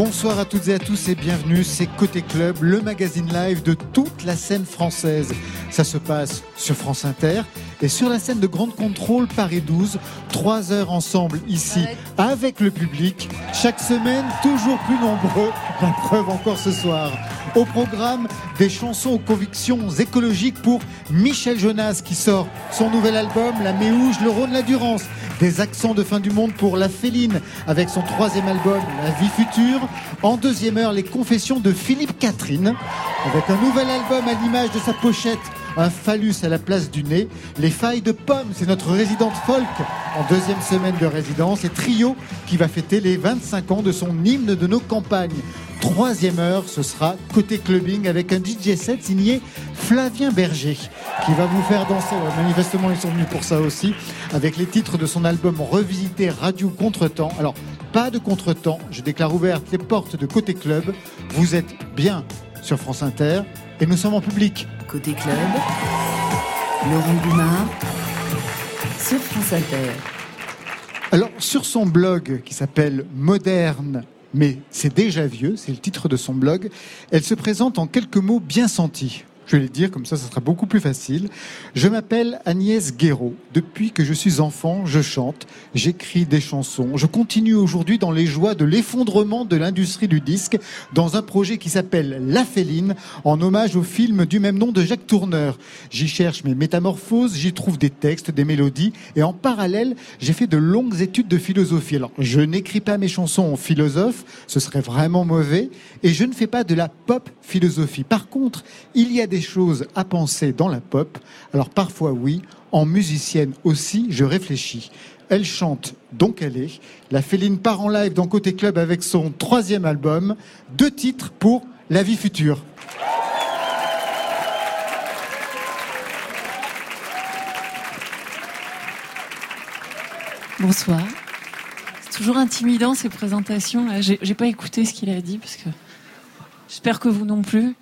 Bonsoir à toutes et à tous et bienvenue, c'est Côté Club, le magazine live de toute la scène française. Ça se passe sur France Inter et sur la scène de Grande Contrôle Paris 12, trois heures ensemble ici avec le public. Chaque semaine, toujours plus nombreux, la preuve encore ce soir. Au programme, des chansons aux convictions écologiques pour Michel Jonas qui sort son nouvel album La Méouge, le Rhône, la Durance. Des accents de fin du monde pour La Féline avec son troisième album La Vie Future. En deuxième heure, les confessions de Philippe Catherine avec un nouvel album à l'image de sa pochette un phallus à la place du nez. Les failles de pommes, c'est notre résidente folk en deuxième semaine de résidence. Et Trio qui va fêter les 25 ans de son hymne de nos campagnes. Troisième heure, ce sera côté clubbing avec un DJ set signé Flavien Berger qui va vous faire danser. manifestement, ils sont venus pour ça aussi avec les titres de son album revisité Radio Contretemps. Alors, pas de contretemps, je déclare ouvertes les portes de côté club. Vous êtes bien sur France Inter et nous sommes en public. Côté club, Laurent Goumard sur France Inter. Alors, sur son blog qui s'appelle Moderne mais c'est déjà vieux, c'est le titre de son blog. Elle se présente en quelques mots bien sentis. Je vais le dire, comme ça, ça sera beaucoup plus facile. Je m'appelle Agnès Guéraud. Depuis que je suis enfant, je chante, j'écris des chansons. Je continue aujourd'hui dans les joies de l'effondrement de l'industrie du disque dans un projet qui s'appelle La Féline, en hommage au film du même nom de Jacques Tourneur. J'y cherche mes métamorphoses, j'y trouve des textes, des mélodies, et en parallèle, j'ai fait de longues études de philosophie. Alors, je n'écris pas mes chansons en philosophe, ce serait vraiment mauvais, et je ne fais pas de la pop philosophie. Par contre, il y a des choses à penser dans la pop. Alors parfois oui, en musicienne aussi, je réfléchis. Elle chante donc elle est. La Féline part en live dans Côté Club avec son troisième album. Deux titres pour La vie future. Bonsoir. C'est toujours intimidant ces présentations. J'ai pas écouté ce qu'il a dit parce que j'espère que vous non plus.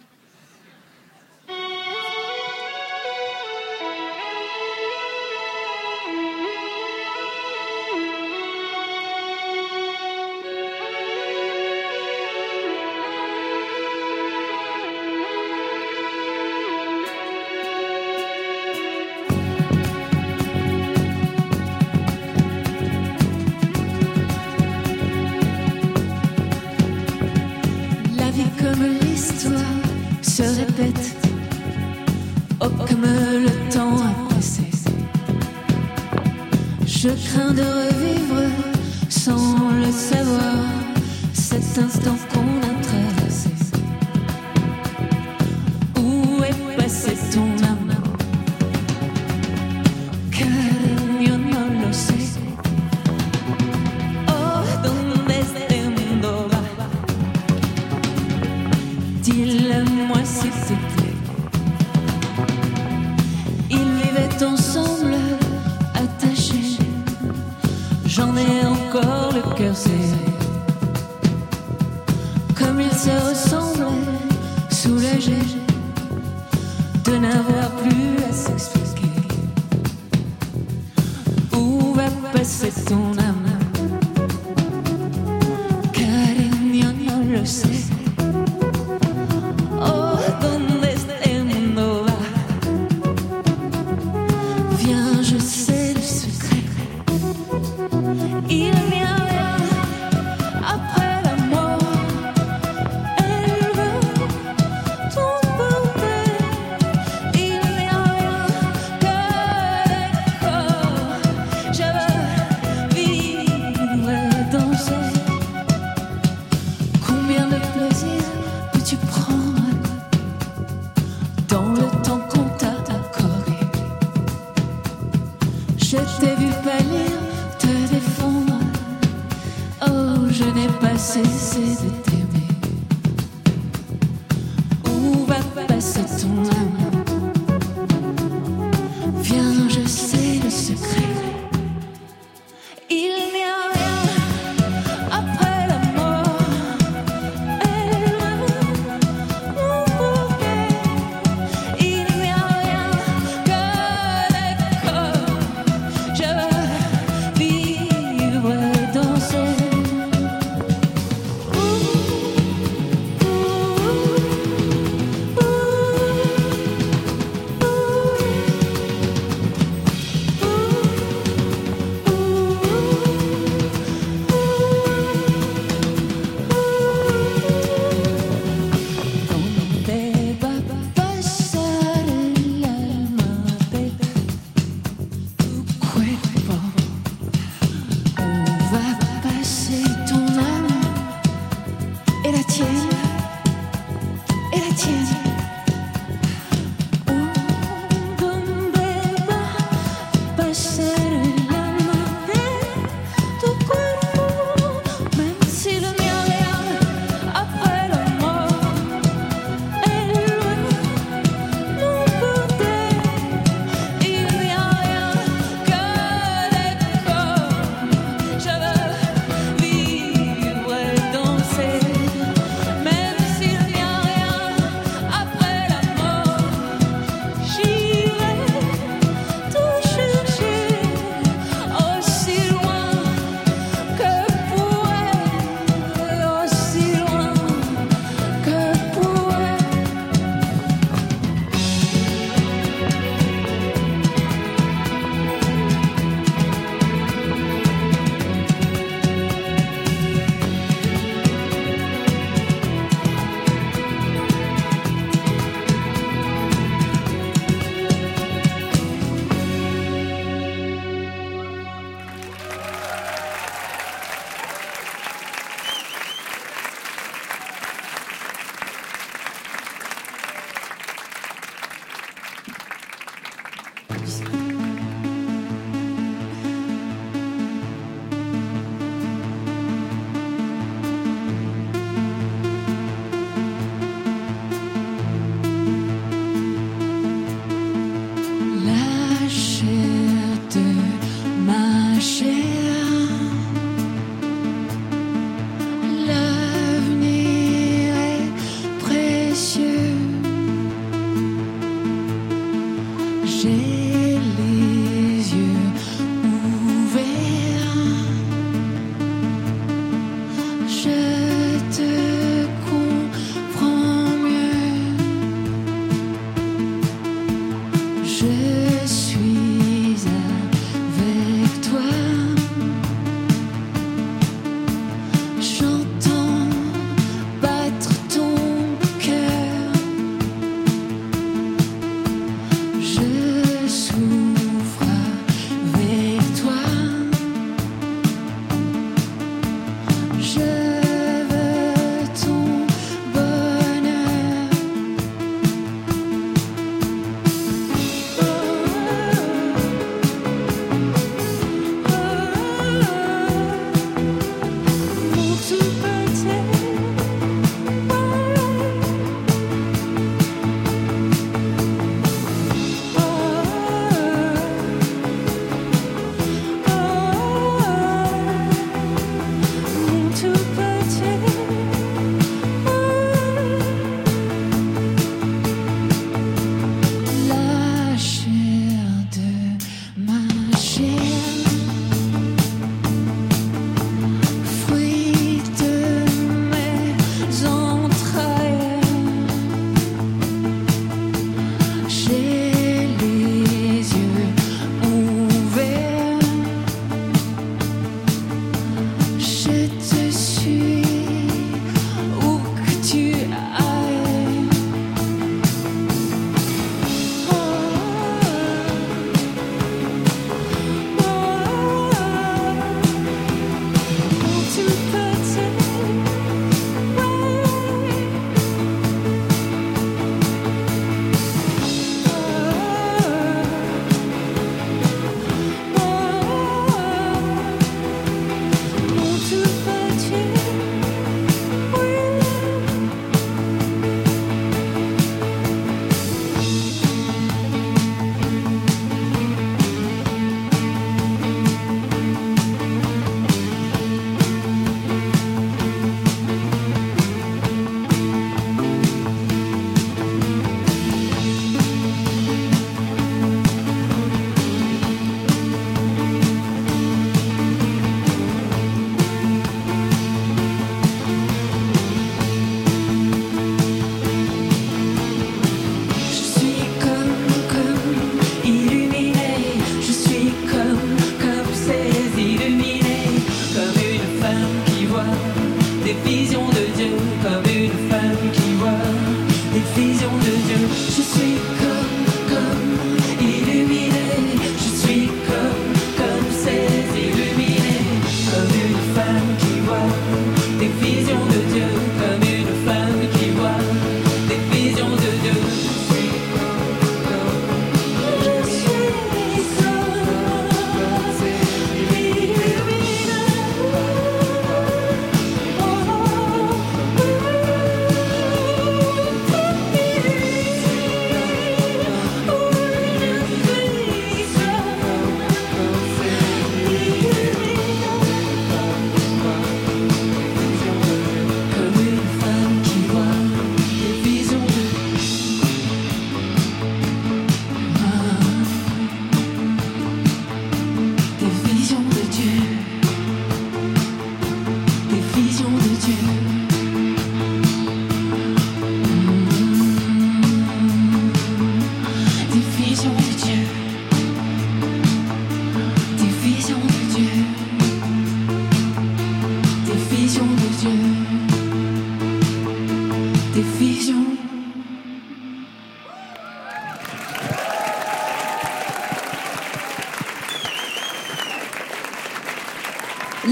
sensiz edip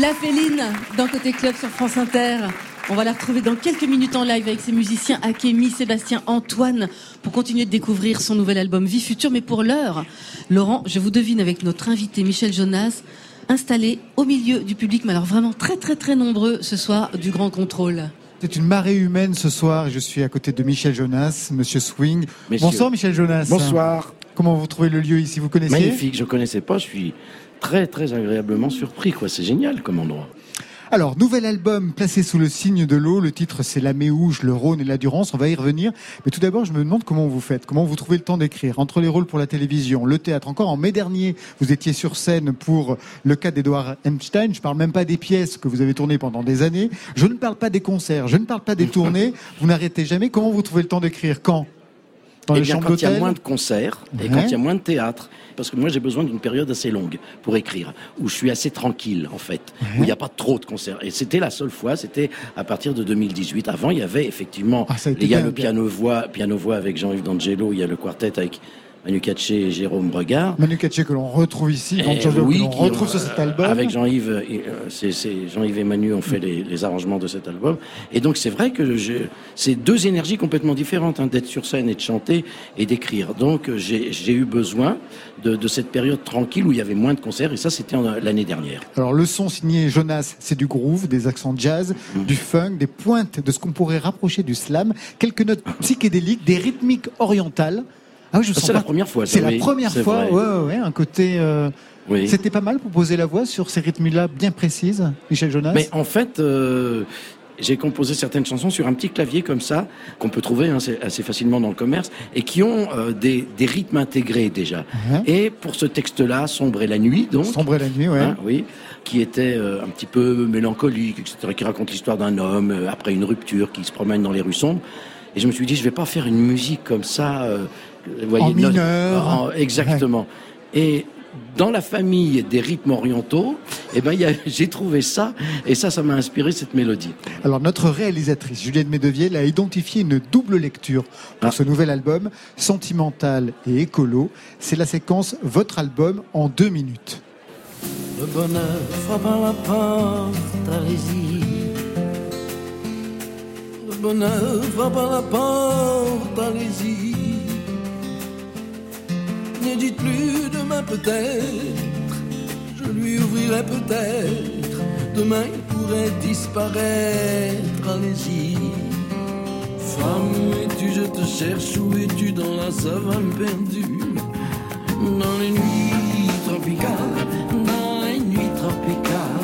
La Féline, dans Côté Club sur France Inter. On va la retrouver dans quelques minutes en live avec ses musiciens Akemi, Sébastien, Antoine pour continuer de découvrir son nouvel album Vie Future. Mais pour l'heure, Laurent, je vous devine avec notre invité Michel Jonas, installé au milieu du public, mais alors vraiment très très très nombreux ce soir du Grand Contrôle. C'est une marée humaine ce soir. Je suis à côté de Michel Jonas, Monsieur Swing. Bonsoir Michel Jonas. Bonsoir. Comment vous trouvez le lieu ici? Vous connaissez? Magnifique, je connaissais pas. Je suis très très agréablement surpris. Quoi, c'est génial comme endroit. Alors, nouvel album placé sous le signe de l'eau. Le titre, c'est La Méouge, le Rhône et la Durance. On va y revenir. Mais tout d'abord, je me demande comment vous faites. Comment vous trouvez le temps d'écrire? Entre les rôles pour la télévision, le théâtre. Encore en mai dernier, vous étiez sur scène pour le cas d'Edouard Einstein. Je parle même pas des pièces que vous avez tournées pendant des années. Je ne parle pas des concerts. Je ne parle pas des tournées. Vous n'arrêtez jamais. Comment vous trouvez le temps d'écrire? Quand? Dans eh bien, quand il y a moins de concerts et quand il y a moins de théâtre, parce que moi j'ai besoin d'une période assez longue pour écrire, où je suis assez tranquille en fait, où il n'y a pas trop de concerts. Et c'était la seule fois, c'était à partir de 2018. Avant, il y avait effectivement, ah, il y a le piano-voix, piano-voix avec Jean-Yves D'Angelo, il y a le quartet avec Manu Katché et Jérôme Bregard. Manu Katché que l'on retrouve ici, oui, que l'on retrouve sur cet album. Avec Jean-Yves, euh, c'est Jean-Yves et Manu ont fait les, arrangements de cet album. Et donc c'est vrai que c'est deux énergies complètement différentes, hein, d'être sur scène et de chanter et d'écrire. Donc j'ai eu besoin de, de, cette période tranquille où il y avait moins de concerts, et ça c'était l'année dernière. Alors le son signé Jonas, c'est du groove, des accents jazz, mm. du funk, des pointes de ce qu'on pourrait rapprocher du slam, quelques notes psychédéliques, des rythmiques orientales. Ah c'est la première fois. C'est la première fois, ouais, ouais, un côté. Euh, c'était pas mal pour poser la voix sur ces rythmes-là bien précises, Michel Jonas? Mais en fait, euh, j'ai composé certaines chansons sur un petit clavier comme ça qu'on peut trouver hein, assez facilement dans le commerce et qui ont euh, des, rythmes intégrés déjà. Et pour ce texte-là, Sombre et la nuit, donc. Sombre et la nuit, ouais. Hein, oui, qui était un petit peu mélancolique, etc., qui raconte l'histoire d'un homme après une rupture qui se promène dans les rues sombres. Et je me suis dit, je vais pas faire une musique comme ça voyez, en mineur. exactement. Et dans la famille des rythmes orientaux, eh ben, j'ai trouvé ça, et ça, ça m'a inspiré cette mélodie. Alors, notre réalisatrice, Juliette Medevielle, a identifié une double lecture pour ah. ce nouvel album, sentimental et écolo. C'est la séquence Votre album en deux minutes. Le bonheur frappe à la porte, allez-y. Le bonheur frappe à la porte, allez-y. Ne dites plus demain peut-être, je lui ouvrirai peut-être. Demain il pourrait disparaître, allez-y. Femme, où es-tu, je te cherche, où es-tu dans la savane perdue? Dans les nuits tropicales, dans les nuits tropicales.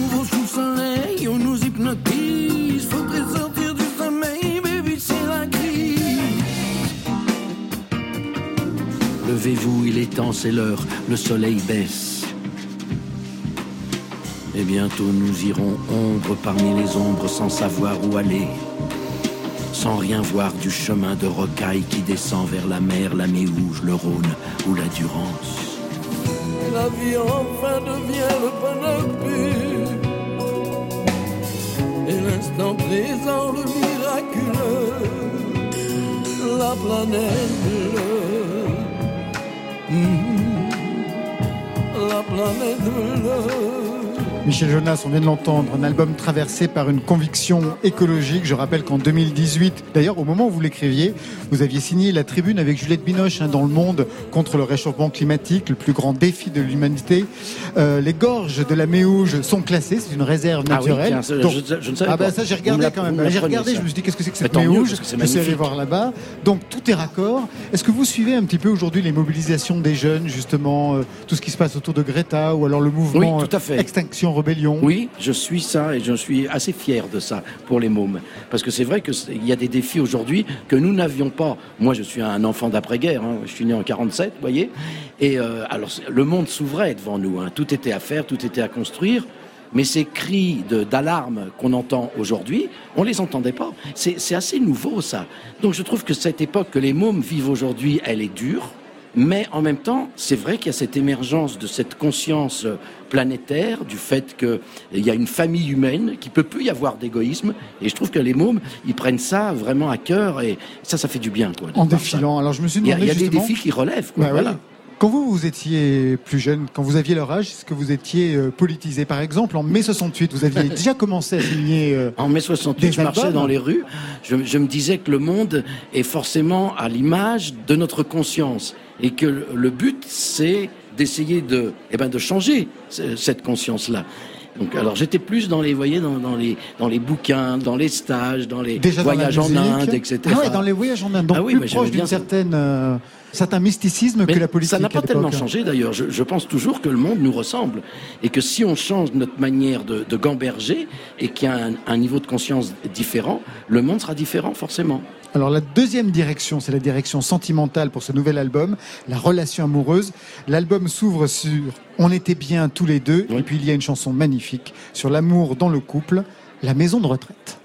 l'heure, le soleil baisse. Et bientôt nous irons ombre parmi les ombres sans savoir où aller, sans rien voir du chemin de rocaille qui descend vers la mer, la Méouge, le Rhône ou la Durance. La vie enfin devient le et l'instant présent le miraculeux, la planète bleue. La planète bleue Michel Jonas, on vient de l'entendre, un album traversé par une conviction écologique. Je rappelle qu'en 2018, d'ailleurs au moment où vous l'écriviez, vous aviez signé la tribune avec Juliette Binoche hein, dans Le Monde contre le réchauffement climatique, le plus grand défi de l'humanité. Euh, les gorges de la Méouge sont classées, c'est une réserve naturelle. Ah oui, je, je, ne savais ah ben ça j'ai regardé quand même. J'ai regardé, je me suis dit qu'est-ce que c'est que cette Méouge Je suis allé voir là-bas. Donc tout est raccord. Est-ce que vous suivez un petit peu aujourd'hui les mobilisations des jeunes, justement, euh, tout ce qui se passe autour de Greta ou alors le mouvement oui, tout à fait. Extinction Oui, je suis ça et je suis assez fier de ça pour les mômes. Parce que c'est vrai qu'il y a des défis aujourd'hui que nous n'avions pas. Moi, je suis un enfant d'après-guerre. Hein. Je suis né en 47, vous voyez. Et euh, alors, le monde s'ouvrait devant nous. Hein. Tout était à faire, tout était à construire. Mais ces cris d'alarme qu'on entend aujourd'hui, on les entendait pas. C'est assez nouveau, ça. Donc je trouve que cette époque que les mômes vivent aujourd'hui, elle est dure. Mais en même temps, c'est vrai qu'il y a cette émergence de cette conscience planétaire, du fait qu'il y a une famille humaine, qui peut plus y avoir d'égoïsme. Et je trouve que les mômes, ils prennent ça vraiment à cœur et ça, ça fait du bien. Quoi, en défilant. Alors je me suis demandé. Il y a, des défis qui relèvent. Quoi, voilà. Quand vous, vous étiez plus jeune, quand vous aviez leur âge, est-ce que vous étiez euh, politisé? Par exemple, en mai 68, vous aviez déjà commencé à signer. Euh, en mai 68, je marchais dans les rues. Je, je, me disais que le monde est forcément à l'image de notre conscience et que le but, c'est d'essayer de, eh ben, de changer cette conscience-là. Donc, alors j'étais plus dans les, voyez, dans, dans, les, dans les bouquins, dans les stages, dans les voyages en Inde, etc. Ah ouais, dans les voyages en Inde, donc ah oui, plus proche d'une certaine. Euh, certain mysticisme que la politique. Ça n'a pas tellement changé d'ailleurs. Je, je, pense toujours que le monde nous ressemble et que si on change notre manière de, de gamberger et qu'il y a un, un niveau de conscience différent, le monde sera différent forcément. Alors la deuxième direction, c'est la direction sentimentale pour ce nouvel album, la relation amoureuse. L'album s'ouvre sur On était bien tous les deux, et puis il y a une chanson magnifique sur l'amour dans le couple, La maison de retraite.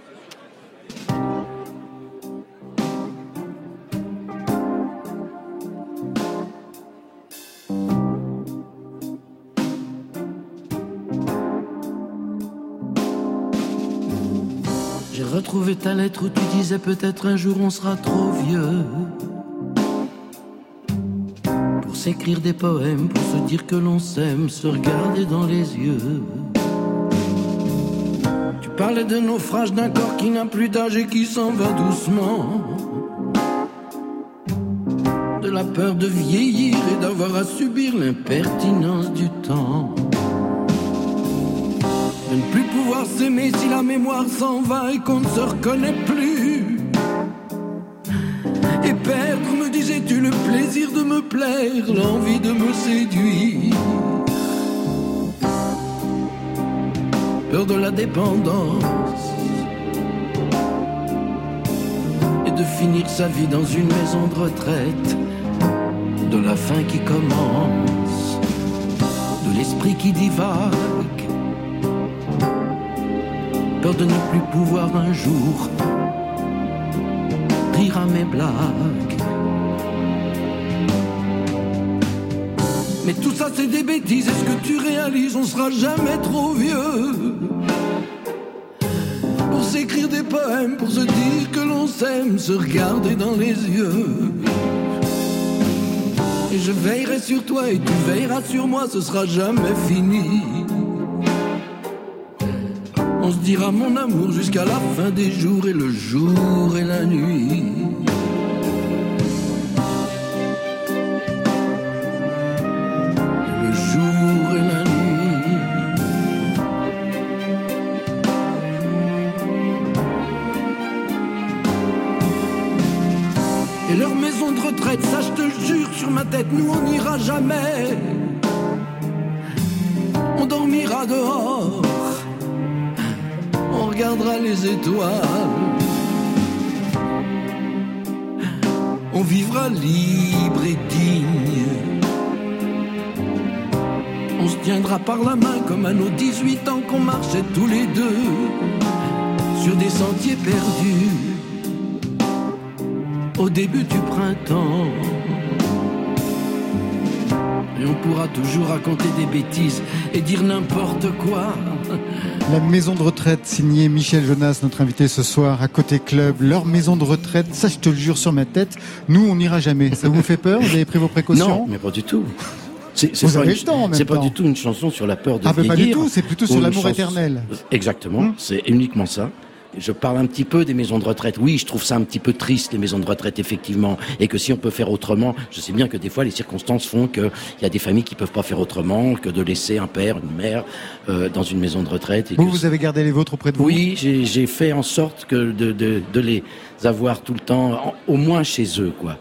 Ta lettre où tu disais peut-être un jour on sera trop vieux pour s'écrire des poèmes, pour se dire que l'on s'aime, se regarder dans les yeux. Tu parlais de naufrage d'un corps qui n'a plus d'âge et qui s'en va doucement. De la peur de vieillir et d'avoir à subir l'impertinence du temps de ne plus pouvoir s'aimer si la mémoire s'en va et qu'on ne se reconnaît plus. Et perdre, me disais-tu, le plaisir de me plaire, l'envie de me séduire. Peur de la dépendance et de finir sa vie dans une maison de retraite, de la fin qui commence, de l'esprit qui divague de ne plus pouvoir un jour rire à mes blagues. Mais tout ça c'est des bêtises, est-ce que tu réalises, on sera jamais trop vieux pour s'écrire des poèmes, pour se dire que l'on s'aime, se regarder dans les yeux. Et je veillerai sur toi et tu veilleras sur moi, ce sera jamais fini. On se dira mon amour jusqu'à la fin des jours et le jour et la nuit. Le jour et la nuit. Et leur maison de retraite, ça je te jure sur ma tête, nous on n'ira jamais. On vivra libre et digne. On se tiendra par la main comme à nos 18 ans qu'on marchait tous les deux sur des sentiers perdus au début du printemps. On pourra toujours raconter des bêtises et dire n'importe quoi. La maison de retraite signée Michel Jonas, notre invité ce soir à Côté Club. Leur maison de retraite, ça je te le jure sur ma tête, nous on n'ira jamais. Ça vous fait peur Vous avez pris vos précautions Non, mais pas du tout. C'est, Vous avez le temps en même C'est pas du tout une chanson sur la peur de Ah, mais vieillir. pas du tout, c'est plutôt sur ou une l'amour éternel. Exactement, Hmm. c'est uniquement ça. Je parle un petit peu des maisons de retraite. Oui, je trouve ça un petit peu triste, les maisons de retraite, effectivement. Et que si on peut faire autrement, je sais bien que des fois, les circonstances font qu'il y a des familles qui peuvent pas faire autrement que de laisser un père, une mère euh, dans une maison de retraite. Et Vous, que vous avez gardé les vôtres auprès de vous? Oui, j'ai j'ai fait en sorte que de, de, de les avoir tout le temps, au moins chez eux, quoi.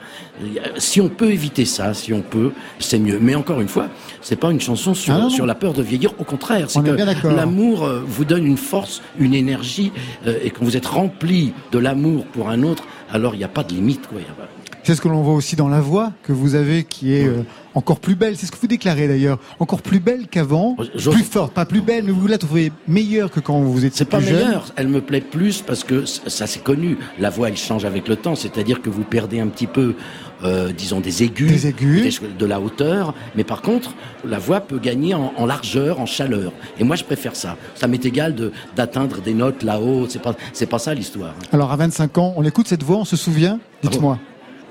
Si on peut éviter ça, si on peut, c'est mieux. Mais encore une fois, c'est pas une chanson sur, Ah sur la peur de vieillir. Au contraire, c'est que l'amour euh, vous donne une force, une énergie, euh, et quand vous êtes rempli de l'amour pour un autre, alors il n'y a pas de limite, quoi. Il y a pas- C'est ce que l'on voit aussi dans la voix que vous avez, qui est euh, encore plus belle. C'est ce que vous déclarez d'ailleurs. Encore plus belle qu'avant. J'ose- Plus forte, pas plus belle, mais vous la trouvez meilleure que quand vous étiez C'est pas plus jeune. meilleur, elle me plaît plus parce que ça c'est connu. La voix elle change avec le temps, c'est-à-dire que vous perdez un petit peu, euh, disons des aigus, Des aigus. de la hauteur, mais par contre la voix peut gagner en, en largeur, en chaleur. Et moi je préfère ça. Ça m'est égal de d'atteindre des notes là-haut. C'est pas c'est pas ça l'histoire. Alors à 25 ans, on écoute cette voix, on se souvient? Dites-moi.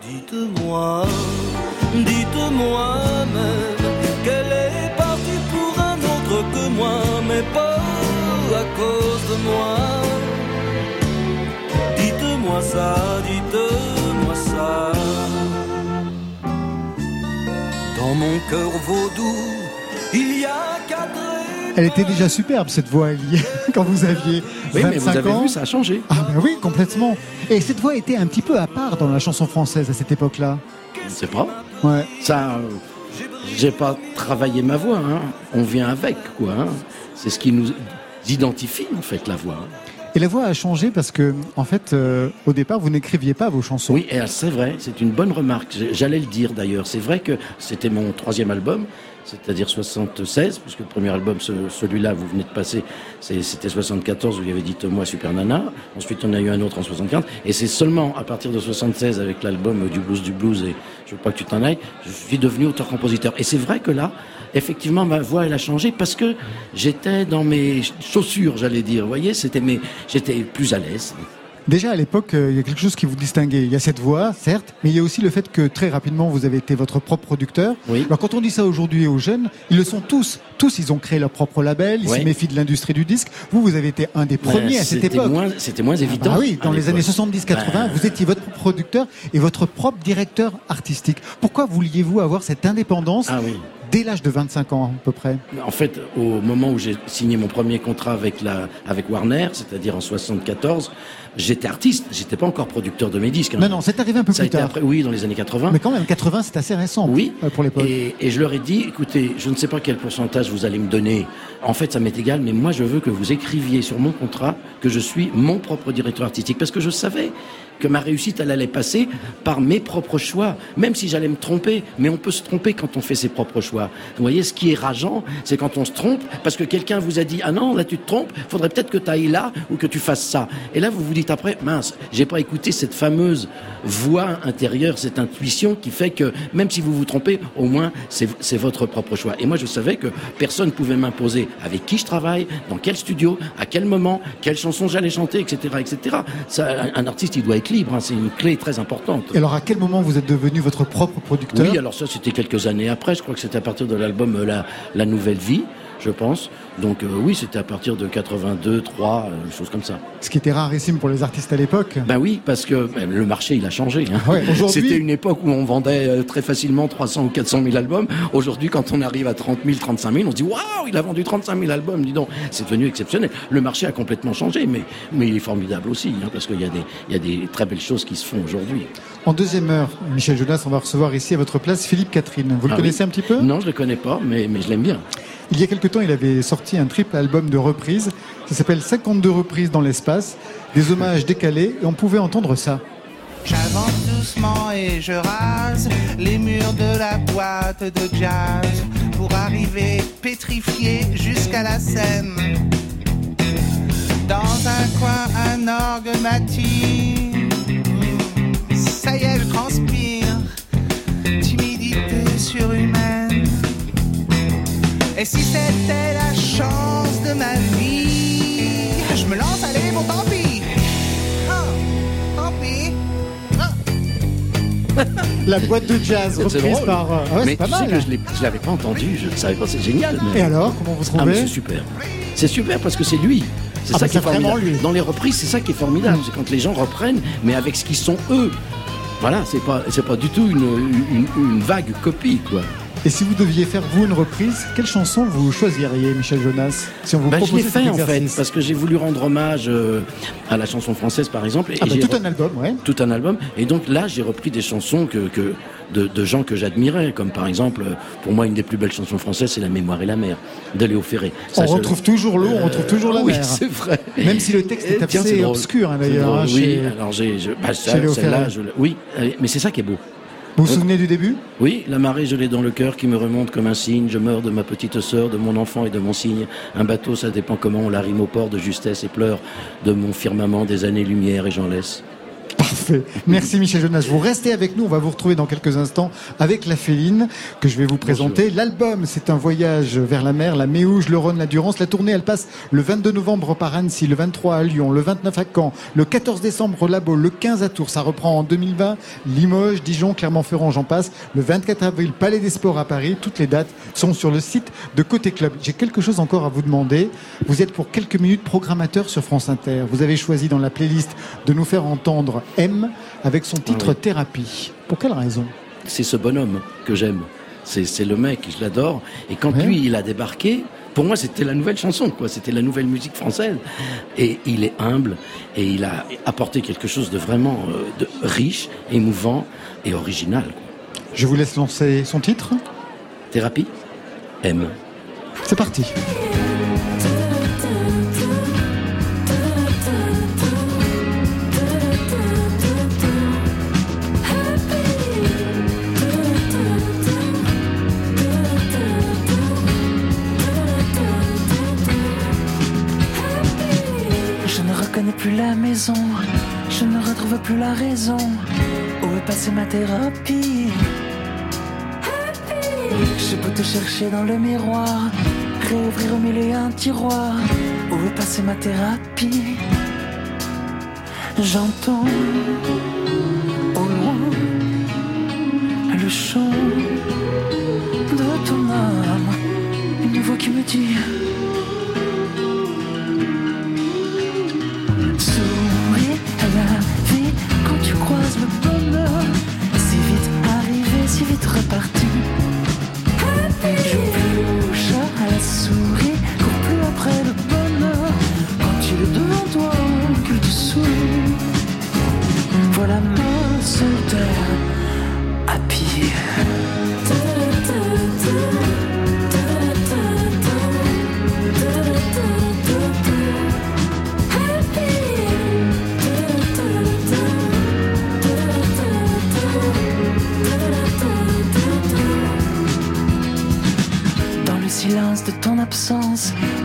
Dites-moi, dites-moi même qu'elle est partie pour un autre que moi, mais pas à cause de moi? Dites-moi ça, dites-moi ça. Dans mon cœur vaudou, il y a quatre. Elle était déjà superbe cette voix, quand vous aviez Oui, 25 mais vous avez ans. vu, ça a changé. Ah ben oui, complètement. Et cette voix était un petit peu à part dans la chanson française à cette époque-là. Je ne sais pas. Ouais. Ça, euh, j'ai pas travaillé ma voix. hein. On vient avec, quoi. hein. C'est ce qui nous identifie en fait la voix. hein. Et la voix a changé parce que, en fait, euh, au départ, vous n'écriviez pas vos chansons. Oui, et c'est vrai, c'est une bonne remarque. J'allais le dire d'ailleurs. C'est vrai que c'était mon troisième album, c'est-à-dire 76, puisque le premier album, ce- celui-là, vous venez de passer, c'était 74, où il y avait dit moi Super Nana. Ensuite, on a eu un autre en 75. Et c'est seulement à partir de 76, avec l'album du blues du blues, et je veux pas que tu t'en ailles, je suis devenu auteur-compositeur. Et c'est vrai que là, effectivement, ma voix, elle a changé parce que j'étais dans mes chaussures, j'allais dire. Vous voyez, c'était mes, j'étais plus à l'aise. Déjà à l'époque, euh, il y a quelque chose qui vous distinguait. Il y a cette voix, certes, mais il y a aussi le fait que très rapidement, vous avez été votre propre producteur. Oui. Alors quand on dit ça aujourd'hui aux jeunes, ils le sont tous. Tous, ils ont créé leur propre label, ils se méfient de l'industrie du disque. Vous, vous avez été un des premiers Ben, à cette époque. moins- C'était moins évident. Ah oui, dans les années 70-80, Ben, vous étiez votre propre producteur et votre propre directeur artistique. Pourquoi vouliez-vous avoir cette indépendance Ah oui. Dès l'âge de 25 ans à peu près En fait, au moment où j'ai signé mon premier contrat avec la, avec Warner, c'est-à-dire en 74, j'étais artiste. J'étais pas encore producteur de mes disques. hein. Non, non, c'est arrivé un peu Ça a plus tard. après, oui, dans les années 80. Mais quand même, 80, c'est assez récent Oui, euh, pour l'époque. Et, et je leur ai dit, écoutez, je ne sais pas quel pourcentage vous allez me donner. En fait, ça m'est égal, mais moi, je veux que vous écriviez sur mon contrat que je suis mon propre directeur artistique, parce que je savais que ma réussite, elle allait passer par mes propres choix, même si j'allais me tromper. Mais on peut se tromper quand on fait ses propres choix. Vous voyez, ce qui est rageant, c'est quand on se trompe, parce que quelqu'un vous a dit, ah non, là tu te trompes, faudrait peut-être que tu ailles là ou que tu fasses ça. Et là, vous vous dites après, mince, j'ai pas écouté cette fameuse voix intérieure, cette intuition qui fait que même si vous vous trompez, au moins c'est votre propre choix. Et moi, je savais que personne pouvait m'imposer avec qui je travaille, dans quel studio, à quel moment, quelle chanson j'allais chanter, etc., etc. Un artiste, il doit libre. hein, c'est une clé très importante. Et alors, à quel moment vous êtes devenu votre propre producteur? Oui, alors ça, c'était quelques années après. Je crois que c'était à partir de l'album euh, la, la Nouvelle Vie, je pense. Donc euh, oui, c'était à partir de 82, 3, euh, choses comme ça. Ce qui était rarissime pour les artistes à l'époque. Ben oui, parce que ben, le marché, il a changé. hein. Ouais, aujourd'hui- C'était une époque où on vendait euh, très facilement 300 ou 400 000 albums. Aujourd'hui, quand on arrive à 30 000, 35 000, on se dit waouh, il a vendu 35 000 albums. Dis donc, c'est devenu exceptionnel. Le marché a complètement changé, mais mais il est formidable aussi, hein, parce qu'il y a des il y a des très belles choses qui se font aujourd'hui. En deuxième heure, Michel Jonas, on va recevoir ici à votre place Philippe Catherine. Vous le Ah connaissez oui. un petit peu? Non, je le connais pas, mais mais je l'aime bien. Il y a quelque temps, il avait sorti un triple album de reprises. Ça s'appelle 52 reprises dans l'espace, des hommages décalés, et on pouvait entendre ça. J'avance doucement et je rase les murs de la boîte de jazz pour arriver pétrifié jusqu'à la scène. Dans un coin, un orgue m'attire. Ça y est, je transpire. Timidité surhumaine. Et si c'était la chance de ma vie, je me lance, allez, bon tant pis. Ah, tant pis. Ah. La boîte de jazz reprise par. Euh, ah mais pas mal. Que je ne l'avais pas entendu, je ne savais pas, c'est génial. Et alors, comment vous trouvez ah, C'est super. C'est super parce que c'est lui. C'est ah, ça qui est formidable. Lui. Dans les reprises, c'est ça qui est formidable. C'est quand les gens reprennent, mais avec ce qu'ils sont eux. Voilà, c'est pas, c'est pas du tout une, une vague copie, quoi. Et si vous deviez faire vous une reprise, quelle chanson vous choisiriez, Michel Jonas Si on vous bah, Je l'ai fait en fait, parce que j'ai voulu rendre hommage euh, à la chanson française par exemple. Et ah bah, tout un album, ouais. Tout un album. Et donc là, j'ai repris des chansons que, que de, gens que j'admirais, comme par exemple, pour moi, une des plus belles chansons françaises, c'est La mémoire et la mer de Léo Ferré. on retrouve toujours l'eau, on retrouve toujours la oui, mer. Oui, c'est vrai. Même si le texte est assez obscur hein, d'ailleurs. Hein, oui, alors j'ai, bah, celle-là, oui, mais c'est ça qui est beau. Vous vous souvenez du début? Oui, la marée, je l'ai dans le cœur qui me remonte comme un signe. Je meurs de ma petite sœur, de mon enfant et de mon signe. Un bateau, ça dépend comment on l'arrime au port de justesse et pleure de mon firmament des années-lumière et j'en laisse. Parfait. Merci Michel Jonas. Vous restez avec nous. On va vous retrouver dans quelques instants avec la Féline que je vais vous présenter. L'album, c'est un voyage vers la mer, la Méouge, le Rhône, la Durance. La tournée, elle passe le 22 novembre par Annecy, le 23 à Lyon, le 29 à Caen, le 14 décembre au Labo, le 15 à Tours. Ça reprend en 2020. Limoges, Dijon, Clermont-Ferrand, j'en passe. Le 24 avril, Palais des Sports à Paris. Toutes les dates sont sur le site de Côté Club. J'ai quelque chose encore à vous demander. Vous êtes pour quelques minutes programmateur sur France Inter. Vous avez choisi dans la playlist de nous faire entendre M avec son titre ah Thérapie. Pour quelle raison? C'est ce bonhomme que j'aime. C'est le mec, je l'adore. Et quand lui, il a débarqué, pour moi, c'était la nouvelle chanson, quoi. C'était la nouvelle musique française. Et il est humble et il a apporté quelque chose de vraiment euh, de riche, émouvant et original. Je vous laisse lancer son titre. Thérapie M. C'est parti. Je ne retrouve plus la raison. Où est passée ma thérapie? Je peux te chercher dans le miroir, réouvrir au milieu un tiroir. Où est passée ma thérapie? J'entends au loin le chant de ton âme, une voix qui me dit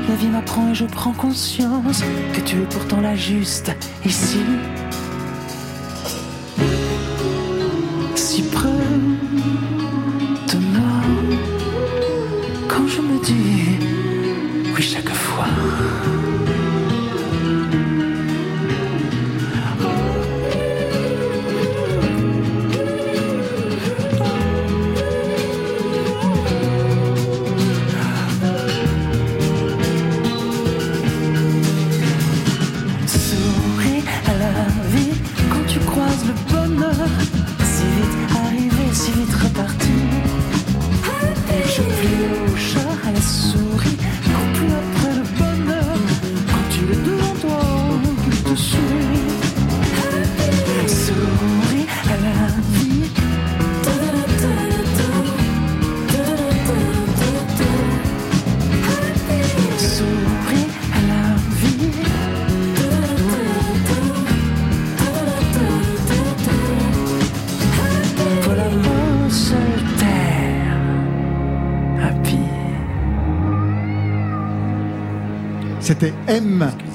la vie m'apprend et je prends conscience que tu es pourtant la juste ici.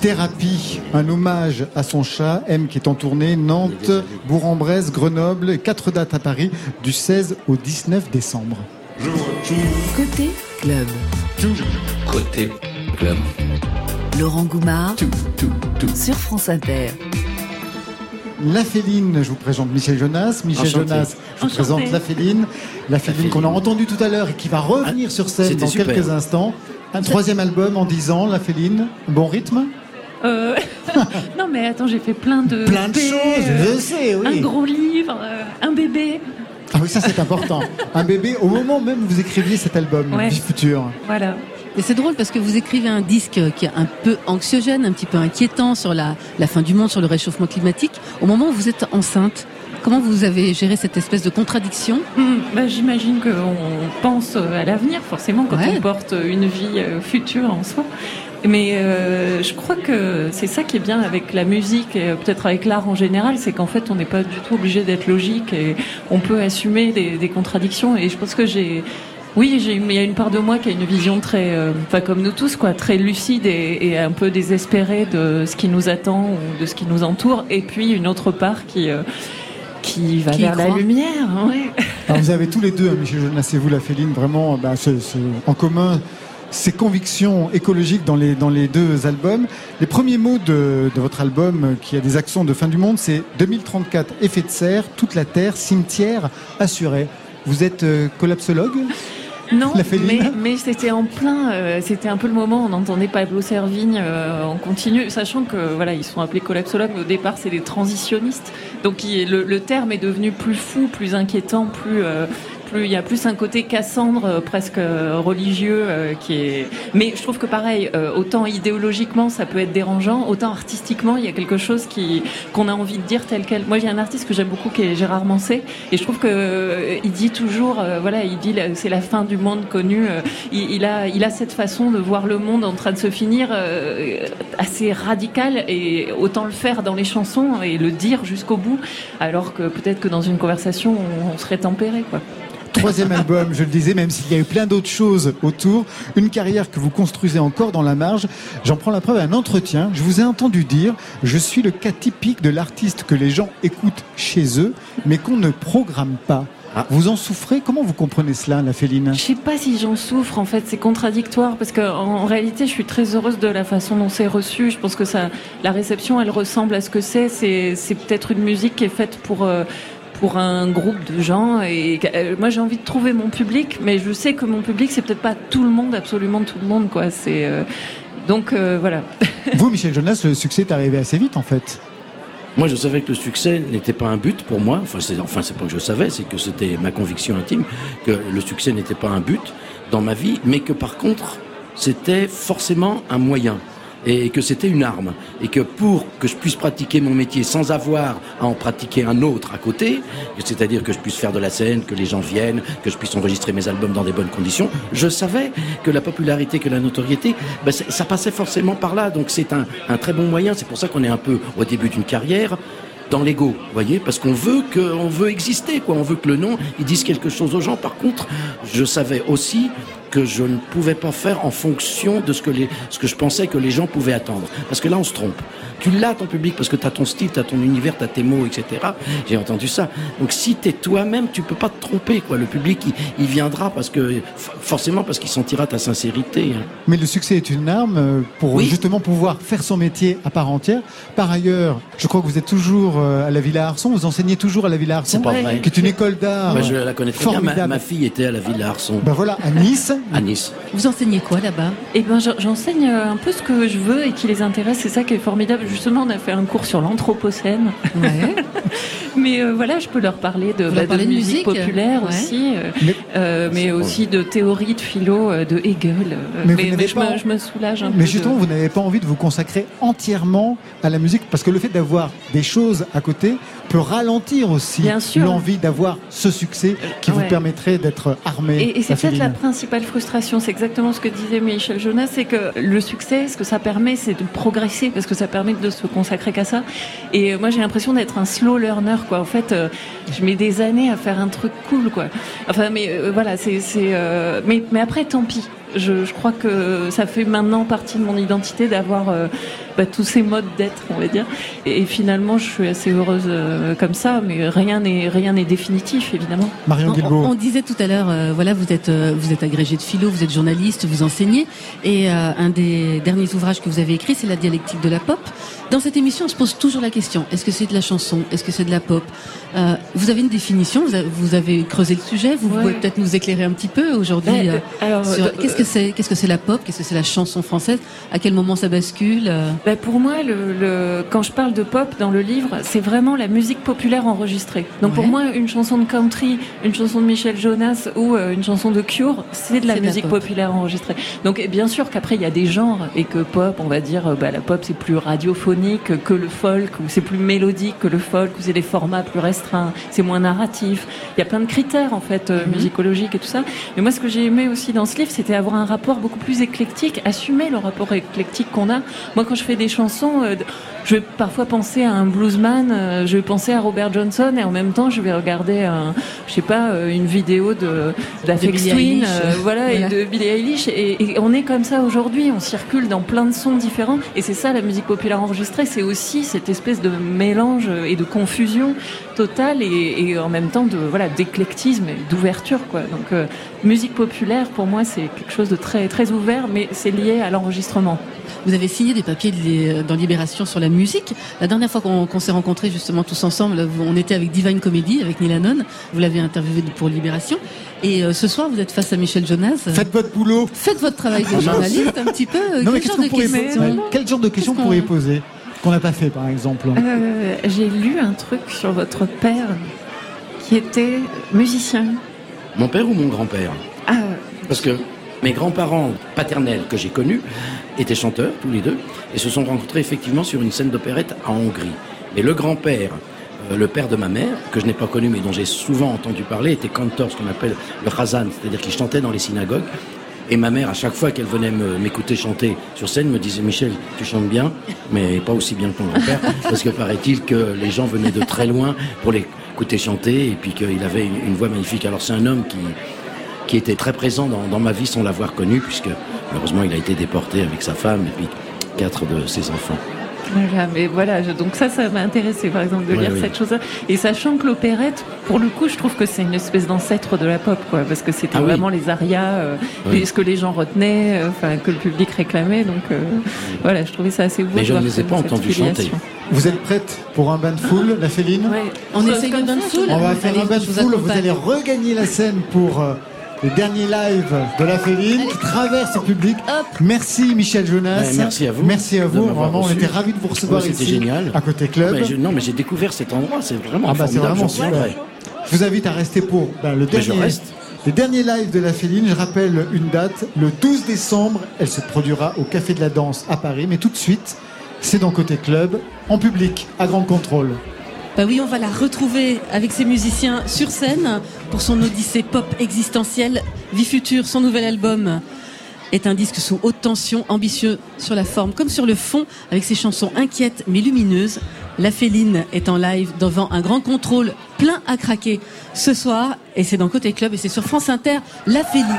Thérapie, un hommage à son chat, M qui est en tournée Nantes, Bourg-en-Bresse, Grenoble, quatre dates à Paris du 16 au 19 décembre. Côté club. Côté club. Laurent Goumard sur France Inter. La Féline, je vous présente Michel Jonas. Michel Jonas, je vous présente La Féline. La Féline qu'on a entendu tout à l'heure et qui va revenir sur scène dans quelques instants. Un troisième album en 10 ans, La Féline. Bon rythme? Euh, non mais attends, j'ai fait plein de plein de choses, je sais, oui. Un gros livre, euh, un bébé. Ah oui, ça c'est important. un bébé au moment même où vous écriviez cet album, Vie future. Voilà. Et c'est drôle parce que vous écrivez un disque qui est un peu anxiogène, un petit peu inquiétant sur la, la fin du monde, sur le réchauffement climatique, au moment où vous êtes enceinte. Comment vous avez géré cette espèce de contradiction? Hum, bah, J'imagine qu'on pense à l'avenir, forcément, quand on porte une vie euh, future en soi. Mais euh, je crois que c'est ça qui est bien avec la musique et peut-être avec l'art en général, c'est qu'en fait on n'est pas du tout obligé d'être logique et on peut assumer des, des contradictions. Et je pense que j'ai oui, j'ai, il y a une part de moi qui a une vision très, euh, enfin comme nous tous, quoi, très lucide et, et, un peu désespérée de ce qui nous attend ou de ce qui nous entoure, et puis une autre part qui euh, qui va vers la lumière. Ouais. Alors vous avez tous les deux, hein, Michel Jonas et vous, la Féline, vraiment, bah, c'est, en commun ces convictions écologiques dans les, dans les deux albums. Les premiers mots de, de votre album, qui a des accents de fin du monde, c'est 2034, effet de serre, toute la Terre, cimetière assuré. Vous êtes euh, collapsologue? Non, mais, mais c'était en plein, euh, c'était un peu le moment on entendait Pablo Servigne euh, en continu, sachant que voilà, ils sont appelés collapsologues, mais au départ c'est des transitionnistes. Donc le, le, terme est devenu plus fou, plus inquiétant, plus il y a plus un côté Cassandre euh, presque euh, religieux euh, qui est. Mais je trouve que pareil, autant idéologiquement ça peut être dérangeant, autant artistiquement il y a quelque chose qui qu'on a envie de dire tel quel. Moi j'ai un artiste que j'aime beaucoup qui est Gérard Mancé et je trouve que il dit toujours, voilà, il dit c'est la fin du monde connu. Il, a il a cette façon de voir le monde en train de se finir assez radicale et autant le faire dans les chansons et le dire jusqu'au bout, alors que peut-être que dans une conversation on, on serait tempéré quoi troisième album, je le disais, même s'il y a eu plein d'autres choses autour, une carrière que vous construisez encore dans la marge. J'en prends la preuve à un entretien. Je vous ai entendu dire, je suis le cas typique de l'artiste que les gens écoutent chez eux, mais qu'on ne programme pas. Ah. Vous en souffrez? Comment vous comprenez cela, la Féline? Je sais pas si j'en souffre. En fait, c'est contradictoire parce qu'en réalité, je suis très heureuse de la façon dont c'est reçu. Je pense que ça, la réception, elle ressemble à ce que c'est. C'est peut-être une musique qui est faite pour. Euh, pour un groupe de gens. Et euh, moi, j'ai envie de trouver mon public, mais je sais que mon public, c'est peut-être pas tout le monde, absolument tout le monde, quoi. C'est euh, donc euh, voilà. Vous, Michel Jonas, le succès est arrivé assez vite, en fait. Moi, je savais que le succès n'était pas un but pour moi. Enfin, c'est enfin, c'est pas que je savais, c'est que c'était ma conviction intime que le succès n'était pas un but dans ma vie, mais que par contre, c'était forcément un moyen et que c'était une arme et que pour que je puisse pratiquer mon métier sans avoir à en pratiquer un autre à côté, c'est-à-dire que je puisse faire de la scène, que les gens viennent, que je puisse enregistrer mes albums dans des bonnes conditions, je savais que la popularité, que la notoriété, ben ça passait forcément par là. Donc c'est un, un très bon moyen. C'est pour ça qu'on est un peu au début d'une carrière dans l'ego, voyez, parce qu'on veut que, on veut exister, quoi. On veut que le nom, il dise quelque chose aux gens. Par contre, je savais aussi que je ne pouvais pas faire en fonction de ce que, les, ce que je pensais que les gens pouvaient attendre. Parce que là, on se trompe. Tu l'as, ton public, parce que tu as ton style, tu as ton univers, tu as tes mots, etc. J'ai entendu ça. Donc si tu es toi-même, tu peux pas te tromper. Quoi. Le public, il, viendra parce que forcément parce qu'il sentira ta sincérité. Hein. Mais le succès est une arme euh, pour justement pouvoir faire son métier à part entière. Par ailleurs, je crois que vous êtes toujours euh, à la Villa Arson, vous enseignez toujours à la Villa Arson, qui est une école d'art. je la connais très bien. Ma, fille était à la Villa Arson. Ben voilà, à Nice. À Nice. Vous enseignez quoi là-bas? Eh ben, j'enseigne un peu ce que je veux et qui les intéresse. C'est ça qui est formidable. Justement, on a fait un cours sur l'anthropocène. Ouais. mais euh, voilà, je peux leur parler de, bah, de, musique, populaire aussi, euh, mais, euh, mais aussi de théorie de philo de Hegel. Mais, mais, je, me, je, me, soulage un mais peu. Mais justement, vous n'avez pas envie de vous consacrer entièrement à la musique parce que le fait d'avoir des choses à côté peut ralentir aussi l'envie d'avoir ce succès qui vous permettrait d'être armé. Et, et c'est peut-être la principale frustration, c'est exactement ce que disait Michel Jonas, c'est que le succès, ce que ça permet, c'est de progresser parce que ça permet de se consacrer qu'à ça. Et moi, j'ai l'impression d'être un slow learner, quoi. En fait, euh, je mets des années à faire un truc cool, quoi. Enfin, mais euh, voilà, c'est, euh, mais, mais après, tant pis. Je, je, crois que ça fait maintenant partie de mon identité d'avoir bah, tous ces modes d'être, on va dire. Et, finalement, je suis assez heureuse euh, comme ça, mais rien n'est rien n'est définitif, évidemment. Marion on, on, disait tout à l'heure, euh, voilà, vous êtes euh, vous êtes agrégé de philo, vous êtes journaliste, vous enseignez, et un des derniers ouvrages que vous avez écrit, c'est la dialectique de la pop. Dans cette émission, on se pose toujours la question est-ce que c'est de la chanson Est-ce que c'est de la pop? Euh, Vous avez une définition vous avez, creusé le sujet. Vous pouvez peut-être nous éclairer un petit peu aujourd'hui ben, euh, sur qu'est-ce que c'est Qu'est-ce que c'est la pop? Qu'est-ce que c'est la chanson française? À quel moment ça bascule euh? ben, Pour moi, le, quand je parle de pop dans le livre, c'est vraiment la musique populaire enregistrée. Donc pour moi, une chanson de country, une chanson de Michel Jonas ou une chanson de Cure, c'est de la musique populaire enregistrée. Donc bien sûr qu'après il y a des genres et que pop, on va dire, bah, la pop c'est plus radiophonique que le folk, où c'est plus mélodique que le folk, où c'est des formats plus restreints, c'est moins narratif. Il y a plein de critères en fait euh, mhm. musicologiques et tout ça. Mais moi, ce que j'ai aimé aussi dans ce livre, c'était avoir un rapport beaucoup plus éclectique, assumer le rapport éclectique qu'on a. Moi, quand je fais des chansons, euh, je vais parfois penser à un bluesman, euh, je vais penser à Robert Johnson, et en même temps, je vais regarder, un, je sais pas, une vidéo de d'Afex Twin, voilà, et de Billie Eilish. Et, et on est comme ça aujourd'hui. On circule dans plein de sons différents, et c'est ça la musique populaire enregistrée c'est aussi cette espèce de mélange et de confusion totale et, en même temps de voilà d'éclectisme et d'ouverture quoi. Donc euh, musique populaire pour moi c'est quelque chose de très très ouvert, mais c'est lié à l'enregistrement. Vous avez signé des papiers dans Libération sur la musique. La dernière fois qu'on s'est rencontrés justement tous ensemble, on était avec Divine Comedy, avec Neil Hannon. Vous l'avez interviewé pour Libération. Et euh, ce soir, vous êtes face à Michel Jonas. Faites votre boulot. Faites votre travail de journaliste un petit peu. Non, quel, genre de questions, quel genre de questions vous pourriez poser? Qu'on n'a pas fait, par exemple euh, J'ai lu un truc sur votre père qui était musicien. Mon père ou mon grand-père? Ah. Parce que mes grands-parents paternels que j'ai connus étaient chanteurs, tous les deux, et se sont rencontrés effectivement sur une scène d'opérette en Hongrie. Et le grand-père, euh, le père de ma mère, que je n'ai pas connu mais dont j'ai souvent entendu parler, était cantor, ce qu'on appelle le Khazan, c'est-à-dire qu'il chantait dans les synagogues. Et ma mère, à chaque fois qu'elle venait m'écouter chanter sur scène, me disait Michel, tu chantes bien, mais pas aussi bien que ton grand-père, parce que paraît-il que les gens venaient de très loin pour l'écouter chanter, et puis qu'il avait une, voix magnifique. Alors c'est un homme qui, qui était très présent dans, dans ma vie sans l'avoir connu, puisque malheureusement il a été déporté avec sa femme et puis quatre de ses enfants. Voilà, mais voilà, donc ça, ça m'a intéressé, par exemple, de lire cette chose-là. Et sachant que l'opérette, pour le coup, je trouve que c'est une espèce d'ancêtre de la pop, quoi, parce que c'était ah vraiment les arias, euh, ce que les gens retenaient, euh, enfin, que le public réclamait. Donc, euh, voilà, je trouvais ça assez beau. Mais je ne les ai pas entendus chanter. Vous êtes prête pour un bain de foule, la Féline? On essaye un bain de foule. On va faire un bain de foule. Vous allez regagner la scène pour le dernier live de la Féline qui traverse le public. Merci Michel Jonas. merci à vous. Merci à vous. Vraiment, on était ravis de vous recevoir ici. génial. À côté club. non, mais j'ai découvert cet endroit. C'est vraiment ah bah, vraiment Je vous invite à rester pour ben, le dernier. Le dernier live de la Féline, je rappelle une date, le 12 décembre, elle se produira au Café de la Danse à Paris, mais tout de suite, c'est dans Côté Club, en public, à grand contrôle. Bah oui, on va la retrouver avec ses musiciens sur scène pour son odyssée pop existentielle. Vie future, son nouvel album est un disque sous haute tension, ambitieux sur la forme comme sur le fond, avec ses chansons inquiètes mais lumineuses. La Féline est en live devant un grand contrôle plein à craquer ce soir, et c'est dans Côté Club et c'est sur France Inter, La Féline.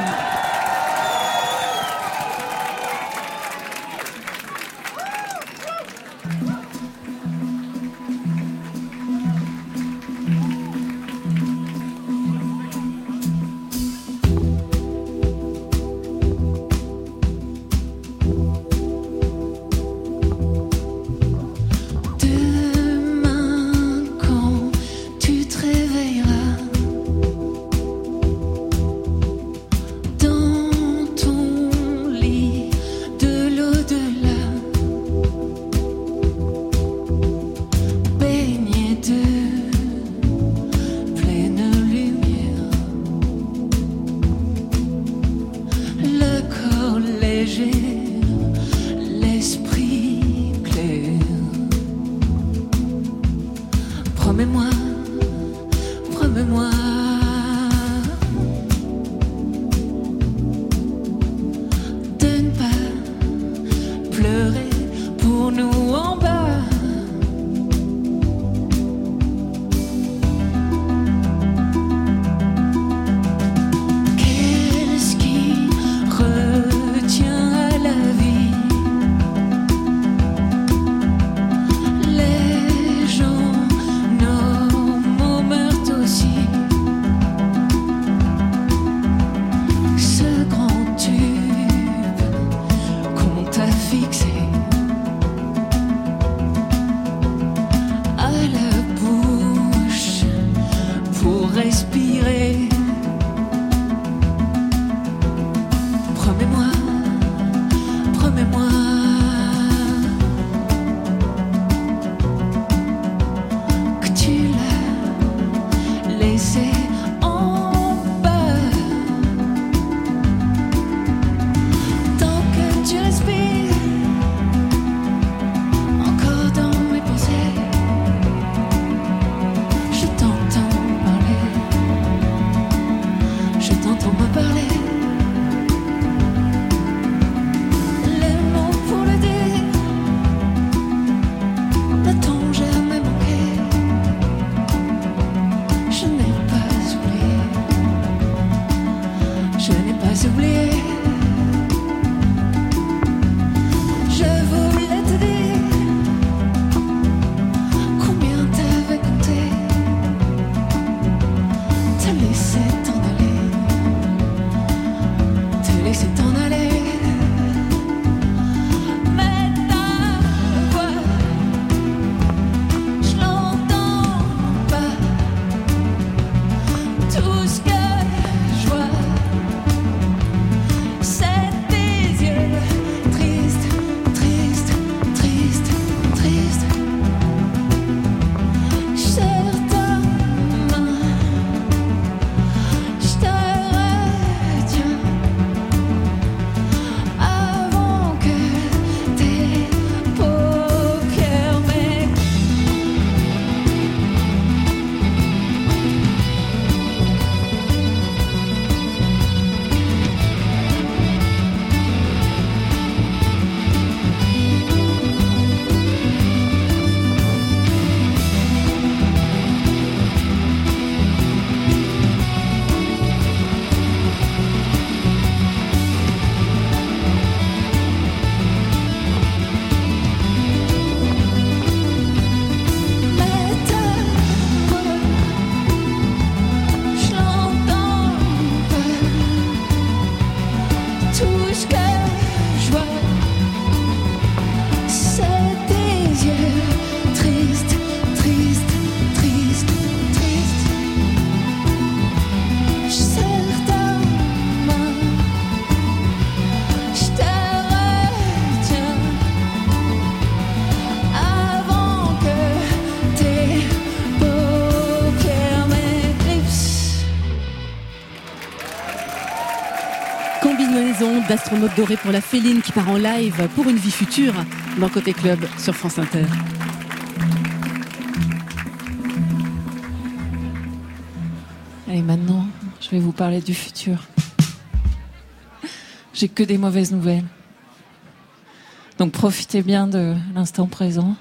D'astronaute doré pour la féline qui part en live pour une vie future dans Côté Club sur France Inter. Et maintenant, je vais vous parler du futur. J'ai que des mauvaises nouvelles. Donc profitez bien de l'instant présent.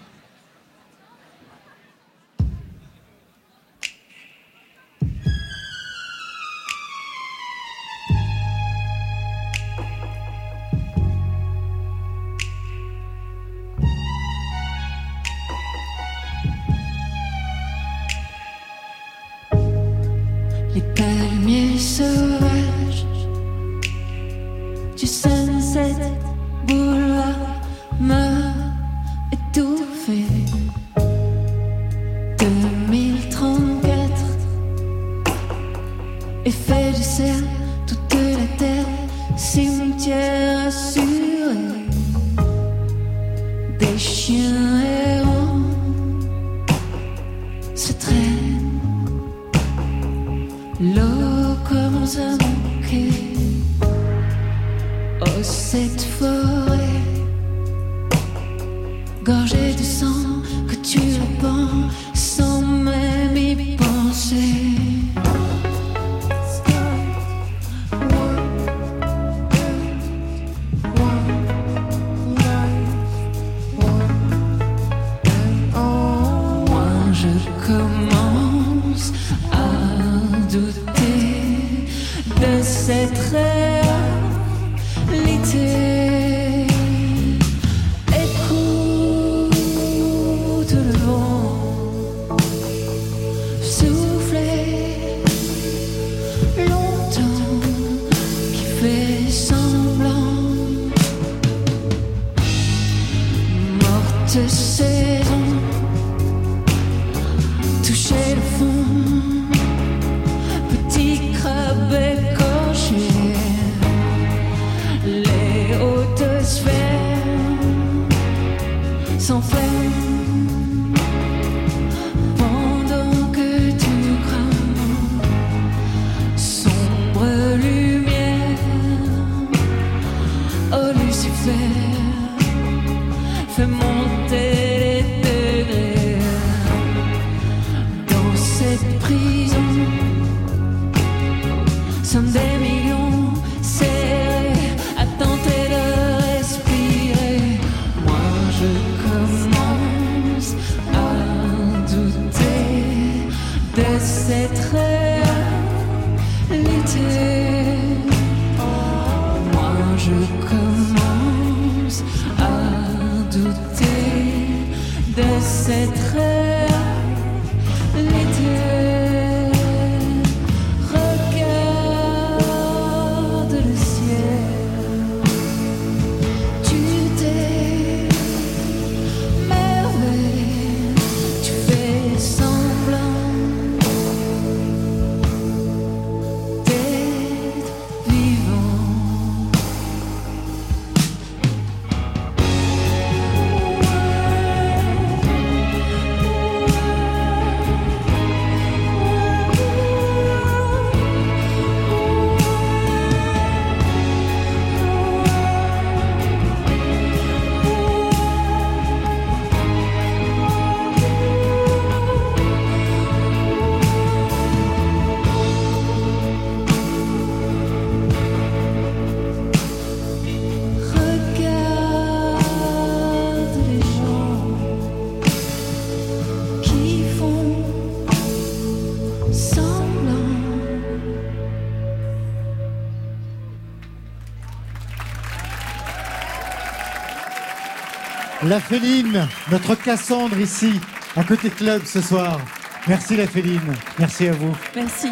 La Féline, notre Cassandre ici, à côté club ce soir. Merci la Féline, merci à vous. Merci.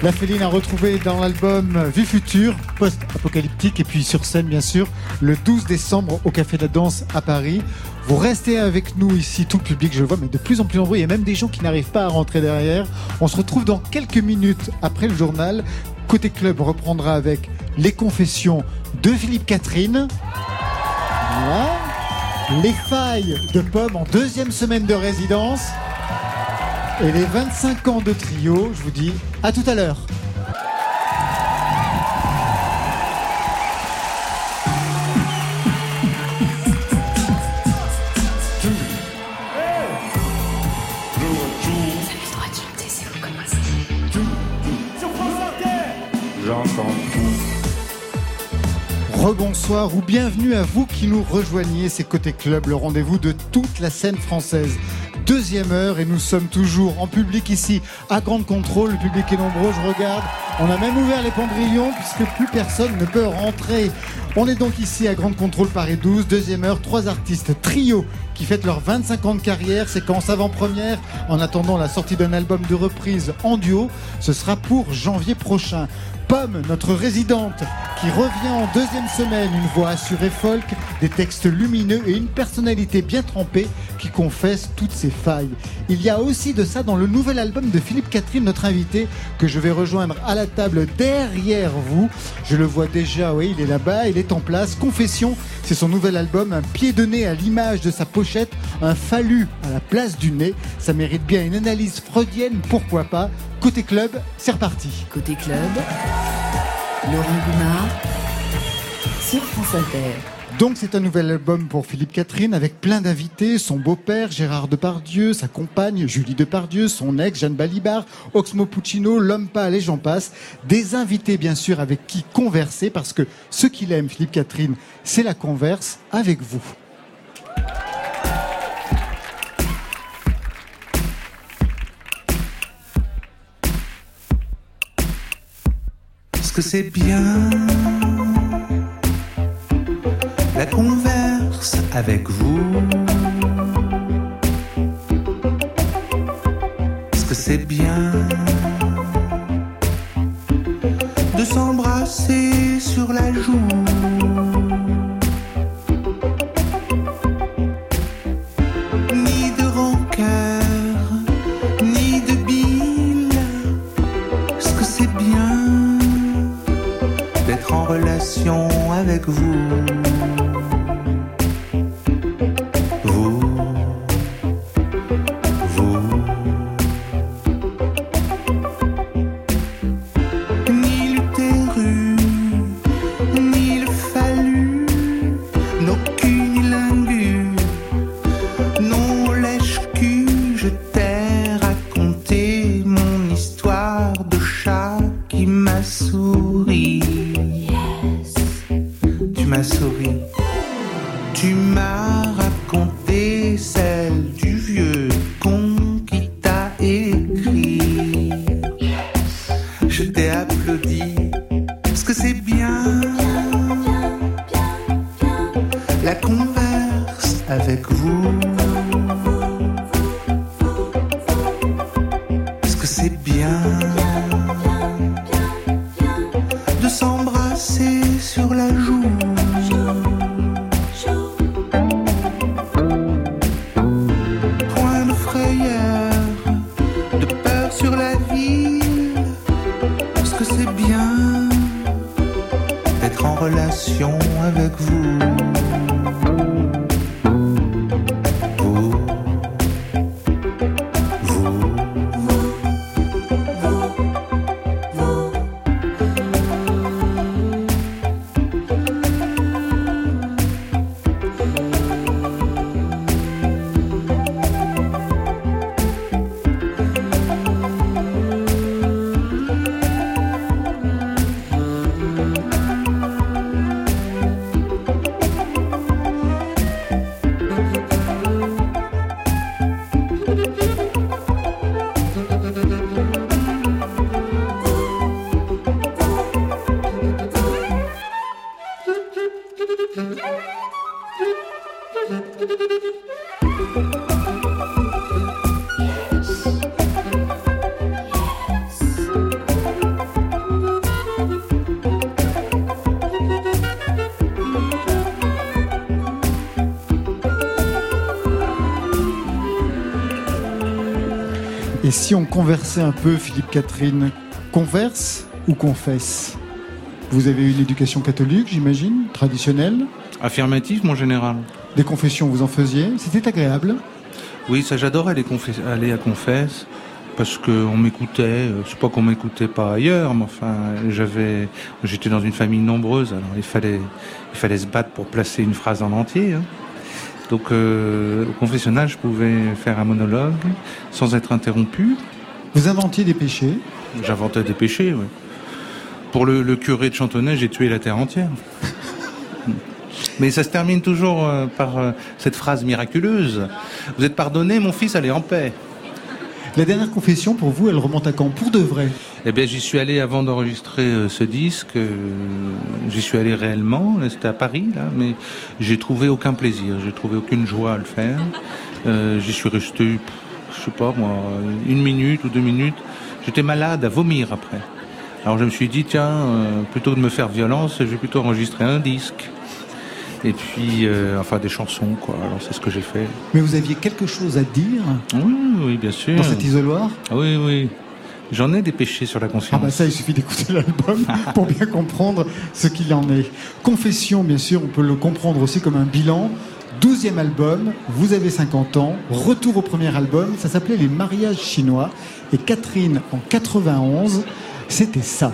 La Féline a retrouvé dans l'album Vie Future, post-apocalyptique, et puis sur scène bien sûr, le 12 décembre au Café de la Danse à Paris. Vous restez avec nous ici, tout le public, je le vois, mais de plus en plus nombreux. Il y a même des gens qui n'arrivent pas à rentrer derrière. On se retrouve dans quelques minutes après le journal. Côté club reprendra avec les confessions de Philippe Catherine. Les failles de Pomme en deuxième semaine de résidence et les 25 ans de trio. Je vous dis à tout à l'heure. Ou bienvenue à vous qui nous rejoignez. C'est Côté Club, le rendez-vous de toute la scène française. Deuxième heure et nous sommes toujours en public ici à Grande Contrôle. Le public est nombreux, je regarde. On a même ouvert les pendrillons puisque plus personne ne peut rentrer. On est donc ici à Grande Contrôle Paris 12, deuxième heure, trois artistes trio qui fêtent leurs 25 ans de carrière, séquence avant-première en attendant la sortie d'un album de reprise en duo. Ce sera pour janvier prochain. Pomme, notre résidente, qui revient en deuxième semaine, une voix assurée folk, des textes lumineux et une personnalité bien trempée qui confesse toutes ses failles. Il y a aussi de ça dans le nouvel album de Philippe Catherine, notre invité, que je vais rejoindre à la table derrière vous. Je le vois déjà, oui, il est là-bas, il est en place. Confession, c'est son nouvel album, un pied de nez à l'image de sa pochette, un fallu à la place du nez. Ça mérite bien une analyse freudienne, pourquoi pas. Côté club, c'est reparti. Côté club, Laurent Goumard sur France Inter. Donc c'est un nouvel album pour Philippe Catherine avec plein d'invités, son beau-père Gérard Depardieu, sa compagne Julie Depardieu, son ex Jeanne Balibar, Oxmo Puccino, l'homme pâle et j'en passe. Des invités bien sûr avec qui converser parce que ce qu'il aime Philippe Catherine, c'est la converse avec vous. Que c'est bien la converse avec vous. Est-ce que c'est bien de s'embrasser sur la joue? Et si on conversait un peu, Philippe Catherine, converse ou confesse? Vous avez une éducation catholique, j'imagine, traditionnelle? Affirmative, mon général. Des confessions, vous en faisiez? C'était agréable Oui, ça j'adorais aller, aller à confesse parce qu'on m'écoutait. Euh, c'est pas qu'on m'écoutait pas ailleurs, mais enfin, j'avais, j'étais dans une famille nombreuse, alors il fallait, il fallait se battre pour placer une phrase en entier. Hein. Donc euh, au confessionnal, je pouvais faire un monologue sans être interrompu. Vous inventiez des péchés J'inventais des péchés, oui. Pour le, curé de Chantonnay, j'ai tué la terre entière. Mais ça se termine toujours euh, par euh, cette phrase miraculeuse. Vous êtes pardonné, mon fils, allez en paix. La dernière confession, pour vous, elle remonte à quand? Pour de vrai? Eh bien, j'y suis allé avant d'enregistrer euh, ce disque. j'y suis allé réellement. C'était à Paris, là, mais j'ai trouvé aucun plaisir. J'ai trouvé aucune joie à le faire. j'y suis resté, je sais pas moi, une minute ou deux minutes. J'étais malade à vomir après. Alors je me suis dit, tiens, plutôt que de me faire violence, je vais plutôt enregistrer un disque et puis euh, enfin des chansons quoi. Alors c'est ce que j'ai fait. Mais vous aviez quelque chose à dire Oui, oui, bien sûr. Dans cet isoloir? Oui, oui. J'en ai des péchés sur la conscience. Ah bah ça, il suffit d'écouter l'album pour bien comprendre ce qu'il en est. Confession, bien sûr, on peut le comprendre aussi comme un bilan. Douzième album, vous avez 50 ans, retour au premier album, ça s'appelait Les mariages chinois. Et Catherine, en 91, c'était ça.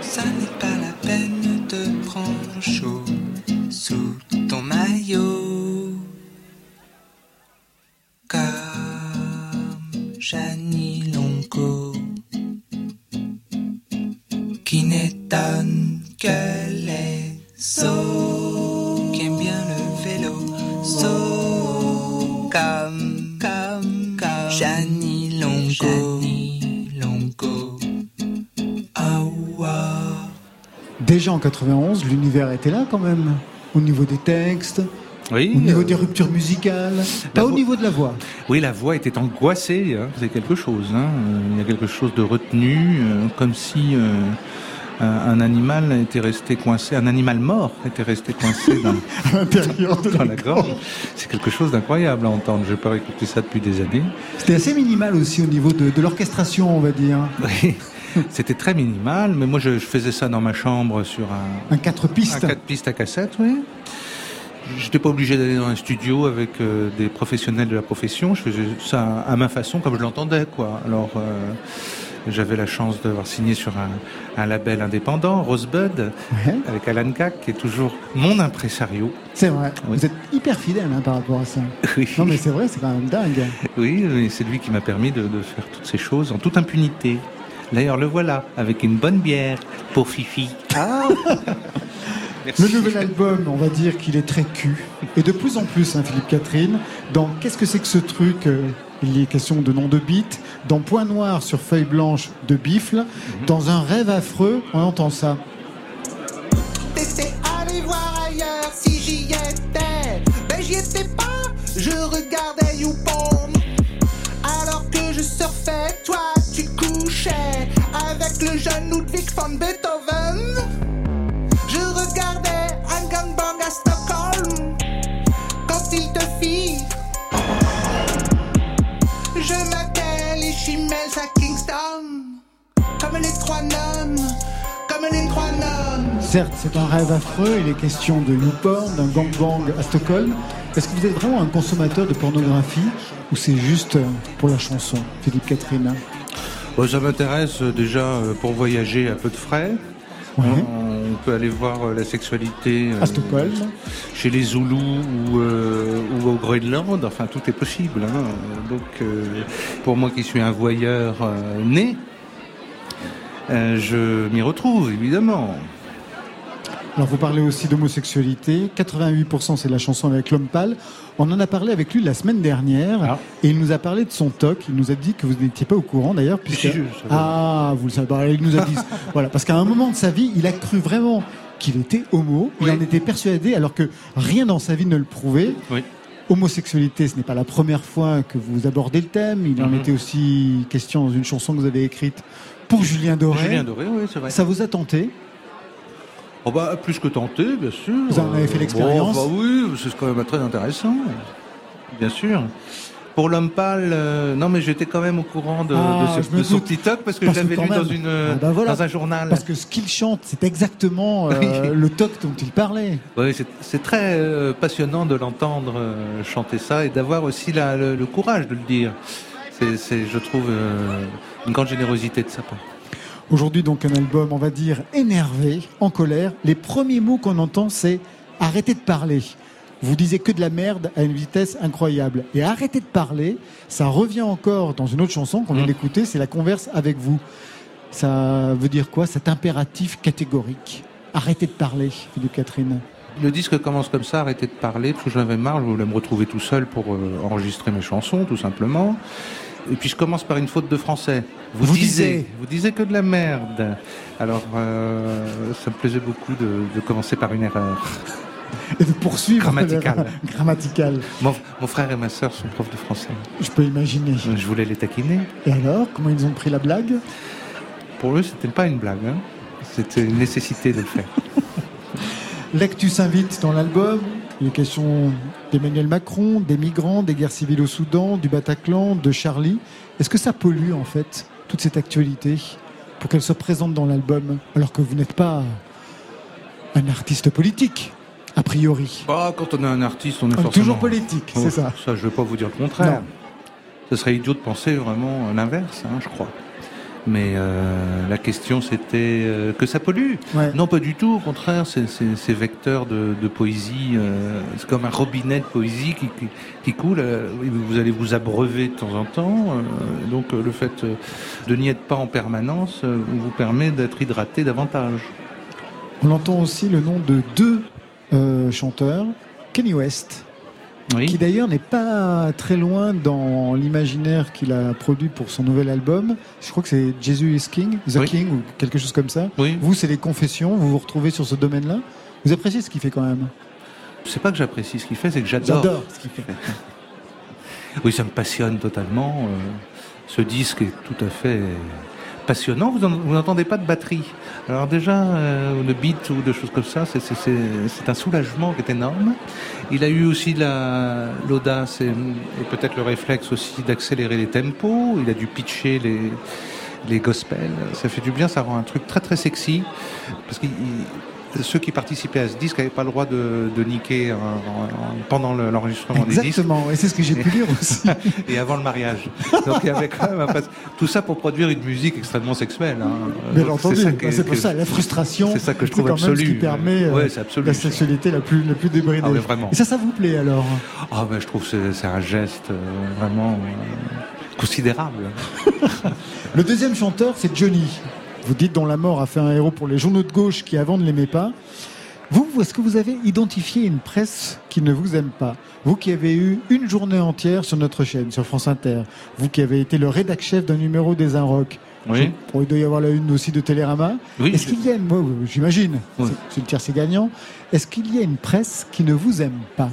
Ça n'est pas la peine de prendre chaud sous ton maillot. Comme Janie Longo, qui n'étonne que les Déjà en 91, l'univers était là quand même au niveau des textes, oui, au niveau des ruptures musicales, pas au niveau de la voix. Oui, la voix était angoissée, hein, c'est quelque chose. Hein. Il y a quelque chose de retenu, euh, comme si euh, un animal était resté coincé, un animal mort était resté coincé dans, à l'intérieur de la, gorge. C'est quelque chose d'incroyable à entendre. Je n'ai pas écouté ça depuis des années. C'était assez minimal aussi au niveau de, de l'orchestration, on va dire. Oui. C'était très minimal, mais moi je, faisais ça dans ma chambre sur un... Un 4 pistes Un 4 pistes à cassette, oui. J'étais pas obligé d'aller dans un studio avec euh, des professionnels de la profession. Je faisais ça à ma façon, comme je l'entendais, quoi. Alors, euh, j'avais la chance d'avoir signé sur un, label indépendant, Rosebud, avec Alan Kak, qui est toujours mon impresario. C'est vrai. Vous êtes hyper fidèle hein, par rapport à ça. Oui. Non, mais c'est vrai, c'est quand même dingue. Oui, c'est lui qui m'a permis de, de faire toutes ces choses en toute impunité. D'ailleurs, le voilà, avec une bonne bière pour Fifi. Ah Le nouvel album, on va dire qu'il est très cul. Et de plus en plus, hein, Philippe Catherine, dans Qu'est-ce que c'est que ce truc euh, Il est question de nom de beat. Dans Point Noir sur feuille blanche de bifle. Mhm. Dans Un rêve affreux, on entend ça. Allé voir ailleurs si j'y étais. Ben j'y étais pas, je regardais YouPorn. Alors que je surfais, toi avec le jeune Ludwig van Beethoven. Les chimelles à Kingston, comme les trois nonnes, comme les trois nonnes. Certes, c'est un rêve affreux, il est question de YouPorn, d'un gangbang à Stockholm. Est-ce que vous êtes vraiment un consommateur de pornographie ou c'est juste pour la chanson, Philippe Catherine? Ça m'intéresse euh, déjà euh, pour voyager à peu de frais. On peut aller voir euh, la sexualité à Stockholm, chez les Zoulous ou, au Groenland. Enfin, tout est possible. Hein. Donc, pour moi qui suis un voyeur né, je m'y retrouve évidemment. Alors vous parlez aussi d'homosexualité. 88% c'est la chanson avec l'homme pâle. On en a parlé avec lui la semaine dernière ah. et il nous a parlé de son toc. Il nous a dit que vous n'étiez pas au courant d'ailleurs. Puisque... ah, vous le savez. Bah, il nous a dit. voilà, parce qu'à un moment de sa vie, il a cru vraiment qu'il était homo. Il en était persuadé alors que rien dans sa vie ne le prouvait. Oui. Homosexualité, ce n'est pas la première fois que vous abordez le thème. Il en mhm. était aussi question dans une chanson que vous avez écrite pour Julien Doré. Julien Doré, oui, c'est vrai. Ça vous a tenté Oh bah, plus que tenté, bien sûr. Vous en avez fait l'expérience bah Oui, c'est quand même très intéressant, bien sûr. Pour l'homme pâle, euh, non mais j'étais quand même au courant de, ah, ce, petit toc parce que je l'avais lu dans, une, ah, bah dans un journal. Parce que ce qu'il chante, c'est exactement euh, le toc dont il parlait. Oui, c'est très euh, passionnant de l'entendre chanter ça et d'avoir aussi la, le, le, courage de le dire. C'est, je trouve, une grande générosité de sa part. Aujourd'hui, donc, un album, on va dire, énervé, en colère. Les premiers mots qu'on entend, c'est arrêtez de parler. Vous disiez que de la merde à une vitesse incroyable. Et arrêtez de parler, ça revient encore dans une autre chanson qu'on vient mmh. d'écouter, c'est la converse avec vous. Ça veut dire quoi? Cet impératif catégorique. Arrêtez de parler, Philippe Catherine. Le disque commence comme ça, arrêtez de parler, parce que j'en avais marre, je voulais me retrouver tout seul pour euh, enregistrer mes chansons, tout simplement. Et puis je commence par une faute de français. Vous, vous disiez, vous disiez que de la merde. Alors euh, ça me plaisait beaucoup de, de commencer par une erreur. Et de poursuivre grammatical. grammatical. Mon, mon, frère et ma sœur sont profs de français. Je peux imaginer. Je voulais les taquiner. Et alors, comment ils ont pris la blague? Pour eux, c'était pas une blague. Hein. C'était une nécessité de le faire. Lectus invite dans l'album. Il est question d'Emmanuel Macron, des migrants, des guerres civiles au Soudan, du Bataclan, de Charlie. Est-ce que ça pollue en fait toute cette actualité pour qu'elle soit présente dans l'album alors que vous n'êtes pas un artiste politique a priori? Bah, quand on est un artiste, on est forcément... toujours politique, c'est oh, ça. Ça, je ne veux pas vous dire le contraire. Ce serait idiot de penser vraiment l'inverse, hein, je crois. Mais euh, la question, c'était euh, que ça pollue. Ouais. Non, pas du tout. Au contraire, c'est vecteurs de, de poésie. Euh, c'est comme un robinet de poésie qui, qui, qui, coule. Vous allez vous abreuver de temps en temps. donc, le fait de n'y être pas en permanence vous permet d'être hydraté davantage. On entend aussi le nom de deux euh, chanteur, Kenny West. Oui. Qui d'ailleurs n'est pas très loin dans l'imaginaire qu'il a produit pour son nouvel album. Je crois que c'est Jesus is King, The oui. King ou quelque chose comme ça. Oui. Vous, c'est les confessions, vous vous retrouvez sur ce domaine-là. Vous appréciez ce qu'il fait quand même C'est pas que j'apprécie ce qu'il fait, c'est que j'adore ce qu'il fait. oui, ça me passionne totalement. Euh, ce disque est tout à fait passionnant. Vous n'entendez pas de batterie. Alors déjà, euh, beat ou de choses comme ça, c'est un soulagement qui est énorme. Il a eu aussi l'audace et, et peut-être le réflexe aussi d'accélérer les tempos. Il a dû pitcher les, les gospels. Ça fait du bien, ça rend un truc très très sexy. Parce qu'il ceux qui participaient à ce disque n'avaient pas le droit de, de niquer en, en, pendant l'enregistrement des disques. Exactement, et c'est ce que j'ai pu lire aussi. et avant le mariage. Donc il y avait quand même un pas... tout ça pour produire une musique extrêmement sexuelle. Hein. Bien entendu, c'est pour ça la frustration. C'est ça que je trouve absolu. Qui permet euh, ouais, absolu. la sexualité la plus la plus débridée. Ah, vraiment. Et ça, ça vous plaît alors? Ah ben je trouve que c'est un geste euh, vraiment euh, considérable. le deuxième chanteur, c'est Johnny. Vous dites dont la mort a fait un héros pour les journaux de gauche qui avant ne l'aimaient pas. Vous, est-ce que vous avez identifié une presse qui ne vous aime pas? Vous qui avez eu une journée entière sur notre chaîne, sur France Inter, vous qui avez été le rédac chef d'un numéro des Inrocks, oui. il doit y avoir la une aussi de Télérama. Oui, est-ce qu'il y a une, moi, j'imagine, oui. c'est le tiercé gagnant, est-ce qu'il y a une presse qui ne vous aime pas?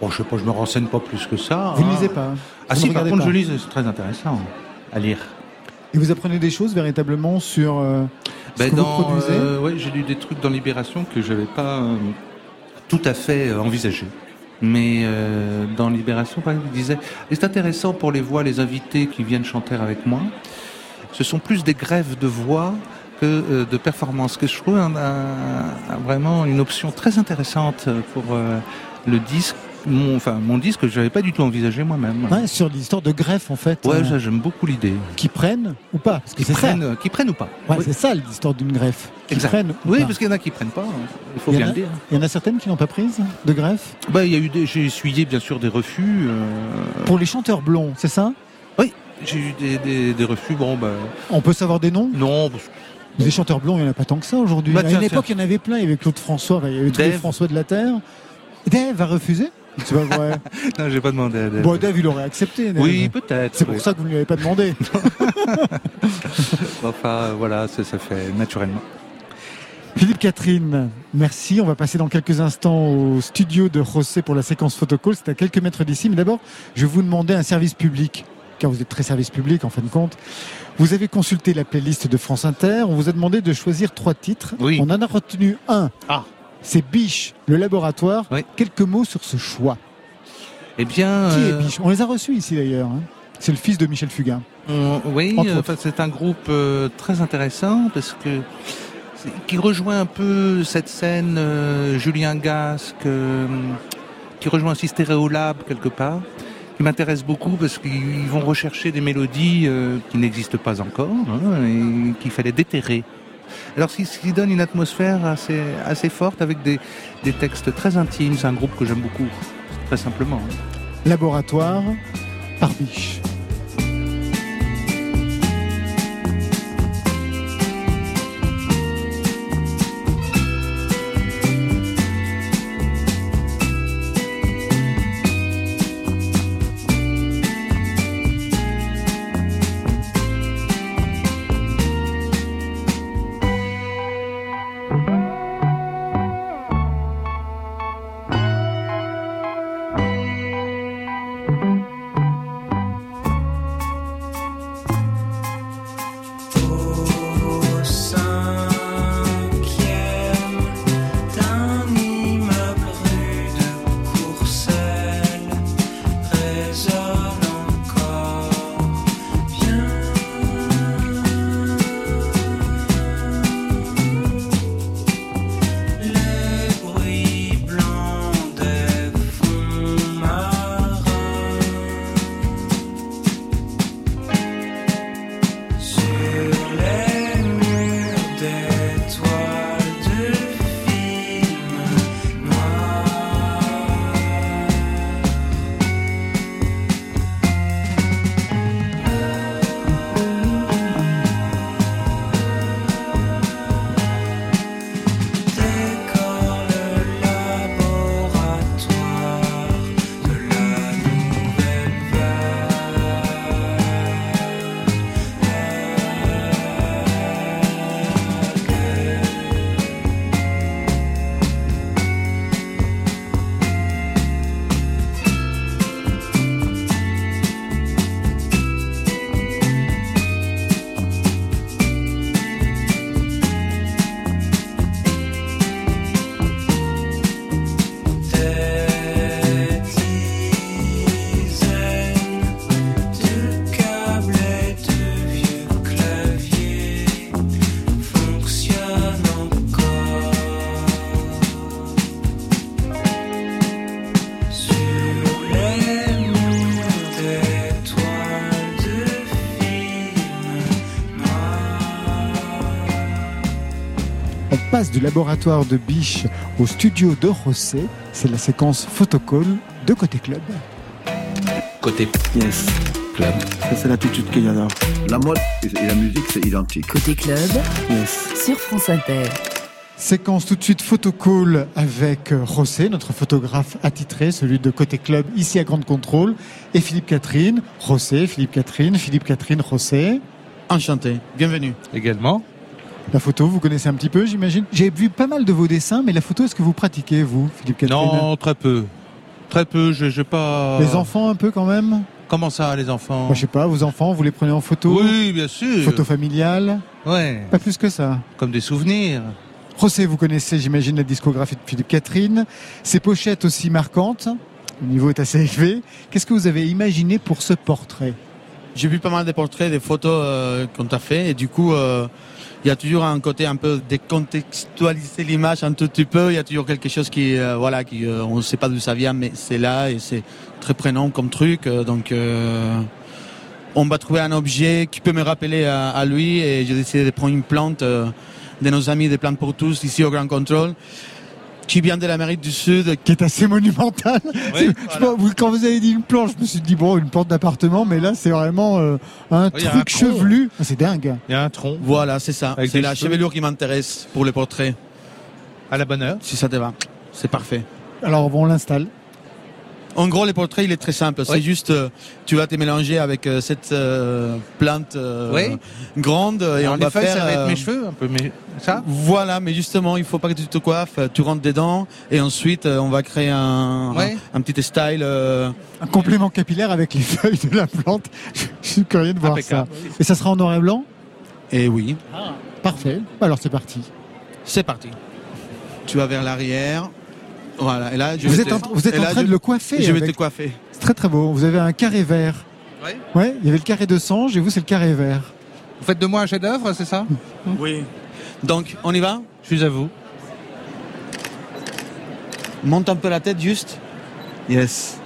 Bon, je sais pas, je me renseigne pas plus que ça. Vous ne hein. lisez pas Ah vous si, par contre, pas. je lis, c'est très intéressant à lire. Et vous apprenez des choses véritablement sur euh, ce Ben que dans, vous produisez euh, j'ai lu des trucs dans Libération que j'avais pas euh, tout à fait envisagé. Mais dans Libération, par exemple, il disait c'est intéressant pour les voix, les invités qui viennent chanter avec moi. Ce sont plus des grèves de voix que de performance. Que je trouve un, un, un, vraiment une option très intéressante pour euh, le disque. Mon, enfin, mon disque que je n'avais pas du tout envisagé moi-même. Ouais, sur l'histoire de greffe en fait. Ouais, euh, j'aime beaucoup l'idée. qui prennent ou pas Parce que Qui prennent, euh, qui prennent ou pas. Ouais, Oui. c'est ça l'histoire d'une greffe. Qui prennent ou Oui, parce qu'il y en a qui prennent pas. hein. Il faut il bien a, le dire. il y en a certaines qui n'ont pas prise de greffe. Bah, il y a eu des, j'ai essuyé bien sûr des refus. euh, Pour les chanteurs blonds, c'est ça? Oui, j'ai eu des, des, des refus. Bon, bah, On peut savoir des noms? Non. parce que- Des chanteurs blonds, il n'y en a pas tant que ça aujourd'hui. Bah, à une époque, il y en avait plein. Il y avait Claude François, il y avait Dave. François de la Terre. Dave a refusé? C'est pas vrai. Non, j'ai pas demandé à Dave. bon, Dave, il aurait accepté. Dave. Oui, peut-être. C'est pour oui. ça que vous ne lui avez pas demandé. Enfin, voilà, ça, ça fait naturellement. Philippe Catherine, merci. On va passer dans quelques instants au studio de José pour la séquence photocall. C'est à quelques mètres d'ici. Mais d'abord, je vais vous demander un service public, car vous êtes très service public en fin de compte. Vous avez consulté la playlist de France Inter. On vous a demandé de choisir trois titres. Oui. On en a retenu un. Ah. C'est Biche, le laboratoire. Oui. Quelques mots sur ce choix. Eh bien. Qui euh, est Biche? On les a reçus ici d'ailleurs. hein. C'est le fils de Michel Fugain. on- oui, euh, c'est un groupe euh, très intéressant parce que qui rejoint un peu cette scène euh, Julien Gasque, euh, qui rejoint aussi Stéréolab quelque part, qui m'intéresse beaucoup parce qu'ils vont rechercher des mélodies euh, qui n'existent pas encore hein, et qu'il fallait déterrer. Alors ce qui, donne une atmosphère assez, assez forte avec des, des textes très intimes. C'est un groupe que j'aime beaucoup, très simplement. hein. Laboratoire par Biche. Du laboratoire de Biche au studio de Rosset. C'est la séquence photocall de Côté Club. Côté Yes. Club. Ça, c'est l'attitude qu'il y a là. La mode et la musique, c'est identique. Côté Club. Yes. Sur France Inter. Séquence tout de suite photocall avec Rosset, notre photographe attitré, celui de Côté Club, ici à Grande Contrôle, et Philippe Catherine. Rosset, Philippe Catherine, Philippe Catherine, Rosset. Enchanté, bienvenue. Également. La photo, vous connaissez un petit peu, j'imagine? J'ai vu pas mal de vos dessins, mais la photo, est-ce que vous pratiquez, vous, Philippe Catherine? Non, très peu. Très peu, je n'ai pas. Les enfants, un peu quand même? Comment ça, les enfants? Je Je sais pas, vos enfants, vous les prenez en photo? Oui, bien sûr. Photo familiale? Ouais. Pas plus que ça. Comme des souvenirs. José, vous connaissez, j'imagine, la discographie de Philippe Catherine. Ses pochettes aussi marquantes. Le niveau est assez élevé. Qu'est-ce que vous avez imaginé pour ce portrait? J'ai vu pas mal de portraits, des photos euh, qu'on t'a fait, et du coup, euh, il y a toujours un côté un peu décontextualiser l'image un tout petit peu. Il y a toujours quelque chose qui, euh, voilà, qui, euh, on ne sait pas d'où ça vient, mais c'est là et c'est très prenant comme truc. Euh, donc, on va trouver un objet qui peut me rappeler à, lui et j'ai décidé de prendre une plante de nos amis des plantes pour tous ici au Grand Contrôle qui vient de l'Amérique du Sud. Qui est assez monumental. Quand vous avez dit une planche, je me suis dit, bon, une porte d'appartement, mais là, c'est vraiment euh, un truc chevelu. Ah, c'est dingue. Il y a un tronc. Voilà, c'est ça. C'est la chevelure qui m'intéresse pour les portraits. À la bonne heure. Si ça te va. C'est parfait. Alors, on l'installe. En gros, les portraits, il est très simple. C'est juste, euh, tu vas te mélanger avec euh, cette euh, plante grande et on va faire. Ça va être mes cheveux, un peu, mais ça. Voilà, mais justement, il faut pas que tu te coiffes. Tu rentres dedans et ensuite, on va créer un, un, petit style. Un complément capillaire avec les feuilles de la plante. Je suis curieux de voir ça. Et ça sera en noir et blanc? Et eh oui. Ah, parfait. Alors c'est parti. C'est parti. Tu vas vers l'arrière. Voilà. Et là, vous êtes en, vous êtes en train de le coiffer. Je vais te coiffer. C'est très très beau. Vous avez un carré vert. Oui. Ouais. Il y avait le carré de sange et vous c'est le carré vert. Vous faites de moi un chef-d'œuvre, c'est ça? Oui. Donc, on y va? Je suis à vous. Monte un peu la tête juste. Yes.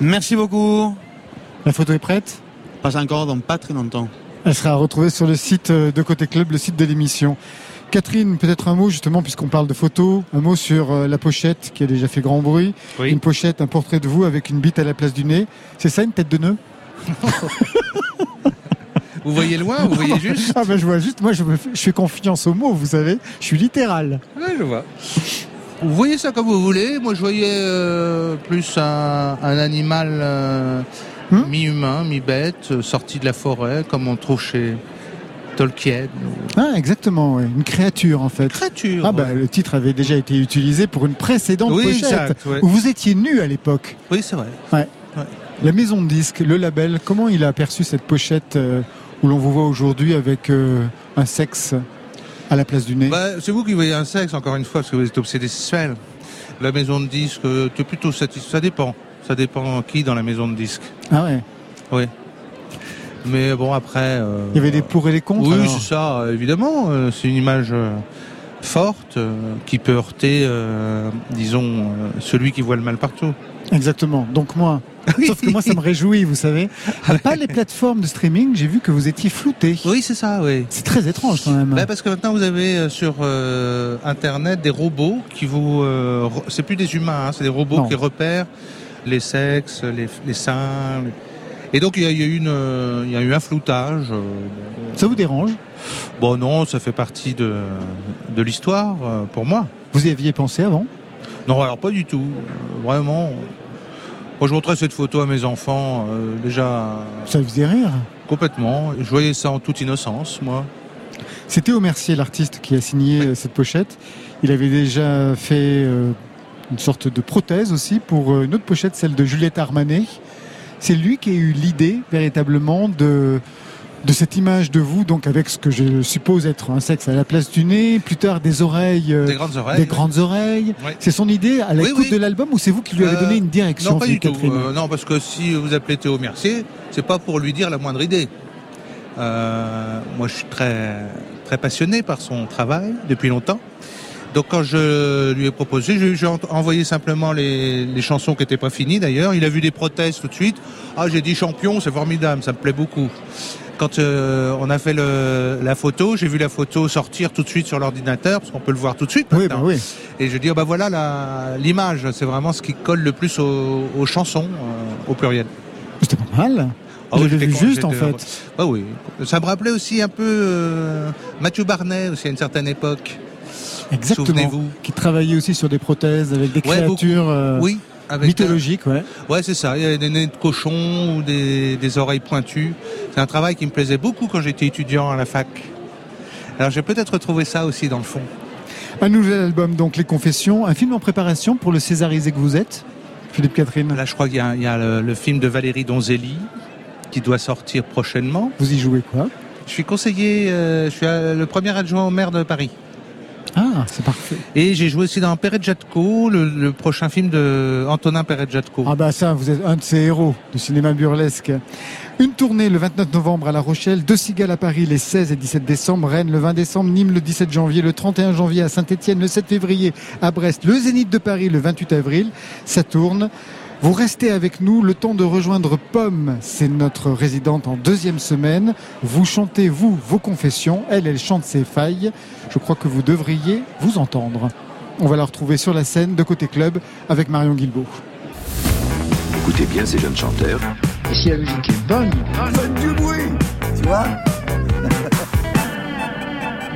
Merci beaucoup. La photo est prête? Pas encore, dans pas très longtemps. Elle sera retrouvée sur le site de Côté Club, le site de l'émission. Catherine, peut-être un mot justement, puisqu'on parle de photos, un mot sur euh, la pochette qui a déjà fait grand bruit. Une pochette, un portrait de vous avec une bite à la place du nez. C'est ça une tête de nœud? Vous voyez loin, vous voyez juste? Ah ben je vois juste, moi je, fais confiance aux mots, vous savez, je suis littéral. Oui, je vois. Vous voyez ça comme vous voulez. Moi je voyais euh, plus un, animal euh, hmm? mi-humain, mi-bête, sorti de la forêt, comme on trouve chez, Tolkien. Ah, exactement, une créature en fait. Créature. Ah, bah, le titre avait déjà été utilisé pour une précédente pochette où vous étiez nu à l'époque. Oui, c'est vrai. La maison de disque, le label, comment il a aperçu cette pochette euh, où l'on vous voit aujourd'hui avec euh, un sexe à la place du nez? Bah, C'est vous qui voyez un sexe, encore une fois, parce que vous êtes obsédé sexuel. La maison de disques, tu es plutôt satisfait. Ça dépend. Ça dépend qui dans la maison de disques. Ah ouais Oui. Mais bon, après. Il y avait des pour et des contre Oui, c'est ça, évidemment. c'est une image forte qui peut heurter, disons, celui qui voit le mal partout. Exactement. Donc moi, Sauf que moi, ça me réjouit, vous savez. Pas les plateformes de streaming, j'ai vu que vous étiez flouté. Oui, c'est ça, oui. C'est très étrange quand même. Bah, parce que maintenant, vous avez euh, sur euh, Internet des robots qui vous... Euh, c'est plus des humains, hein, c'est des robots qui repèrent les sexes, les, seins. Et donc, il y, a, eu une, il y a eu un floutage. Ça vous dérange? Bon, non, ça fait partie de, de l'histoire pour moi. Vous y aviez pensé avant? Non, alors pas du tout. Vraiment, moi, je montrais cette photo à mes enfants, euh, déjà. Ça vous faisait rire? Complètement. Je voyais ça en toute innocence, moi. C'était Théo Mercier, l'artiste, qui a signé euh, cette pochette. Il avait déjà fait euh, une sorte de prothèse aussi pour une autre pochette, celle de Juliette Armanet. C'est lui qui a eu l'idée véritablement de de cette image de vous, donc avec ce que je suppose être un sexe à la place du nez, plus tard des oreilles, euh, des grandes oreilles. Des grandes oreilles. C'est son idée à l'écoute de l'album ou c'est vous qui lui avez donné une direction Non, pas du tout. Euh, non, parce que si vous appelez Théo Mercier, c'est pas pour lui dire la moindre idée. Euh, moi, je suis très très passionné par son travail depuis longtemps. Donc quand je lui ai proposé, j'ai envoyé simplement les, les, chansons qui n'étaient pas finies d'ailleurs. Il a vu des protestes tout de suite. Ah j'ai dit champion, c'est formidable, ça me plaît beaucoup quand euh, on a fait la photo, j'ai vu la photo sortir tout de suite sur l'ordinateur, parce qu'on peut le voir tout de suite. Oui, bah oui. Et je dis, oh bah voilà l'image, c'est vraiment ce qui colle le plus aux, chansons, euh, au pluriel. C'était pas mal. Ah, oui, vu juste en fait. Bah oui. Ça me rappelait aussi un peu euh, Mathieu Barnet aussi à une certaine époque. Exactement. vous Qui travaillait aussi sur des prothèses avec des créatures. oui. Mythologique, ouais. Ouais, c'est ça. Il y avait des nez de cochon ou des, des oreilles pointues. C'est un travail qui me plaisait beaucoup quand j'étais étudiant à la fac. Alors j'ai peut-être retrouvé ça aussi dans le fond. Un nouvel album, donc Les Confessions, un film en préparation pour le Césarisé que vous êtes, Philippe Catherine. Là, je crois qu'il y a, le, film de Valérie Donzelli qui doit sortir prochainement. Vous y jouez quoi? Je suis conseiller, euh, je suis le premier adjoint au maire de Paris. Ah, c'est parfait. Et j'ai joué aussi dans Perret-Jatko, le, prochain film de Antonin Perret-Jatko. Ah bah ça, vous êtes un de ses héros du cinéma burlesque. Une tournée le 29 novembre à La Rochelle, deux cigales à Paris les 16 et 17 décembre, Rennes le 20 décembre, Nîmes le 17 janvier, le 31 janvier à Saint-Etienne, le 7 février à Brest, le Zénith de Paris le 28 avril. Ça tourne. Vous restez avec nous le temps de rejoindre Pomme, c'est notre résidente en deuxième semaine. Vous chantez, vous, vos confessions, elle, elle chante ses failles. Je crois que vous devriez vous entendre. On va la retrouver sur la scène de Côté Club avec Marion Guilbault. Écoutez bien ces jeunes chanteurs. Et si la musique est bonne, faites du bruit, tu vois?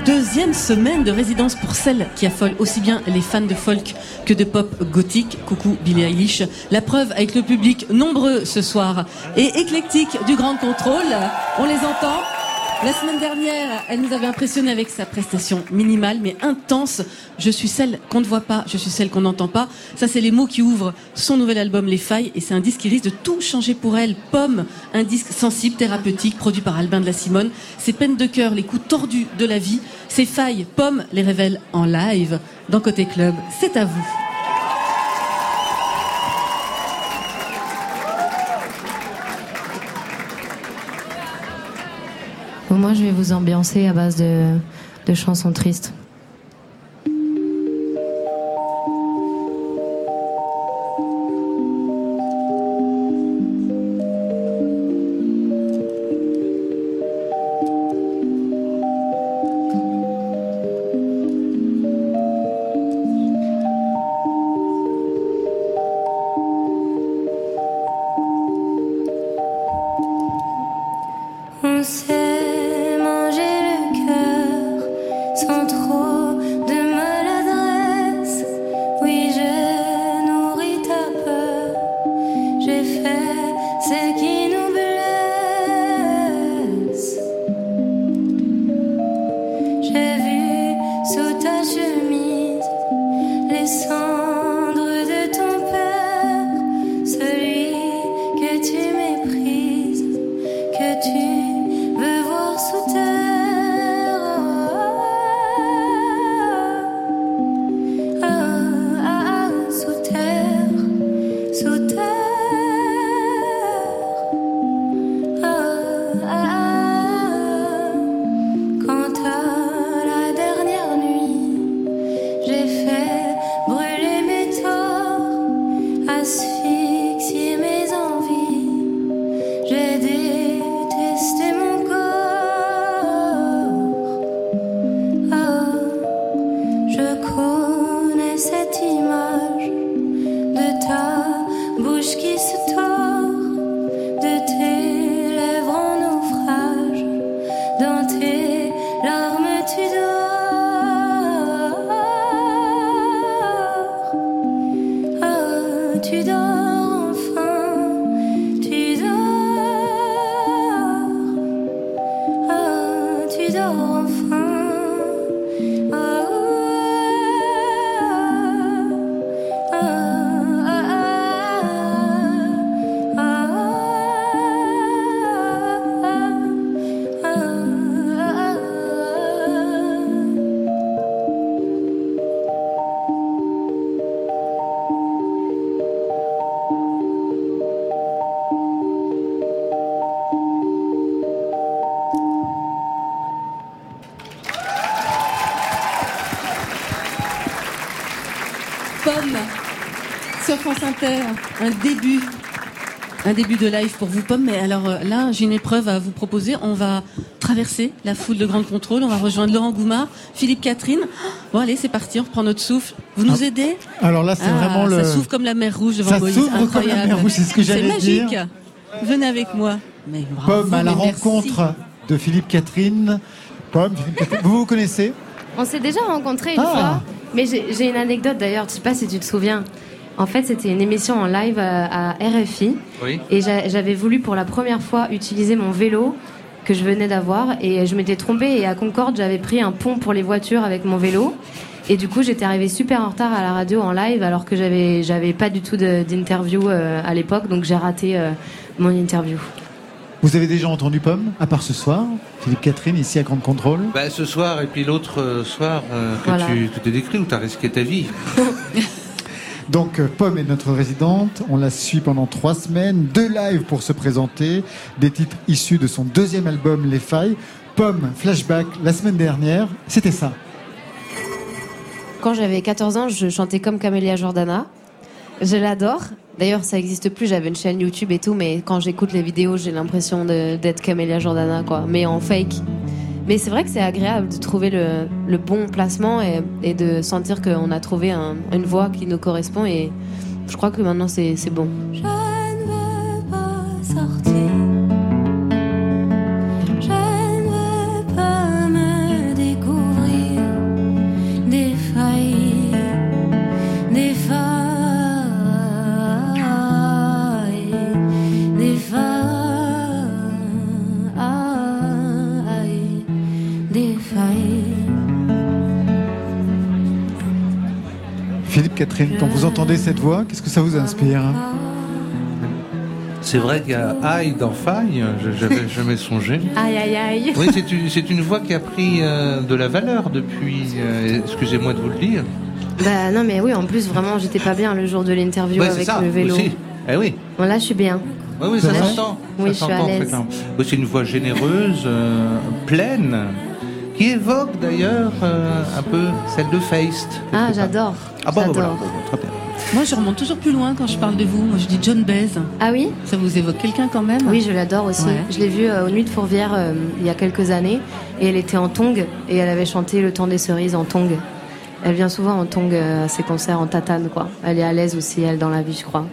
Deuxième semaine de résidence pour celle qui affole aussi bien les fans de folk que de pop gothique. Coucou Billie Eilish. La preuve avec le public nombreux ce soir et éclectique du Grand Contrôle. On les entend. La semaine dernière, elle nous avait impressionné avec sa prestation minimale mais intense. Je suis celle qu'on ne voit pas, je suis celle qu'on n'entend pas. Ça, c'est les mots qui ouvrent son nouvel album Les Failles et c'est un disque qui risque de tout changer pour elle. Pomme, un disque sensible, thérapeutique, produit par Albin de la Simone. Ses peines de cœur, les coups tordus de la vie, ses failles, Pomme les révèle en live dans Côté Club. C'est à vous. Moi, je vais vous ambiancer à base de, de chansons tristes. Un début. Un début de live pour vous, Pomme. Mais alors euh, là, j'ai une épreuve à vous proposer. On va traverser la foule de Grande Contrôle. On va rejoindre Laurent Goumard, Philippe Catherine. Bon, allez, c'est parti. On reprend notre souffle. Vous nous ah. aidez Alors là, c'est ah, vraiment le. Ça s'ouvre comme la mer rouge devant ça s'ouvre comme la mer rouge, c'est ce que j'allais dire. C'est magique. Venez avec moi. Mais Pomme à la rencontre de Philippe Catherine. Pomme, vous vous connaissez On s'est déjà rencontrés une ah. fois. Mais j'ai une anecdote d'ailleurs, je sais pas si tu te souviens. En fait, c'était une émission en live euh, à, RFI. Et j'avais voulu pour la première fois utiliser mon vélo que je venais d'avoir. Et je m'étais trompée. Et à Concorde, j'avais pris un pont pour les voitures avec mon vélo. Et du coup, j'étais arrivée super en retard à la radio en live alors que j'avais j'avais pas du tout d'interview euh, à l'époque, donc j'ai raté euh, mon interview. Vous avez déjà entendu Pomme, à part ce soir, Philippe Catherine, ici à Grande Contrôle? Bah, Ce soir et puis l'autre soir que tu t'es décrit où tu as risqué ta vie. Donc euh, Pomme est notre résidente, on la suit pendant trois semaines, deux lives pour se présenter, des titres issus de son deuxième album Les Failles. Pomme, flashback, la semaine dernière, c'était ça. Quand j'avais 14 ans, je chantais comme Camélia Jordana. Je l'adore. D'ailleurs, ça n'existe plus. J'avais une chaîne YouTube et tout, mais quand j'écoute les vidéos, j'ai l'impression d'être Camélia Jordana, quoi. Mais en fake. Mais c'est vrai que c'est agréable de trouver le, bon placement et, de sentir qu'on a trouvé une voix qui nous correspond. Et je crois que maintenant, c'est bon. Catherine, quand vous entendez cette voix, qu'est-ce que ça vous inspire c'est vrai qu'il y a aïe dans faille, j'avais jamais songé. Aïe aïe aïe. Oui, c'est une, voix qui a pris euh, de la valeur depuis, euh, excusez-moi de vous le dire. Bah non mais oui, en plus vraiment j'étais pas bien le jour de l'interview avec le vélo. Aussi. Eh oui. Bon là je suis bien. Oui, oui, ça s'entend. Oui, je suis à l'aise. C'est une voix généreuse, euh, pleine, qui évoque d'ailleurs un peu celle de Feist. Ah j'adore. Ah bah, voilà, très bien. Moi, je remonte toujours plus loin quand je parle de vous. Moi, je dis John Baez. Ah oui? Ça vous évoque quelqu'un quand même? Oui, je l'adore aussi. Je l'ai vue euh, aux Nuits de Fourvière euh, il y a quelques années. Et elle était en tongue. Et elle avait chanté Le temps des cerises en tongue. Elle vient souvent en tongue euh, à ses concerts en tatane, quoi. Elle est à l'aise aussi, elle, dans la vie, je crois.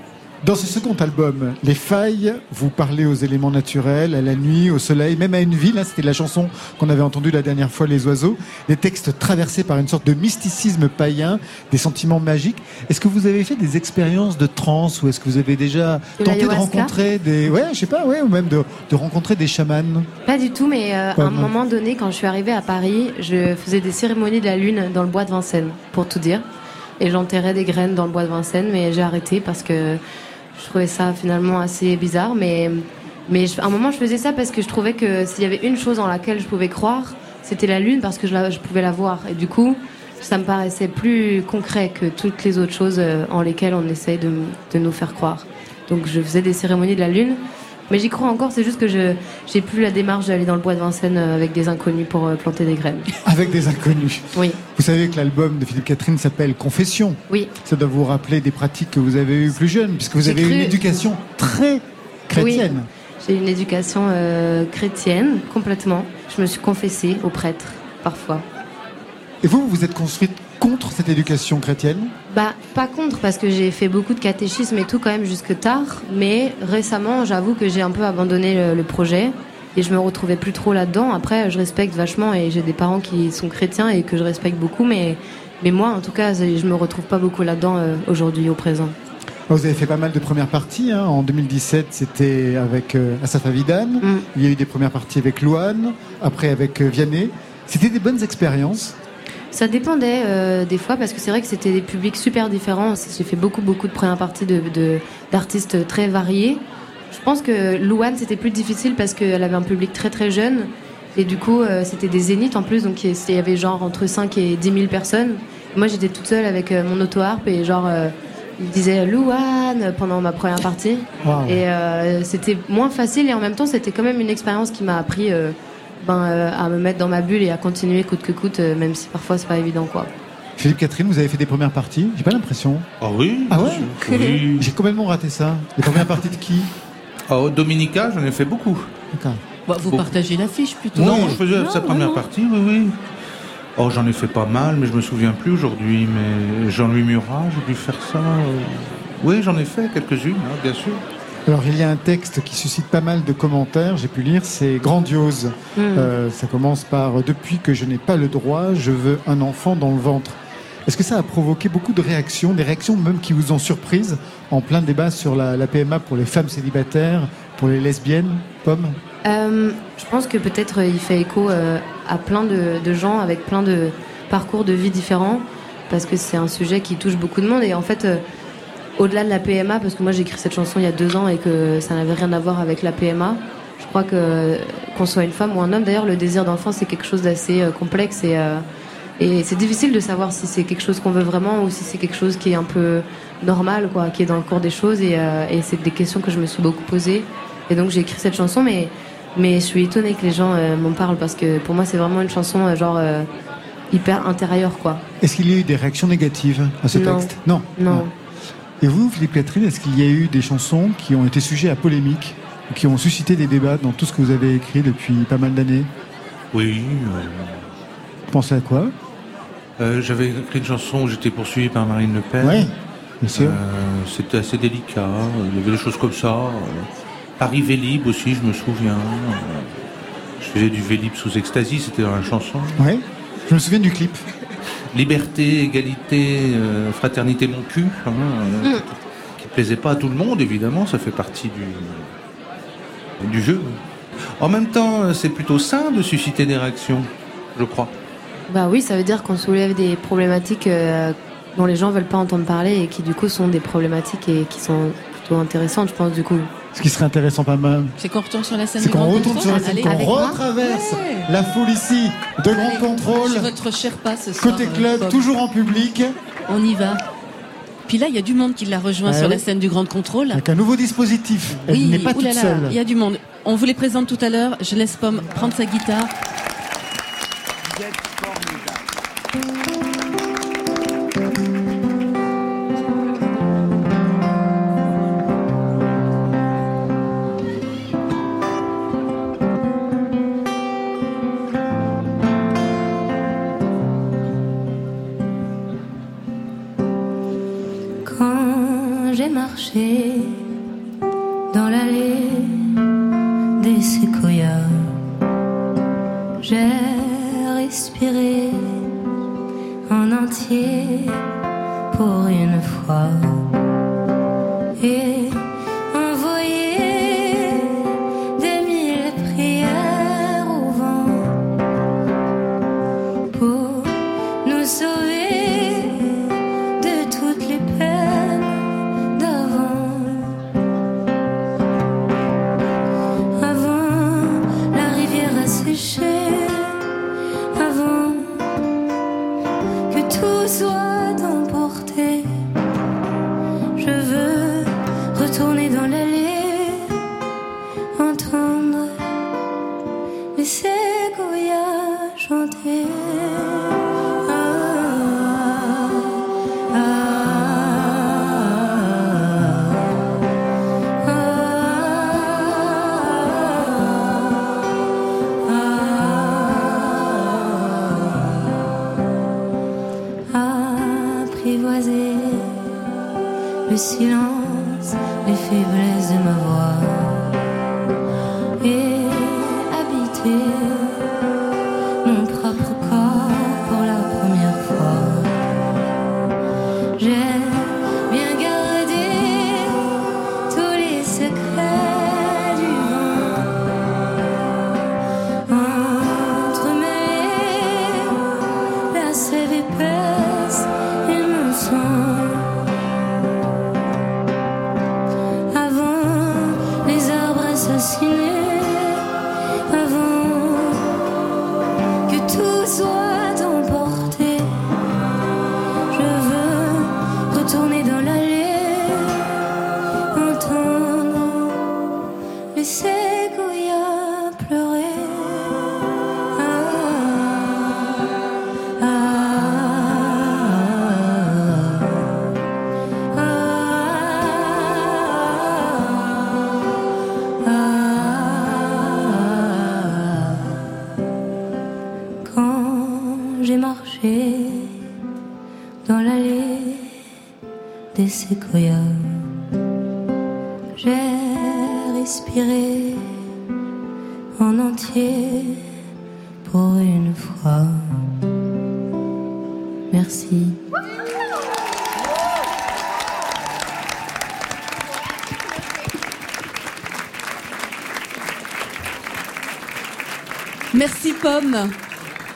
Dans ce second album, Les Failles, vous parlez aux éléments naturels, à la nuit, au soleil, même à une ville. Hein, C'était la chanson qu'on avait entendue la dernière fois, Les Oiseaux. Des textes traversés par une sorte de mysticisme païen, des sentiments magiques. Est-ce que vous avez fait des expériences de trance ou est-ce que vous avez déjà tenté de rencontrer des, ouais, je sais pas, ouais, ou même de, rencontrer des chamans Pas du tout, mais euh, à un moment donné, quand je suis arrivée à Paris, je faisais des cérémonies de la lune dans le bois de Vincennes, pour tout dire. Et j'enterrais des graines dans le bois de Vincennes, mais j'ai arrêté parce que je trouvais ça finalement assez bizarre, mais, mais à un moment je faisais ça parce que je trouvais que s'il y avait une chose en laquelle je pouvais croire, c'était la lune parce que je, je pouvais la voir. Et du coup, ça me paraissait plus concret que toutes les autres choses euh, en lesquelles on essaye de, de nous faire croire. Donc je faisais des cérémonies de la lune. Mais j'y crois encore, c'est juste que je j'ai plus la démarche d'aller dans le bois de Vincennes euh, avec des inconnus pour euh, planter des graines. Avec des inconnus Oui. Vous savez que l'album de Philippe Catherine s'appelle Confession. Oui. Ça doit vous rappeler des pratiques que vous avez eues plus jeune, puisque vous avez eu une éducation très chrétienne. Oui. J'ai une éducation euh, chrétienne, complètement. Je me suis confessée au prêtre, parfois. Et vous, vous êtes construite contre cette éducation chrétienne? Bah, pas contre, parce que j'ai fait beaucoup de catéchisme et tout quand même jusque tard. Mais récemment, j'avoue que j'ai un peu abandonné le, projet et je me retrouvais plus trop là-dedans. Après, je respecte vachement et j'ai des parents qui sont chrétiens et que je respecte beaucoup, mais, mais moi, en tout cas, je me retrouve pas beaucoup là-dedans euh, aujourd'hui, au présent. Vous avez fait pas mal de premières parties. Hein. En 2017, c'était avec euh, Asaf Avidan. Mm. Il y a eu des premières parties avec Louane, après avec euh, Vianney. C'était des bonnes expériences ça dépendait euh, des fois parce que c'est vrai que c'était des publics super différents. J'ai fait beaucoup beaucoup de premières parties de d'artistes très variés. Je pense que Louane c'était plus difficile parce qu'elle avait un public très très jeune et du coup euh, c'était des zéniths en plus donc il y avait genre entre 5 et 10 000 personnes. Moi j'étais toute seule avec euh, mon auto-harpe et genre il disait Louane pendant ma première partie et c'était moins facile et en même temps c'était quand même une expérience qui m'a appris ben, euh, à me mettre dans ma bulle et à continuer coûte que coûte, euh, même si parfois c'est pas évident quoi. Philippe Catherine, vous avez fait des premières parties J'ai pas l'impression. Ah oui Ah ouais J'ai complètement raté ça. Les premières parties de qui? Oh, Dominica, j'en ai fait beaucoup. Bah, vous partagez l'affiche plutôt Non, je faisais sa première partie, oui, oui. Oh, j'en ai fait pas mal, mais je me souviens plus aujourd'hui. Mais Jean-Louis Murat, j'ai dû faire ça. Euh, oui, j'en ai fait quelques-unes, hein, bien sûr. Alors il y a un texte qui suscite pas mal de commentaires, j'ai pu lire, c'est grandiose. Hmm. Euh, ça commence par Depuis que je n'ai pas le droit, je veux un enfant dans le ventre. Est-ce que ça a provoqué beaucoup de réactions, des réactions même qui vous ont surprise en plein débat sur la, PMA pour les femmes célibataires, pour les lesbiennes, Pomme euh, Je pense que peut-être il fait écho euh, à plein de, de, gens avec plein de parcours de vie différents, parce que c'est un sujet qui touche beaucoup de monde. Et en fait, au-delà de la PMA, parce que moi j'ai écrit cette chanson il y a deux ans et que ça n'avait rien à voir avec la PMA. Je crois que qu'on soit une femme ou un homme, d'ailleurs, le désir d'enfant c'est quelque chose d'assez euh, complexe et euh, et c'est difficile de savoir si c'est quelque chose qu'on veut vraiment ou si c'est quelque chose qui est un peu normal, quoi, qui est dans le cours des choses. Et, euh, et c'est des questions que je me suis beaucoup posées. Et donc j'ai écrit cette chanson, mais mais je suis étonnée que les gens m'en parlent parce que pour moi c'est vraiment une chanson genre hyper intérieure, quoi. Est-ce qu'il y a eu des réactions négatives à ce texte? Non. Non. Et vous, Philippe Catherine, est-ce qu'il y a eu des chansons qui ont été sujets à polémique, qui ont suscité des débats dans tout ce que vous avez écrit depuis pas mal d'années? Oui. Vous pensez à quoi? euh, J'avais écrit une chanson où j'étais poursuivi par Marine Le Pen. Oui, bien sûr. Euh, c'était assez délicat. Il y avait des choses comme ça. Paris Vélib aussi, je me souviens. Je faisais du Vélib sous extasie, c'était dans la chanson. Oui, je me souviens du clip liberté, égalité, euh, fraternité, mon cul, hein, euh, mm. qui ne plaisait pas à tout le monde, évidemment, ça fait partie du, du jeu. En même temps, euh, c'est plutôt sain de susciter des réactions, je crois. Bah oui, ça veut dire qu'on soulève des problématiques dont les gens veulent pas entendre parler et qui du coup sont des problématiques et qui sont plutôt intéressantes, je pense, du coup. Ce qui serait intéressant pas mal. C'est qu'on retourne sur la scène. C'est qu'on retourne sur la scène, qu'on retraverse la foule ici de Grand Contrôle. votre Sherpa ce soir. Côté club, toujours en public. On y va. Puis là, il y a du monde qui l'a rejoint ah sur la scène du Grand Contrôle. Avec un nouveau dispositif. Elle n'est pas toute seule. Il y a du monde. On vous les présente tout à l'heure. Je laisse Pomme prendre sa guitare. Pour une fois.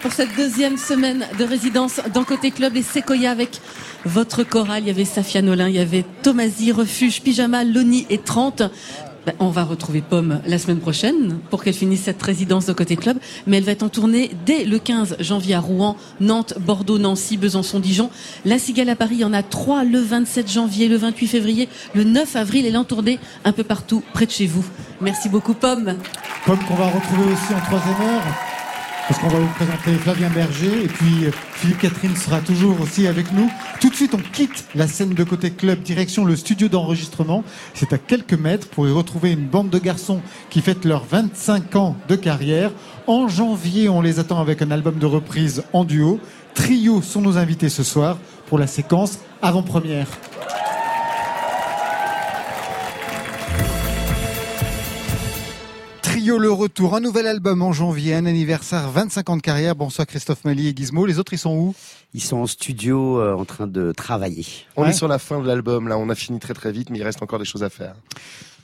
Pour cette deuxième semaine de résidence dans Côté Club et Sequoia avec votre chorale. Il y avait Safia Nolin, il y avait Tomasi, Refuge, Pyjama, Loni et 30. Ben, on va retrouver Pomme la semaine prochaine pour qu'elle finisse cette résidence de Côté Club. Mais elle va être en tournée dès le 15 janvier à Rouen, Nantes, Bordeaux, Nancy, Besançon, Dijon. La Cigale à Paris, il y en a trois le 27 janvier, le 28 février, le 9 avril. Elle est en tournée un peu partout près de chez vous. Merci beaucoup Pomme. Pomme qu'on va retrouver aussi en troisième heure. Parce qu'on va vous présenter Flavien Berger et puis euh, Philippe Catherine sera toujours aussi avec nous. Tout de suite, on quitte la scène de côté club, direction le studio d'enregistrement. C'est à quelques mètres pour y retrouver une bande de garçons qui fêtent leurs 25 ans de carrière. En janvier, on les attend avec un album de reprise en duo. Trio sont nos invités ce soir pour la séquence avant-première. Trio Le Retour, un nouvel album en janvier, un anniversaire, 25 ans de carrière. Bonsoir Christophe Mali et Gizmo. Les autres, ils sont où? Ils sont en studio euh, en train de travailler. On Ouais. est sur la fin de l'album, là, on a fini très très vite, mais il reste encore des choses à faire.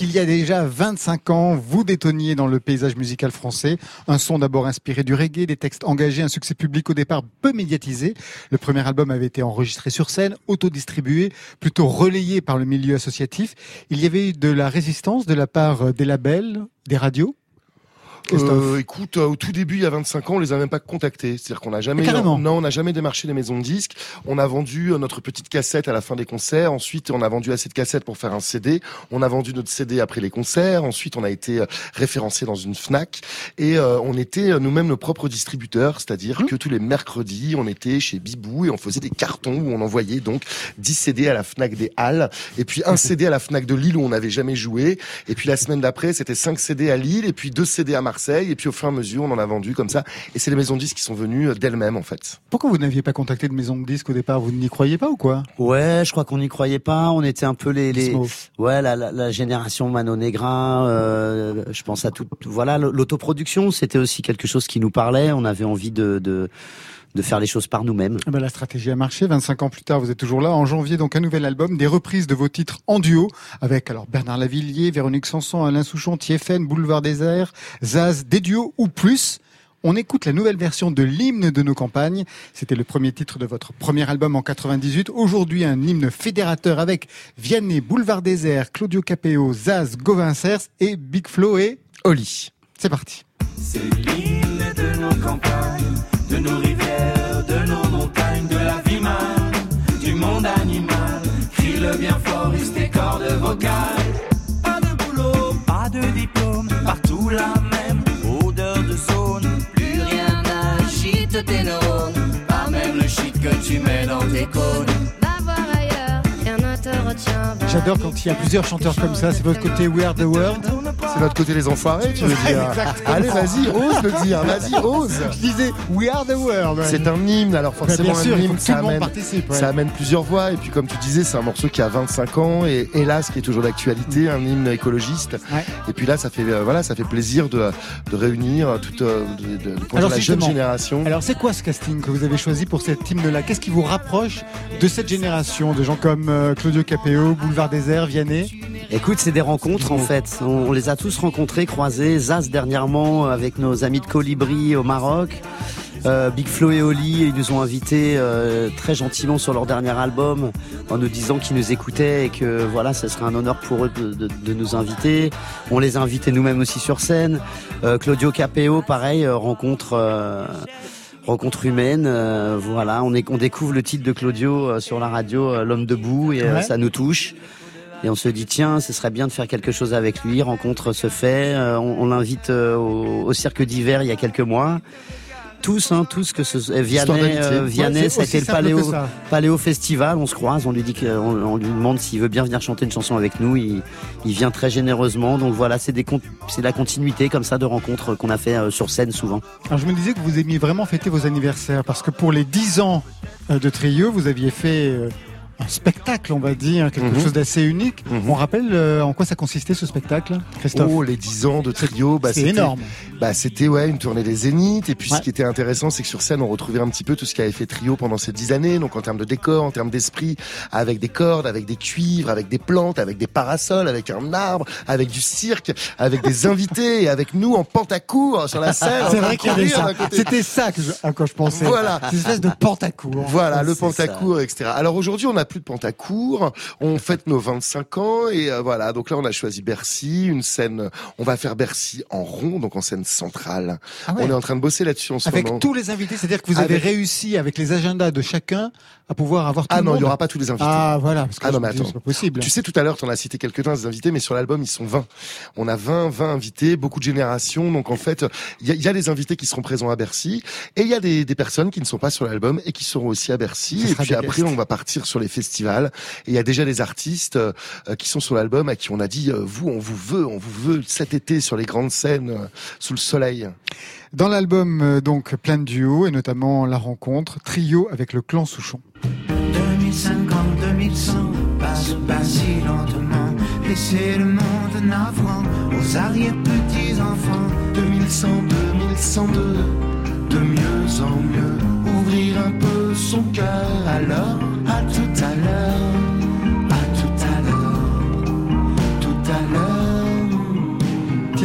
Il y a déjà 25 ans, vous détonniez dans le paysage musical français. Un son d'abord inspiré du reggae, des textes engagés, un succès public au départ peu médiatisé. Le premier album avait été enregistré sur scène, autodistribué, plutôt relayé par le milieu associatif. Il y avait eu de la résistance de la part des labels, des radios? Euh, écoute, euh, au tout début, il y a 25 ans, on les a même pas contactés. C'est-à-dire qu'on n'a jamais, non, on n'a jamais démarché les maisons de disques. On a vendu euh, notre petite cassette à la fin des concerts. Ensuite, on a vendu assez de cassettes pour faire un CD. On a vendu notre CD après les concerts. Ensuite, on a été euh, référencé dans une Fnac et euh, on était nous-mêmes nos propres distributeurs. C'est-à-dire Mmh. que tous les mercredis, on était chez Bibou et on faisait des cartons où on envoyait donc 10 CD à la Fnac des Halles et puis un CD à la Fnac de Lille où on n'avait jamais joué. Et puis la semaine d'après, c'était 5 CD à Lille et puis 2 CD à Marseille. Et puis au fur et à mesure, on en a vendu comme ça. Et c'est les maisons de disques qui sont venues euh, d'elles-mêmes en fait. Pourquoi vous n'aviez pas contacté de maison de disques au départ? Vous n'y croyez pas ou quoi? Ouais, je crois qu'on n'y croyait pas. On était un peu les, les ouais, la, la, la génération Mano Negra. Euh, je pense à tout. Voilà, l'autoproduction, c'était aussi quelque chose qui nous parlait. On avait envie de de, de faire les choses par nous-mêmes. Eh ben, la stratégie a marché. 25 ans plus tard, vous êtes toujours là. En janvier, donc un nouvel album, des reprises de vos titres en duo avec alors Bernard Lavillier, Véronique Sanson, Alain Souchon, Thieffen, Boulevard des Airs, Zaz, des duos ou plus. On écoute la nouvelle version de l'hymne de nos campagnes. C'était le premier titre de votre premier album en 98. Aujourd'hui, un hymne fédérateur avec Vianney, Boulevard des Airs, Claudio Capéo, Zaz, Gauvin Cers et Big Flo et Oli. C'est parti. C'est l'hymne de nos campagnes, que tu J'adore quand il y a plusieurs chanteurs comme ça. C'est votre côté We Are the World. C'est notre côté les enfoirés, tu veux dire. Allez, vas-y, ose le dire, vas-y, ose. Je disais We are the world. C'est un hymne, alors forcément bien sûr, un hymne, ça amène, ouais. ça amène plusieurs voix. Et puis comme tu disais, c'est un morceau qui a 25 ans et hélas qui est toujours d'actualité, un hymne écologiste. Et puis là, ça fait euh, voilà, ça fait plaisir de, de réunir toute euh, de, de, de conduire la jeune génération. Alors c'est quoi ce casting que vous avez choisi pour cet hymne-là? Qu'est-ce qui vous rapproche de cette génération? De gens comme euh, Claudio Capéo, Boulevard Désert, Vianney Écoute, c'est des rencontres en fait. On, les a tous rencontrés, croisés. Zaz dernièrement avec nos amis de Colibri au Maroc. Euh, Big Flo et Oli, ils nous ont invités euh, très gentiment sur leur dernier album en nous disant qu'ils nous écoutaient et que voilà, ce serait un honneur pour eux de, nous inviter. On les a invités nous-mêmes aussi sur scène. Euh, Claudio Capéo, pareil, euh, rencontre. Rencontre humaine, euh, voilà, on, est, on découvre le titre de Claudio euh, sur la radio, euh, L'homme debout, et euh, Ouais. ça nous touche. Et on se dit tiens, ce serait bien de faire quelque chose avec lui. Rencontre se fait. Euh, on on l'invite euh, au, au cirque d'hiver il y a quelques mois. Tous, hein, tous que ce Vianney, euh, Vianney, Ouais, c'est c'était aussi le Paléo, ça. Festival. On se croise, on lui dit que, on, lui demande s'il veut bien venir chanter une chanson avec nous. Il, il vient très généreusement. Donc voilà, c'est des, c'est la continuité comme ça de rencontres qu'on a fait euh, sur scène souvent. Alors je me disais que vous aimiez vraiment fêter vos anniversaires parce que pour les 10 ans euh, de trio, vous aviez fait euh, un spectacle, on va dire, quelque Mhm. chose d'assez unique. Mhm. On rappelle euh, en quoi ça consistait ce spectacle, Christophe? Oh, les 10 ans de trio, bah, C'est c'était énorme. Bah, c'était ouais une tournée des Zéniths. Et puis Ouais. ce qui était intéressant, c'est que sur scène, on retrouvait un petit peu tout ce qui avait fait trio pendant ces 10 années. Donc en termes de décor, en termes d'esprit, avec des cordes, avec des cuivres, avec des plantes, avec des parasols, avec un arbre, avec du cirque, avec des invités, et avec nous en pantacourt sur la scène. C'est vrai qu'il y avait ça. C'était ça que je- à quoi je pensais. Voilà. Cette espèce de pantacourt. Voilà, le Pantacourt, etc. Alors aujourd'hui, on n'a plus de Pantacourt, on fête nos 25 ans et euh, voilà. Donc là, on a choisi Bercy, une scène. On va faire Bercy en rond, donc en scène centrale. Ah ouais. On est en train de bosser là-dessus en ce Avec moment. tous les invités, c'est-à-dire que vous avez Avec- réussi avec les agendas de chacun à pouvoir avoir tout Ah le non, monde. il y aura pas tous les invités. Ah voilà, parce que Ah non, mais attends. pas possible. Tu sais, tout à l'heure, tu en as cité quelques-uns des invités, mais sur l'album, ils sont 20. On a 20, 20 invités, beaucoup de générations. Donc, en fait, il y y a des invités qui seront présents à Bercy et il y a des, des personnes qui ne sont pas sur l'album et qui seront aussi à Bercy. Ça Et puis après, guests. on va partir sur les festivals. Et il y a déjà des artistes euh, qui sont sur l'album à qui on a dit, euh, vous, on vous veut, on vous veut cet été sur les grandes scènes, euh, sous le soleil. Dans l'album, euh, donc, plein de duos, et notamment La Rencontre, trio avec le clan Souchon. 2050, 2100 passe pas si lentement. Laissez le monde navrant aux arrière-petits-enfants. 2100, 2102, de mieux en mieux, ouvrir un peu son cœur. Alors, à tout à l'heure,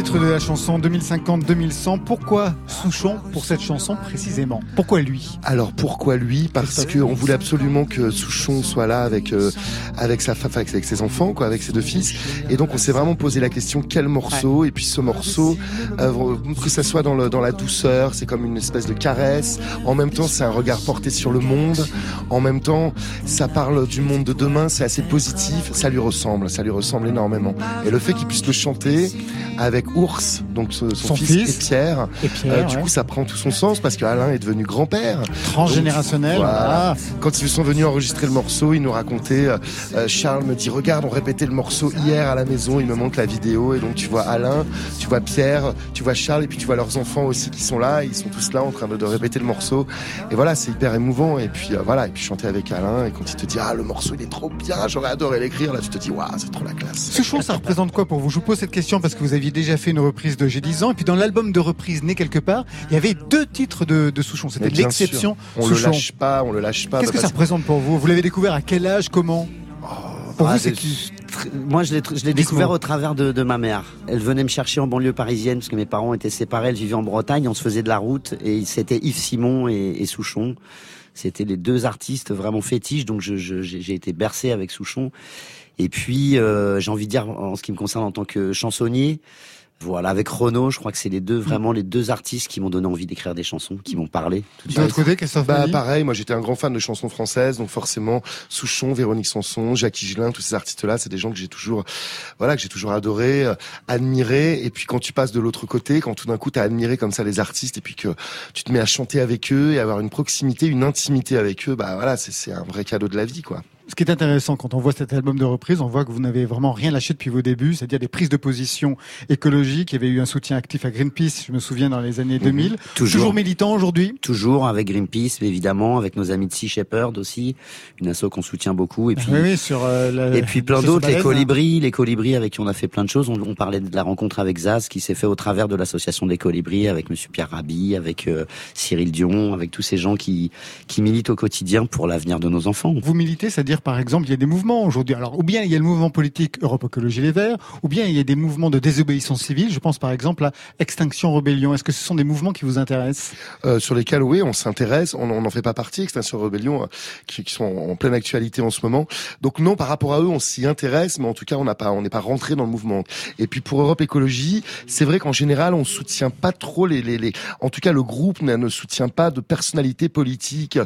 Titre de la chanson 2050-2100. Pourquoi Souchon pour cette chanson précisément? Pourquoi lui? Alors pourquoi lui? Parce que on voulait absolument que Souchon soit là avec euh, avec sa femme, avec ses enfants, quoi, avec ses deux fils. Et donc on s'est vraiment posé la question quel morceau? Et puis ce morceau, euh, que ça soit dans le dans la douceur, c'est comme une espèce de caresse. En même temps, c'est un regard porté sur le monde. En même temps, ça parle du monde de demain. C'est assez positif. Ça lui ressemble. Ça lui ressemble énormément. Et le fait qu'il puisse le chanter avec Ours, donc ce- son, Son fils, fils. et Pierre, Et Pierre, euh, du ouais. coup ça prend tout son sens parce que Alain est devenu grand-père. Transgénérationnel, Donc, voilà. voilà. Quand ils sont venus enregistrer le morceau, ils nous racontaient, euh, euh, Charles me dit, regarde, on répétait le morceau hier à la maison, il me montre la vidéo, et donc tu vois Alain, tu vois Pierre, tu vois Charles, et puis tu vois leurs enfants aussi qui sont là, ils sont tous là en train de, de répéter le morceau. Et voilà, c'est hyper émouvant, et puis euh, voilà, et puis chanter avec Alain, et quand il te dit, ah, le morceau il est trop bien, j'aurais adoré l'écrire, là tu te dis, waouh, c'est trop la classe. Souchon, ça représente quoi pour vous? Je vous pose cette question parce que vous aviez déjà fait une reprise de J'ai 10 ans, et puis dans l'album de reprise Né quelque part, il y avait deux titres de, de Souchon. C'était l'exception. On le Souchon. lâche pas, on le lâche pas. Qu'est-ce bah, que ça représente pour vous? Vous l'avez découvert à quel âge? Comment? Pour Ah, vous, c'est c'est- qui Moi, je l'ai, je découvert au travers de, de ma mère. Elle venait me chercher en banlieue parisienne parce que mes parents étaient séparés. Elle vivait en Bretagne. On se faisait de la route et c'était Yves Simon et, et Souchon. C'était les deux artistes vraiment fétiches. Donc, je- je- j'ai, j'ai été bercé avec Souchon. Et puis, euh, j'ai envie de dire, en ce qui me concerne en tant que chansonnier, voilà, avec Renaud, je crois que c'est les deux, vraiment les deux artistes qui m'ont donné envie d'écrire des chansons, qui m'ont parlé. de l'autre côté, Christophe Bah pareil, moi j'étais un grand fan de chansons françaises, donc forcément Souchon, Véronique Sanson, Jackie Gelin, tous ces artistes-là, c'est des gens que j'ai toujours, voilà, que j'ai toujours adoré, euh, admiré. Et puis quand tu passes de l'autre côté, quand tout d'un coup t'as admiré comme ça les artistes, et puis que tu te mets à chanter avec eux et avoir une proximité, une intimité avec eux, bah voilà, c'est c'est un vrai cadeau de la vie, quoi. Ce qui est intéressant quand on voit cet album de reprise, on voit que vous n'avez vraiment rien lâché depuis vos débuts, c'est-à-dire des prises de position écologiques. Il y avait eu un soutien actif à Greenpeace, je me souviens, dans les années 2000. Mhm. Toujours, militant aujourd'hui? Toujours avec Greenpeace, évidemment, avec nos amis de Sea Shepherd aussi, une asso qu'on soutient beaucoup. Et puis, oui, sur euh, et puis plein d'autres, les colibris, les colibris avec qui on a fait plein de choses. On, parlait de la rencontre avec Zaz qui s'est fait au travers de l'association des colibris, avec Monsieur Pierre Rabhi, avec euh, Cyril Dion, avec tous ces gens qui, qui militent au quotidien pour l'avenir de nos enfants. Vous militez, c'est-à-dire par exemple, il y a des mouvements aujourd'hui. Alors, ou bien il y a le mouvement politique Europe Écologie Les Verts, ou bien il y a des mouvements de désobéissance civile. Je pense par exemple à Extinction Rebellion. Est-ce que ce sont des mouvements qui vous intéressent? Euh, Sur lesquels, oui, on s'intéresse. On n'en fait pas partie, Extinction Rebellion, euh, qui, qui, sont en pleine actualité en ce moment. Donc non, par rapport à eux, on s'y intéresse, mais en tout cas, on n'a pas, on n'est pas rentré dans le mouvement. Et puis pour Europe Écologie, c'est vrai qu'en général, on soutient pas trop les, les, les... en tout cas, le groupe ne, soutient pas de personnalité politique.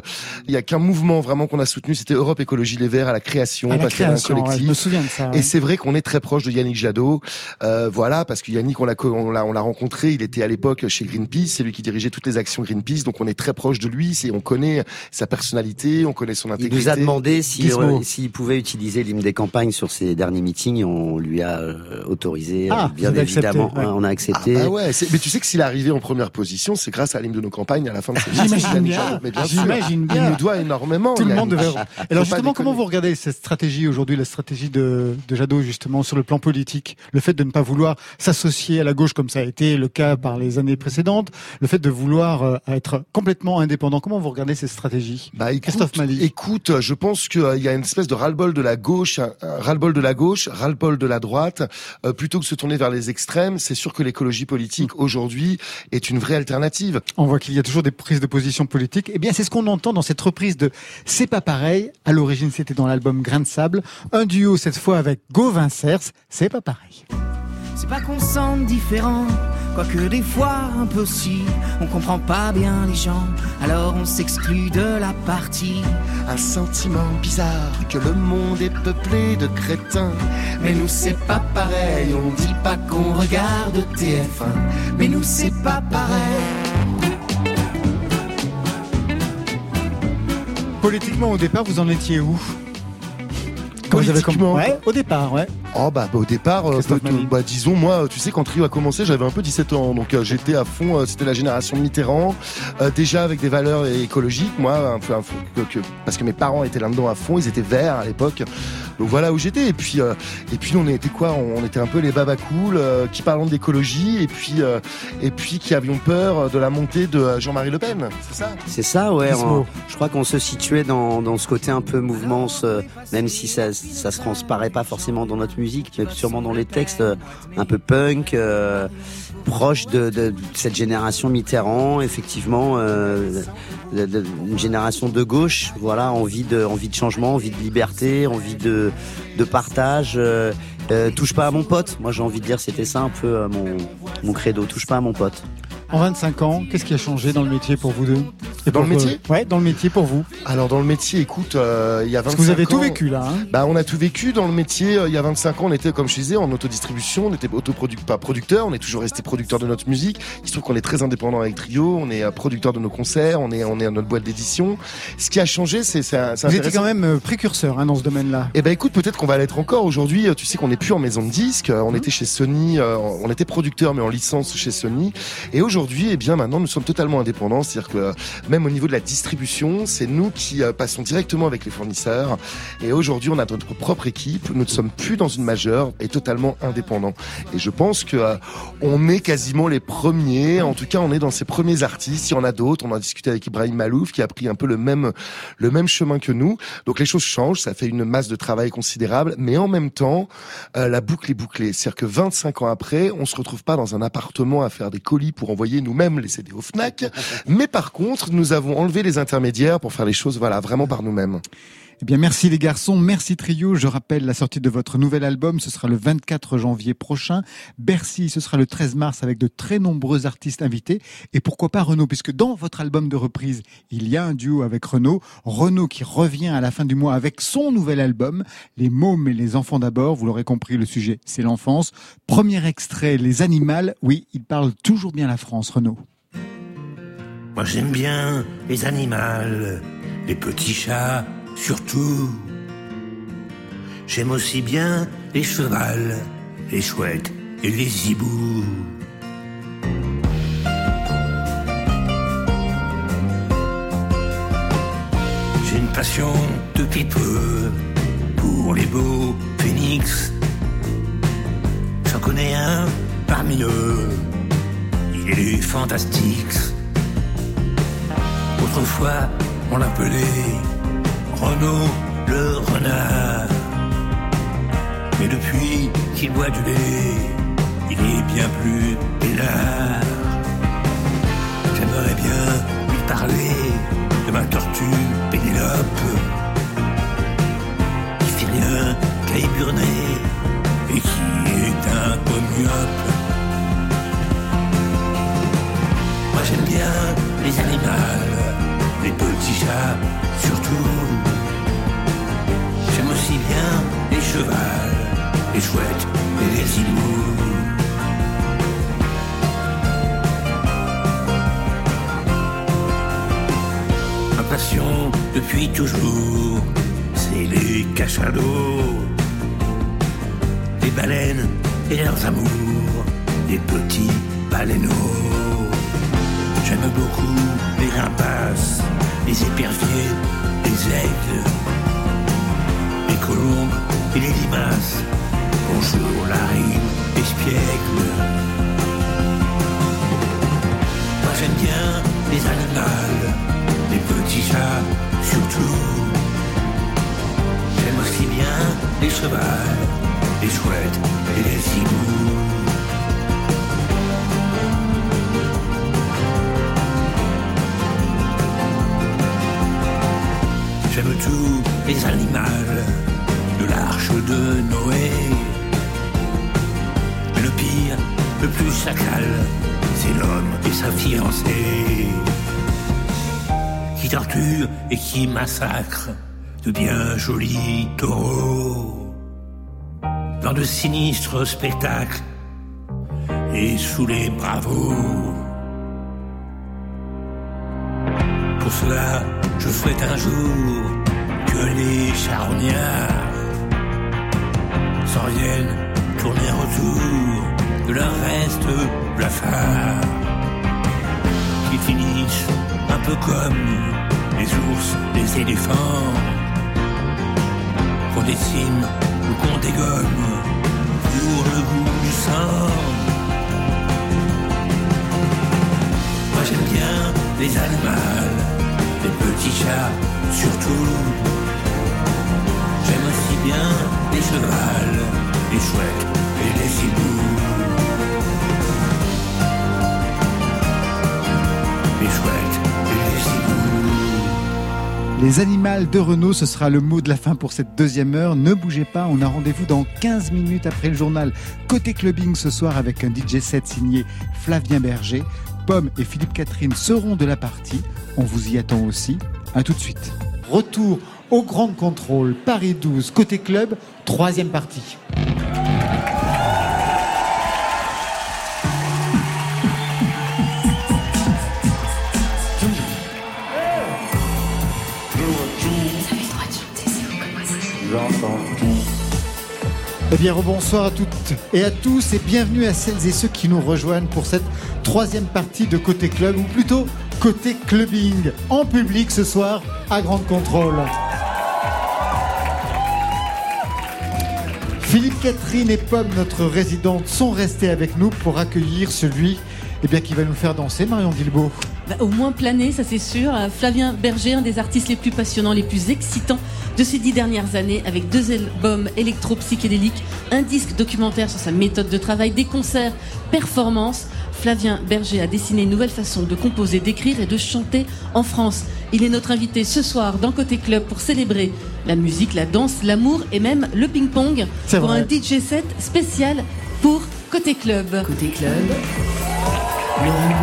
Il y a qu'un mouvement vraiment qu'on a soutenu, c'était Europe Écologie Les Verts à la création, à la création, un collectif. je me souviens de ça. Et c'est vrai qu'on est très proche de Yannick Jadot, euh, voilà, parce que Yannick, on l'a, on l'a, on l'a rencontré, il était à l'époque chez Greenpeace, c'est lui qui dirigeait toutes les actions Greenpeace, donc on est très proche de lui, c'est, on connaît sa personnalité, on connaît son intégrité. Il nous a demandé s'il, euh, s'il pouvait utiliser l'hymne des campagnes sur ses derniers meetings, on lui a euh, autorisé, ah, bien évidemment, on a accepté. Ah bah ouais, mais tu sais que s'il est arrivé en première position, c'est grâce à l'hymne de nos campagnes à la fin de J'imagine bien. J'imagine bien. Il nous doit énormément. Tout le monde devait. Alors justement, comment vous regardez cette stratégie aujourd'hui, la stratégie de, de Jadot justement sur le plan politique, le fait de ne pas vouloir s'associer à la gauche comme ça a été le cas par les années précédentes, le fait de vouloir euh, être complètement indépendant. Comment vous regardez cette stratégie? Bah, écoute, Christophe Mali. Écoute, je pense qu'il euh, y a une espèce de ras-le-bol de la gauche, un ras-le-bol de la gauche, ras-le-bol de la droite, euh, plutôt que de se tourner vers les extrêmes. C'est sûr que l'écologie politique aujourd'hui est une vraie alternative. On voit qu'il y a toujours des prises de position politiques. Eh bien, c'est ce qu'on entend dans cette reprise de C'est pas pareil. À l'origine, c'était dans l'album Grain de sable. Un duo cette fois avec Gauvin Cers. C'est pas pareil. C'est pas qu'on sente différent, quoique des fois un peu si. On comprend pas bien les gens, alors on s'exclut de la partie. Un sentiment bizarre que le monde est peuplé de crétins. Mais nous c'est pas pareil, on dit pas qu'on regarde TF1. Mais nous c'est pas pareil. Politiquement, au départ, vous en étiez où Quand vous avez ouais, au départ, ouais. Oh bah, bah, au départ, euh, bah, disons moi, tu sais quand Trio a commencé, j'avais un peu 17 ans, donc euh, j'étais à fond. Euh, c'était la génération Mitterrand, déjà avec des valeurs écologiques, moi, un peu, un que, parce que mes parents étaient là-dedans à fond, ils étaient verts à l'époque. Donc voilà où j'étais. Et puis et puis on était quoi? On était un peu les babas cool qui parlent d'écologie et puis et puis qui avions peur de la montée de Jean-Marie Le Pen. C'est ça? C'est ça, ouais. je crois qu'on se situait dans, dans ce côté un peu mouvement, même si ça ça se transparaît pas forcément dans notre musique mais sûrement dans les textes euh, un peu punk, euh, proche de, cette génération Mitterrand, effectivement, euh, une génération de gauche, voilà, envie de, de changement, envie de liberté, envie de, de partage. touche pas à mon pote. Moi, j'ai envie de dire, c'était ça un peu mon, mon credo. Touche pas à mon pote. En 25 ans, qu'est-ce qui a changé dans le métier pour vous deux Et Dans le métier Ouais, dans le métier pour vous. Alors dans le métier, écoute, euh, il y a 25 ans... Parce que vous avez tout vécu là. Hein bah on a tout vécu dans le métier. Euh, il y a 25 ans, on était comme je disais en autodistribution, on était autoproducteur, pas producteur, on est toujours resté producteur de notre musique. Il se trouve qu'on est très indépendant avec Trio, on est euh, producteur de nos concerts, on est on est à notre boîte d'édition. Ce qui a changé, c'est Vous étiez quand même précurseur hein, dans ce domaine-là. Eh ben écoute, peut-être qu'on va l'être encore aujourd'hui. Tu sais qu'on n'est plus en maison de disques, on mmh. était chez Sony, on était producteur mais en licence chez Sony. Et aujourd'hui, eh bien maintenant nous sommes totalement indépendants, c'est-à-dire que même au niveau de la distribution, c'est nous qui euh, passons directement avec les fournisseurs. Et aujourd'hui, on a notre propre équipe. Nous ne sommes plus dans une majeure et totalement indépendants. Et je pense que euh, on est quasiment les premiers. En tout cas, on est dans ces premiers artistes. Il y en a d'autres. On a discuté avec Ibrahim Malouf qui a pris un peu le même le même chemin que nous. Donc les choses changent. Ça fait une masse de travail considérable, mais en même temps, euh, la boucle est bouclée. C'est-à-dire que 25 ans après, on se retrouve pas dans un appartement à faire des colis pour envoyer nous-mêmes les CD au Fnac. Mais par contre, nous avons enlevé les intermédiaires pour faire les choses, voilà, vraiment par nous-mêmes. Eh bien, merci les garçons, merci Trio. Je rappelle la sortie de votre nouvel album, ce sera le 24 janvier prochain. Bercy, ce sera le 13 mars avec de très nombreux artistes invités. Et pourquoi pas Renault, puisque dans votre album de reprise, il y a un duo avec Renault. Renault qui revient à la fin du mois avec son nouvel album, Les mômes et les enfants d'abord. Vous l'aurez compris, le sujet, c'est l'enfance. Premier extrait, Les animaux. Oui, il parle toujours bien la France, Renault. Moi j'aime bien les animaux, les petits chats surtout. J'aime aussi bien les chevals, les chouettes et les hiboux. J'ai une passion depuis peu pour les beaux phénix. J'en connais un parmi eux, il est fantastique. Autrefois, on l'appelait Renaud le renard. Mais depuis qu'il boit du lait, il est bien plus peinard. J'aimerais bien lui parler de ma tortue Pénélope, qui fait rien qu'à éburner et qui est un peu myope. Moi j'aime bien les animaux, les petits chats surtout. Aussi bien les chevals, les chouettes et les hiboux. Ma passion depuis toujours, c'est les cachalots, les baleines et leurs amours, les petits baleineaux. J'aime beaucoup les rapaces, les éperviers, les aigles, les colombes et les limaces. Bonjour la rime espiègle. Moi j'aime bien les animaux, les petits chats surtout. J'aime aussi bien les chevals, les chouettes et les hiboux. Tous les animaux de l'arche de Noé. Le pire, le plus chacal, c'est l'homme et sa fiancée. Qui torture et qui massacre de bien jolis taureaux. Dans de sinistres spectacles et sous les bravos. Pour cela, je souhaite un jour les charognards s'en viennent tourner autour de leur reste blafard. Qui finissent un peu comme les ours, les éléphants. Qu'on dessine ou qu'on dégomme pour le goût du sang. Moi j'aime bien les animaux les petits chats surtout. Bien chevals, chouettes et chouettes et. Les animaux de Renault, ce sera le mot de la fin pour cette deuxième heure. Ne bougez pas, on a rendez-vous dans 15 minutes après le journal Côté Clubbing ce soir avec un DJ set signé Flavien Berger. Pomme et Philippe Catherine seront de la partie. On vous y attend aussi. À tout de suite. Retour au Grand Contrôle Paris 12 côté club, troisième partie. Eh bien, rebonsoir à toutes et à tous et bienvenue à celles et ceux qui nous rejoignent pour cette troisième partie de Côté Club, ou plutôt Côté Clubbing, en public ce soir à Grande Contrôle. Catherine et Pomme, notre résidente, sont restés avec nous pour accueillir celui eh bien, qui va nous faire danser, Marion Guilbeault. Bah, au moins planer, ça c'est sûr. Flavien Berger, un des artistes les plus passionnants, les plus excitants de ces dix dernières années, avec deux albums électro-psychédéliques, un disque documentaire sur sa méthode de travail, des concerts, performances. Flavien Berger a dessiné une nouvelle façon de composer, d'écrire et de chanter en France. Il est notre invité ce soir dans Côté Club pour célébrer la musique, la danse, l'amour et même le ping-pong pour vrai. un DJ set spécial pour Côté Club. Côté Club, Laurent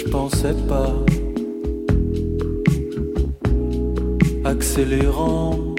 je pensais pas. Accélérant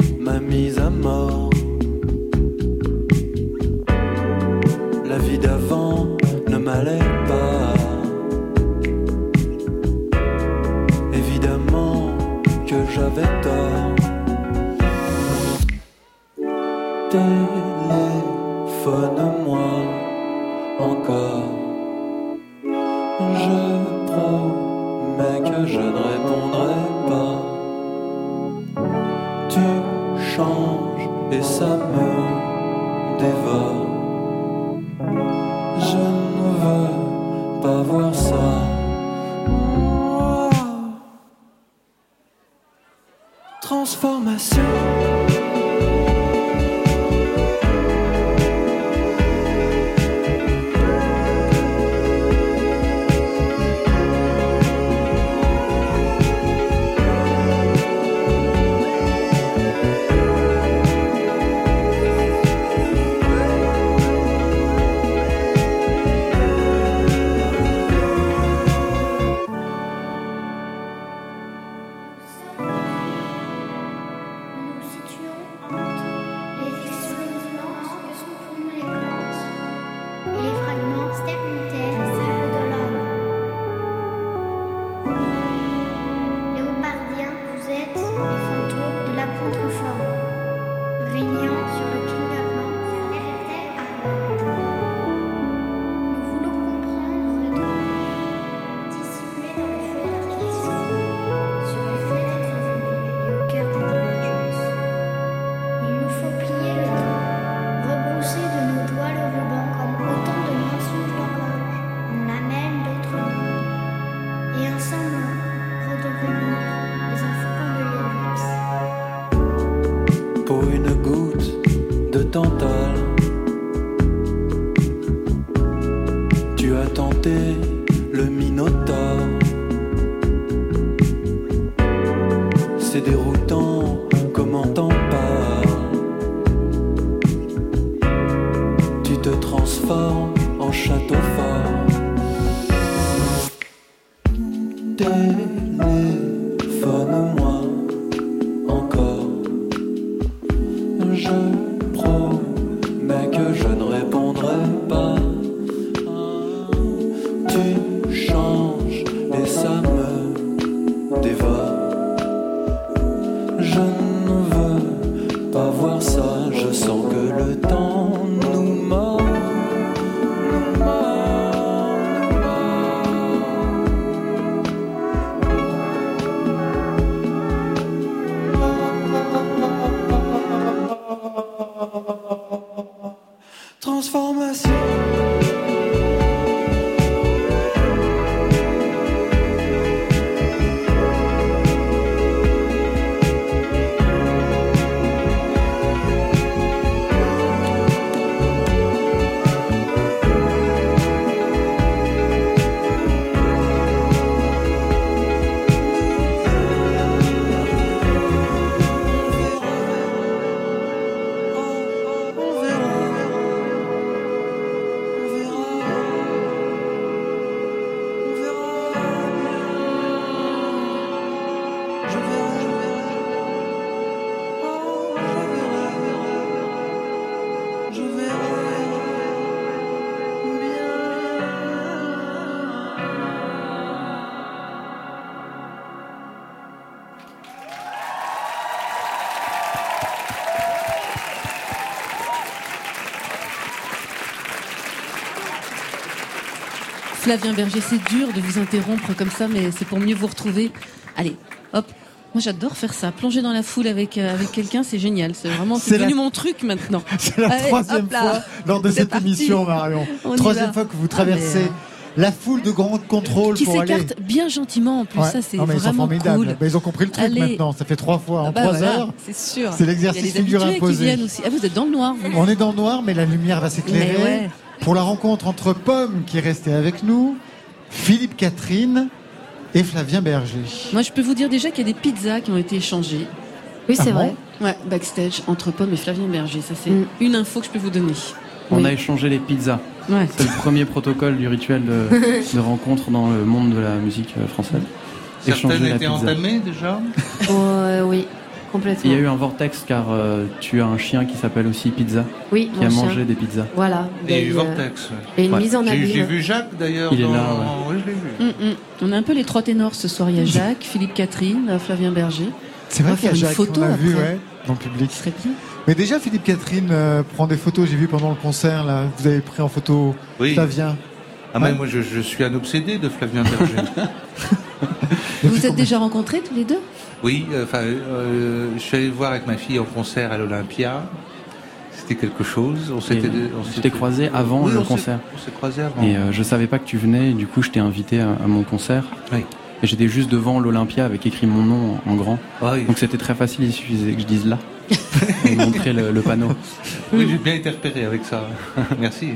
Flavien Berger, c'est dur de vous interrompre comme ça, mais c'est pour mieux vous retrouver. Allez, hop. Moi, j'adore faire ça. Plonger dans la foule avec, euh, avec quelqu'un, c'est génial. C'est vraiment, c'est devenu la- mon truc maintenant. C'est la Allez, troisième fois lors de cette parti. émission, Marion. On Troisième fois que vous Ah, traversez mais, la foule de grands contrôles Qui aller. s'écarte bien gentiment en plus. Ouais. Ça, c'est mais ils sont vraiment formidables. cool. Ben, ils ont compris le truc Allez. maintenant. Ça fait trois fois en Ah bah trois voilà, heures. C'est sûr. C'est l'exercice figure qui viennent aussi. Ah, vous êtes dans le noir, vous. On est dans le noir, mais la lumière va s'éclairer. Pour la rencontre entre Pomme, qui est resté avec nous, Philippe Catherine et Flavien Berger. Moi, je peux vous dire déjà qu'il y a des pizzas qui ont été échangées. Oui, c'est Ah vrai. Ouais, backstage entre Pomme et Flavien Berger. Ça, c'est Mm. une info que je peux vous donner. On Oui. a échangé les pizzas. Ouais. C'est le premier protocole du rituel de, de rencontre dans le monde de la musique euh, française. Certaines étaient entamées déjà Oh, euh, oui, complètement. Il y a eu un vortex car euh, tu as un chien qui s'appelle aussi Pizza. Oui, Qui a chien. mangé des pizzas. Voilà. Il y a eu euh, Vortex. ouais. Et une Ouais. mise en J'ai- abîme. J'ai vu Jacques d'ailleurs. Il est dans- là, Oui, je l'ai vu. Mm, mm. On a un peu les trois ténors ce soir. Il y a Jacques, Philippe Catherine, euh, Flavien Berger. C'est On vrai va qu'il y a faire une Jacques, photo on l'a vu après. ouais, dans le public. Ce serait bien. Mais déjà, Philippe Catherine euh, prend des photos, j'ai vu pendant le concert, là, vous avez pris en photo Oui. Flavien. Ah, mais Ouais. moi, je, je suis un obsédé de Flavien Berger. Vous vous êtes déjà rencontrés tous les deux? Oui, enfin, euh, je suis allé le voir avec ma fille en concert à l'Olympia. C'était quelque chose. On s'était, on croisé avant Oui, le on concert. On s'est croisé avant. Et euh, je savais pas que tu venais, et du coup je t'ai invité à, à mon concert. Oui. Et j'étais juste devant l'Olympia avec écrit mon nom en, en grand. Ah oui. Donc c'était très facile, il suffisait que je dise là. et montrer le, le panneau. Oui, j'ai bien été repéré avec ça. Merci.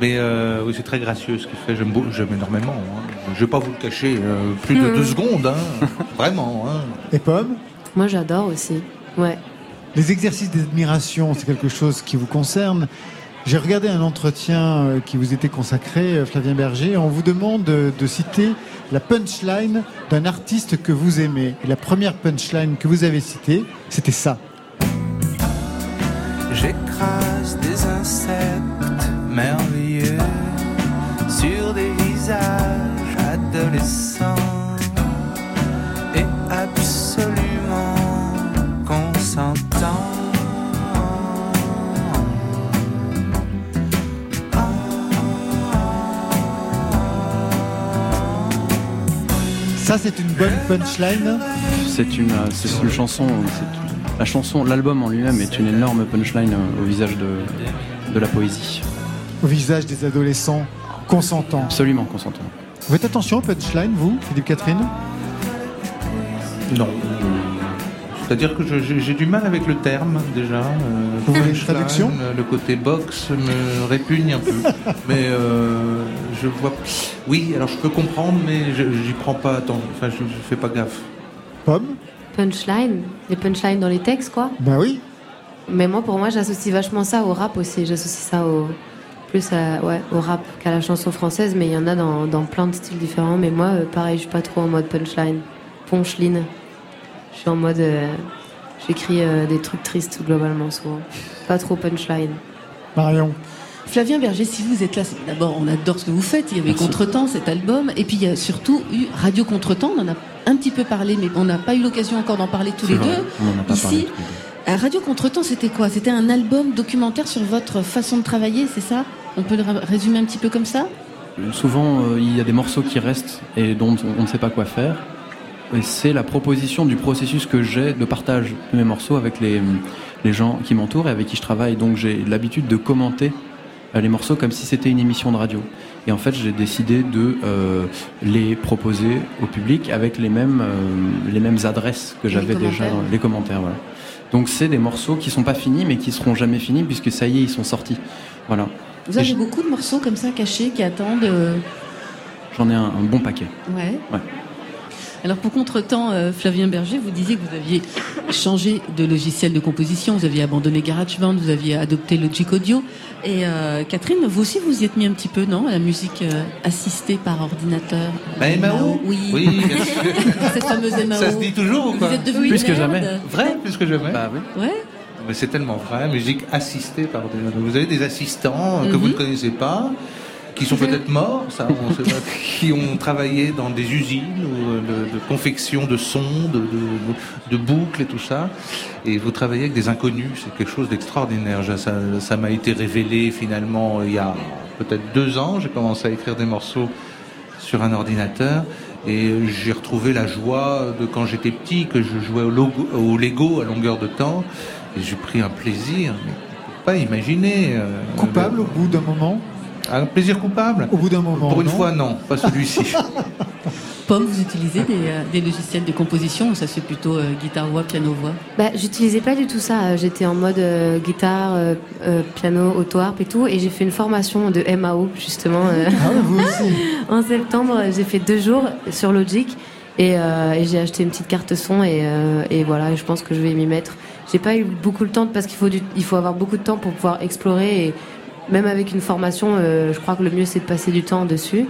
Mais euh, oui, c'est très gracieux ce qu'il fait. J'aime, énormément. hein. Je vais pas vous le cacher euh, plus de Mhm. deux secondes. hein. Vraiment. hein. Et Pomme? Moi, j'adore aussi. Ouais. Les exercices d'admiration, c'est quelque chose qui vous concerne. J'ai regardé un entretien euh, qui vous était consacré, Flavien Berger. On vous demande de, de citer la punchline d'un artiste que vous aimez. Et la première punchline que vous avez citée, c'était ça. J'écrase des insectes merveilleux sur des visages adolescents et absolument consentants. Ça, c'est une bonne punchline. C'est une, euh, c'est une chanson. c'est- La chanson, l'album en lui-même est une énorme punchline euh, au visage de, de la poésie. Au visage des adolescents consentants. Absolument consentant. Vous faites attention aux punchlines, vous, Philippe Catherine? Non. C'est-à-dire que j'ai du mal avec le terme déjà. euh, Vous voulez une punchline, traduction? euh, Le côté box me répugne un peu. mais euh, je vois. Oui, alors je peux comprendre, mais je- j'y prends pas attention. Enfin, je, je fais pas gaffe. Pomme? Punchline? Les punchlines dans les textes, quoi? Ben oui. Mais moi, pour moi, j'associe vachement ça au rap aussi. J'associe ça au plus à, ouais, au rap qu'à la chanson française, mais il y en a dans, dans plein de styles différents. Mais moi, euh, pareil, je suis pas trop en mode punchline, punchline. Je suis en mode, euh, j'écris euh, des trucs tristes globalement souvent. Pas trop punchline. Marion. Flavien Berger, si vous êtes là, d'abord, on adore ce que vous faites. Il y avait Merci. Contretemps, cet album. Et puis, il y a surtout eu Radio Contretemps. On en a un petit peu parlé, mais on n'a pas eu l'occasion encore d'en parler tous les vrai, deux. on en a pas Ici, parlé tous les deux. à Radio Contretemps, c'était quoi? C'était un album documentaire sur votre façon de travailler, c'est ça? On peut le résumer un petit peu comme ça? Souvent, euh, il y a des morceaux qui restent et dont on, ne sait pas quoi faire. Et c'est la proposition du processus que j'ai de partage de mes morceaux avec les, les gens qui m'entourent et avec qui je travaille. Donc j'ai l'habitude de commenter euh, les morceaux comme si c'était une émission de radio. Et en fait, j'ai décidé de euh, les proposer au public avec les mêmes, euh, les mêmes adresses que j'avais déjà dans les commentaires. Voilà. Donc c'est des morceaux qui sont pas finis, mais qui seront jamais finis puisque ça y est, ils sont sortis. Voilà. Vous avez beaucoup de morceaux comme ça cachés qui attendent. euh, J'en ai un, un bon paquet. Ouais. Ouais. Alors pour contretemps, euh, Flavien Berger, vous disiez que vous aviez changé de logiciel de composition, vous aviez abandonné GarageBand, vous aviez adopté Logic Audio. Et euh, Catherine, vous aussi vous y êtes mis un petit peu, non À la musique euh, assistée par ordinateur? Bah, MAO Oui. Oui, bien sûr. Cette fameuse MAO. Ça se dit toujours ou Vous pas êtes devenu Plus que nerd. jamais. Vrai, plus que jamais. Bah oui. Ouais. Mais c'est tellement vrai, musique assistée par des... Vous avez des assistants que vous Mhm. ne connaissez pas, qui sont peut-être morts, ça, on sait pas, qui ont travaillé dans des usines ou, euh, de, de confection de sons, de, de, de boucles et tout ça. Et vous travaillez avec des inconnus, c'est quelque chose d'extraordinaire. Ça ça m'a été révélé finalement il y a peut-être deux ans. J'ai commencé à écrire des morceaux sur un ordinateur. Et j'ai retrouvé la joie de quand j'étais petit, que je jouais au, logo- au Lego à longueur de temps. Et j'ai pris un plaisir, mais on peut pas imaginer. euh, Coupable au bout d'un moment Un plaisir coupable Au bout d'un moment. Pour une non fois, non, pas celui-ci. Pomme, vous utilisez des, euh, des logiciels de composition ou ça c'est plutôt euh, guitare-voix, piano-voix Bah, j'utilisais pas du tout ça. J'étais en mode euh, guitare, euh, euh, piano, auto-harp et tout. Et j'ai fait une formation de MAO, justement. euh, Ah vous aussi. en septembre, j'ai fait deux jours sur Logic. Et, euh, et j'ai acheté une petite carte son. Et, euh, et voilà, et je pense que je vais m'y mettre. J'ai pas eu beaucoup le temps parce qu'il faut, du- il faut avoir beaucoup de temps pour pouvoir explorer et même avec une formation, euh, je crois que le mieux c'est de passer du temps dessus.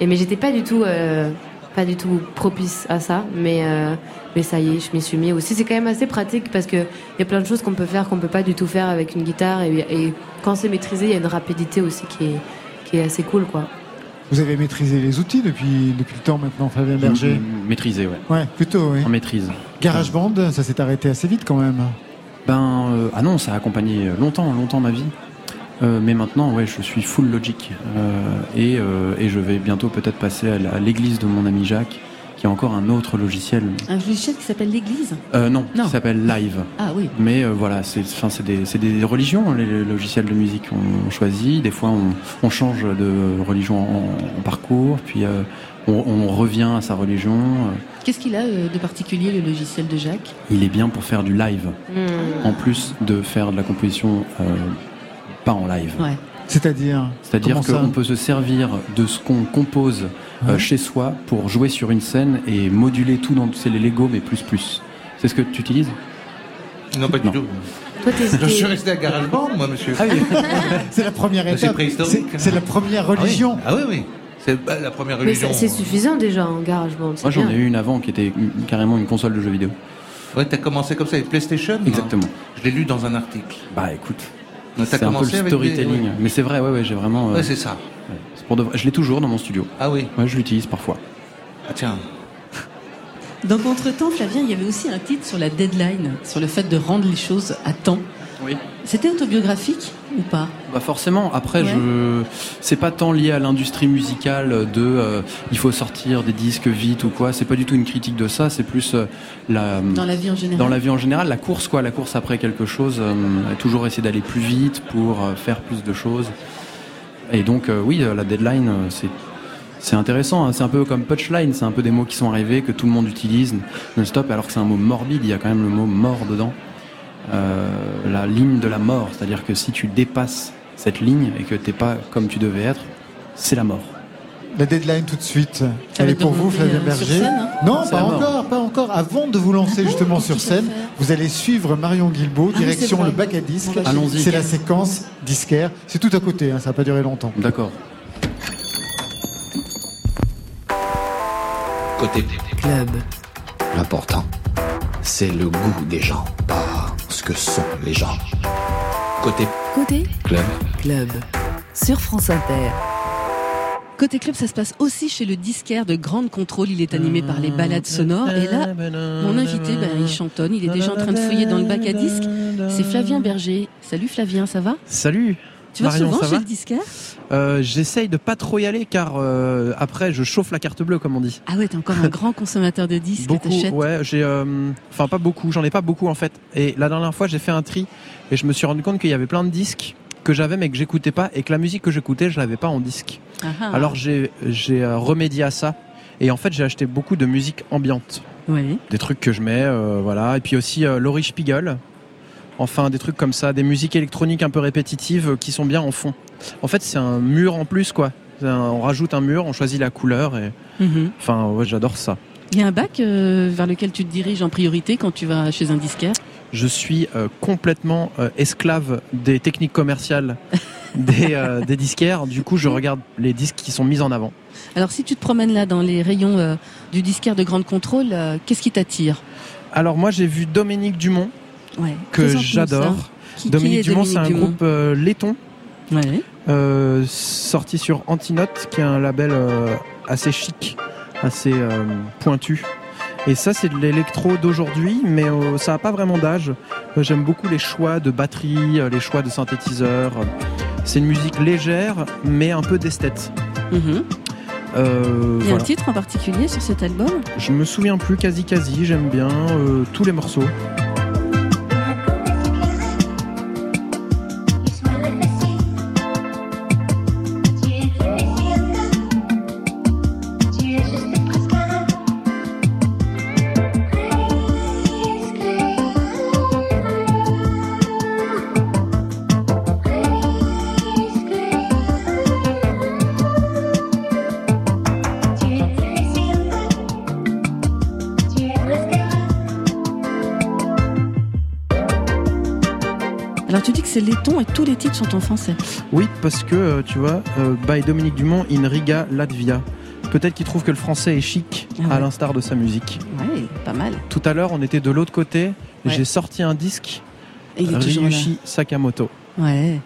Et mais j'étais pas du tout, euh, pas du tout propice à ça. Mais euh, mais ça y est, je m'y suis mis aussi. C'est quand même assez pratique parce que il y a plein de choses qu'on peut faire qu'on peut pas du tout faire avec une guitare. Et, et quand c'est maîtrisé, il y a une rapidité aussi qui est qui est assez cool, quoi. Vous avez maîtrisé les outils depuis, depuis le temps maintenant, Fabien Berger Maîtrisé, ouais. Ouais, plutôt, oui. En maîtrise. GarageBand, ça s'est arrêté assez vite quand même. Ben, euh, ah non, ça a accompagné longtemps, longtemps ma vie. Euh, mais maintenant, ouais, je suis full Logic. Euh, et, euh, et je vais bientôt peut-être passer à l'église de mon ami Jacques, qui a encore un autre logiciel. Un logiciel qui s'appelle l'Église? Euh, non, Non. qui s'appelle Live. Ah oui. Mais euh, voilà, c'est enfin, c'est des, c'est des religions, les logiciels de musique. On choisit, des fois on, on change de religion en, en parcours, puis euh, on, on revient à sa religion. Qu'est-ce qu'il a euh, de particulier le logiciel de Jacques? Il est bien pour faire du live, Hmm. en plus de faire de la composition euh, pas en live. Ouais. C'est-à-dire? C'est-à-dire qu'on peut se servir de ce qu'on compose euh, chez soi pour jouer sur une scène et moduler tout dans c'est les Lego mais plus plus. C'est ce que tu utilises? Non, pas du tout. Toi, Je suis resté à GarageBand, moi, monsieur. Ah oui. C'est la première C'est étape. préhistorique. C'est- C'est la première religion. Ah oui, oui. oui. C'est bah, la première Mais religion. c'est suffisant déjà en GarageBand. c'est Moi j'en ai eu une avant qui était une- carrément une console de jeux vidéo. Ouais, t'as commencé comme ça avec PlayStation Exactement. Je l'ai lu dans un article. Bah écoute, c'est un peu le storytelling. des- Mais c'est vrai, ouais, ouais, j'ai vraiment. euh, Ouais, c'est ça. ouais, c'est pour de vrai. Je l'ai toujours dans mon studio. Ah oui. Ouais, je l'utilise parfois. Ah, tiens. Donc entre-temps, Flavien, il y avait aussi un titre sur la deadline, sur le fait de rendre les choses à temps. Oui. C'était autobiographique ou pas Bah forcément. Après, Ouais. je c'est pas tant lié à l'industrie musicale de euh, il faut sortir des disques vite ou quoi. C'est pas du tout une critique de ça. C'est plus euh, la Dans la vie en général dans la vie en général, la course quoi, la course après quelque chose. euh, toujours essayer d'aller plus vite pour faire plus de choses. Et donc oui, la deadline, c'est c'est intéressant. hein. C'est un peu comme punchline. C'est un peu des mots qui sont arrivés que tout le monde utilise non-stop, alors que c'est un mot morbide. Il y a quand même le mot mort dedans. Euh, la ligne de la mort, c'est-à-dire que si tu dépasses cette ligne et que t'es pas comme tu devais être, c'est la mort. La deadline tout de suite. Elle est pour vous, Flavien euh, Berger scène, hein Non, pas encore, pas encore. Avant de vous lancer justement sur scène, vous allez suivre Marion Guilbault, Ah direction le bac à disques. Va Allons-y. C'est la séquence disquaire. C'est tout à côté, hein, ça va pas durer longtemps. D'accord. Côté Club. L'important, c'est le goût des gens, pas ce que sont les gens. Côté Côté club, Club. Sur France Inter. Côté club, ça se passe aussi chez le disquaire de Grande Contrôle. Il est animé par les balades sonores. Et là, mon invité, ben, il chantonne. Il est déjà en train de fouiller dans le bac à disques. C'est Flavien Berger. Salut Flavien, ça va? Salut Tu vas Marion, souvent chez le disquaire? Euh, J'essaye de pas trop y aller car euh, après je chauffe la carte bleue comme on dit. Ah ouais, t'es encore un grand consommateur de disques. Beaucoup, ouais, j'ai, euh, enfin pas beaucoup, j'en ai pas beaucoup en fait. Et la dernière fois j'ai fait un tri et je me suis rendu compte qu'il y avait plein de disques que j'avais mais que j'écoutais pas et que la musique que j'écoutais je l'avais pas en disque. Ah. Alors j'ai j'ai euh, remédié à ça et en fait j'ai acheté beaucoup de musique ambiante, Oui. des trucs que je mets, euh, voilà, et puis aussi Laurie Spiegel. Enfin, des trucs comme ça, des musiques électroniques un peu répétitives qui sont bien en fond. En fait, c'est un mur en plus, quoi. Un- on rajoute un mur, on choisit la couleur et. Mhm. Enfin, ouais, j'adore ça. Il y a un bac euh, vers lequel tu te diriges en priorité quand tu vas chez un disquaire? Je suis euh, complètement euh, esclave des techniques commerciales des, des disquaires. Du coup, je regarde les disques qui sont mis en avant. Alors si tu te promènes là dans les rayons du disquaire de Grande Contrôle, qu'est-ce qui t'attire? Alors, moi, j'ai vu Dominique Dumont, Ouais. que j'adore. Dominique Dumont, c'est un groupe euh, laiton. Ouais. euh, sorti sur Antinote, qui est un label euh, assez chic, assez euh, pointu. Et ça, c'est de l'électro d'aujourd'hui, mais ça n'a pas vraiment d'âge. J'aime beaucoup les choix de batterie, les choix de synthétiseurs. C'est une musique légère, mais un peu d'esthète. Mhm. Euh, Il y a voilà. un titre en particulier sur cet album? Je me souviens plus quasi quasi, j'aime bien euh, tous les morceaux. Sont en français. Oui, parce que, euh, tu vois, euh, by Dominique Dumont in Riga Latvia. Peut-être qu'il trouve que le français est chic, Ah ouais. à l'instar de sa musique. Ouais, pas mal. Tout à l'heure, on était de l'autre côté, Ouais. j'ai sorti un disque Et il est. Ryushi Sakamoto. Ouais.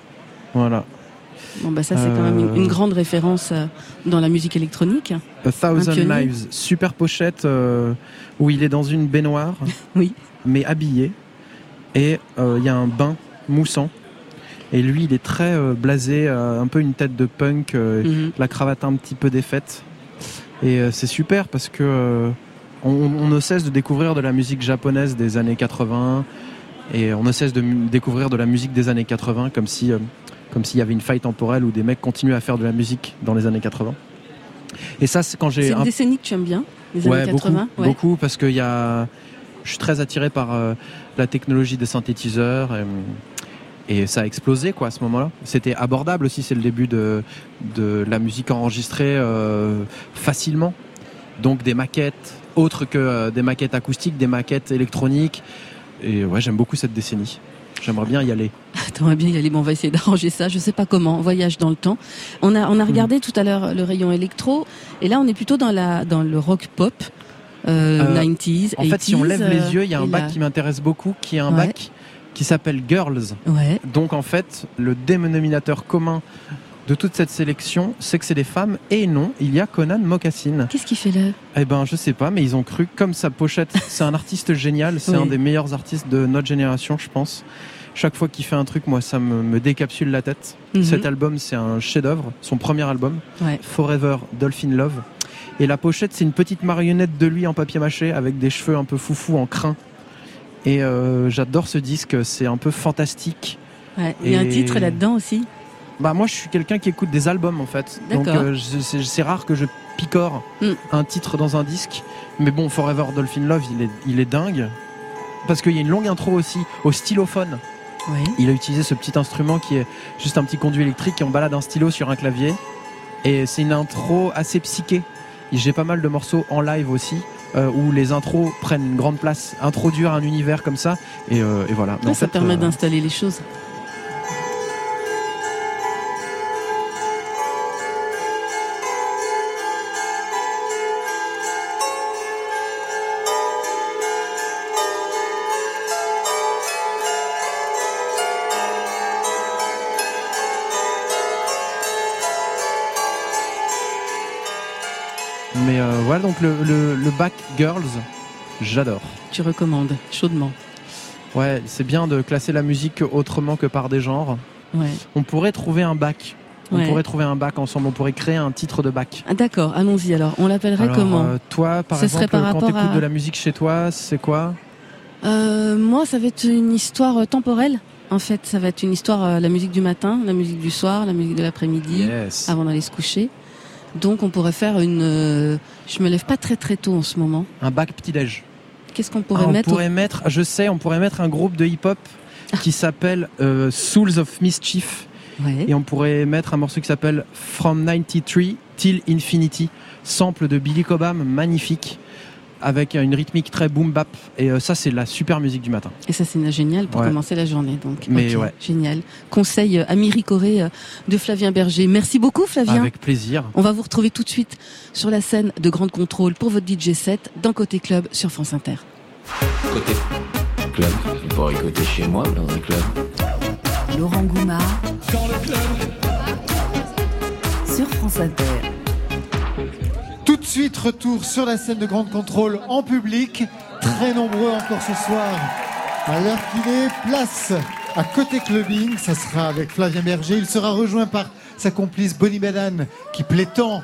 Voilà. Bon bah ça c'est quand même une, Euh. une grande référence euh, dans la musique électronique. A Thousand. Knives, super pochette euh, où il est dans une baignoire, oui. mais habillé, et il y a un bain moussant. Et lui, il est très euh, blasé, euh, un peu une tête de punk, euh, Mhm. la cravate un petit peu défaite. Et c'est super parce que on, on ne cesse de découvrir de la musique japonaise des années 80 et on ne cesse de découvrir de la musique des années 80 comme si comme s'il y avait une faille temporelle où des mecs continuent à faire de la musique dans les années 80. Et ça, c'est quand j'ai C'est une un- décennie que tu aimes bien, les ouais, années beaucoup, 80. ouais. beaucoup, parce que y a, je suis très attiré par euh, la technologie des synthétiseurs et, et ça a explosé quoi à ce moment-là. C'était abordable aussi, c'est le début de, de la musique enregistrée euh, facilement. Donc des maquettes autres que euh, des maquettes acoustiques, des maquettes électroniques. Et ouais, j'aime beaucoup cette décennie. J'aimerais bien y aller. T'aimerais bien y aller, bon, on va essayer d'arranger ça. Je sais pas comment. Voyage dans le temps. On a, on a regardé tout à l'heure le rayon électro, et là on est plutôt dans la, dans le rock pop, euh, Euh, 90s. En fait, si on 80s, lève euh, les yeux, il y a un bac qui m'intéresse beaucoup, qui est un Ouais. bac qui s'appelle Girls. Ouais. Donc en fait, le dénominateur commun de toute cette sélection, c'est que c'est des femmes. Et non, il y a Conan Mocassin. Qu'est-ce qu'il fait là? Eh ben, je sais pas, mais ils ont cru, comme sa pochette, c'est un artiste génial, c'est Oui. un des meilleurs artistes de notre génération, je pense. Chaque fois qu'il fait un truc, moi, ça me, me décapsule la tête. Mhm. Cet album, c'est un chef-d'œuvre, son premier album, Ouais. Forever Dolphin Love. Et la pochette, c'est une petite marionnette de lui en papier mâché avec des cheveux un peu foufou en crin. Et euh, j'adore ce disque, c'est un peu fantastique. Ouais. Il y a un titre là-dedans aussi. Bah moi je suis quelqu'un qui écoute des albums en fait. Donc euh, c'est rare que je picore Mm. un titre dans un disque. Mais bon, Forever Dolphin Love, il est, il est dingue. Parce qu'il y a une longue intro aussi au stylophone. Ouais. Il a utilisé ce petit instrument qui est juste un petit conduit électrique et on balade un stylo sur un clavier. Et c'est une intro assez psyché. Et J'ai pas mal de morceaux en live aussi. Euh, où les intros prennent une grande place, introduire un univers comme ça, et, euh, et voilà. Mais Ouais, en ça fait, permet euh, d'installer les choses. Le, le bac Girls, j'adore. Tu recommandes chaudement. Ouais, c'est bien de classer la musique autrement que par des genres. Ouais. On pourrait trouver un bac. On Ouais. pourrait trouver un bac ensemble. On pourrait créer un titre de bac. Ah, D'accord, allons-y alors. On l'appellerait comment euh, Toi, par Ce exemple, par quand à- de la musique chez toi, c'est quoi Euh, moi, ça va être une histoire euh, temporelle. En fait, ça va être une histoire, euh, la musique du matin, la musique du soir, la musique de l'après-midi, Yes. avant d'aller se coucher. Donc, on pourrait faire une. euh, je me lève pas très très tôt en ce moment. Un bac petit-déj. Qu'est-ce qu'on Ah, pourrait on mettre au- pourrait mettre, je sais, on pourrait mettre un groupe de hip-hop qui s'appelle euh, Souls of Mischief. Ouais. Et on pourrait mettre un morceau qui s'appelle From 93 Till Infinity, sample de Billy Cobham, magnifique, avec une rythmique très boom bap. Et euh, ça, c'est la super musique du matin. Et ça, c'est génial pour Ouais. commencer la journée. Donc, Mais ok, ouais. génial. Conseil euh, Corée euh, de Flavien Berger. Merci beaucoup, Flavien. Avec plaisir. On va vous retrouver tout de suite sur la scène de Grande Contrôle pour votre DJ set dans Côté Club sur France Inter. Côté club, pourrait écouter chez moi dans un club. Laurent Goumard sur France Inter. De suite, retour sur la scène de Grande Contrôle en public. Très nombreux encore ce soir. À l'heure qu'il est, place à côté clubbing. Ça sera avec Flavien Berger. Il sera rejoint par sa complice Bonnie Banane qui plaît tant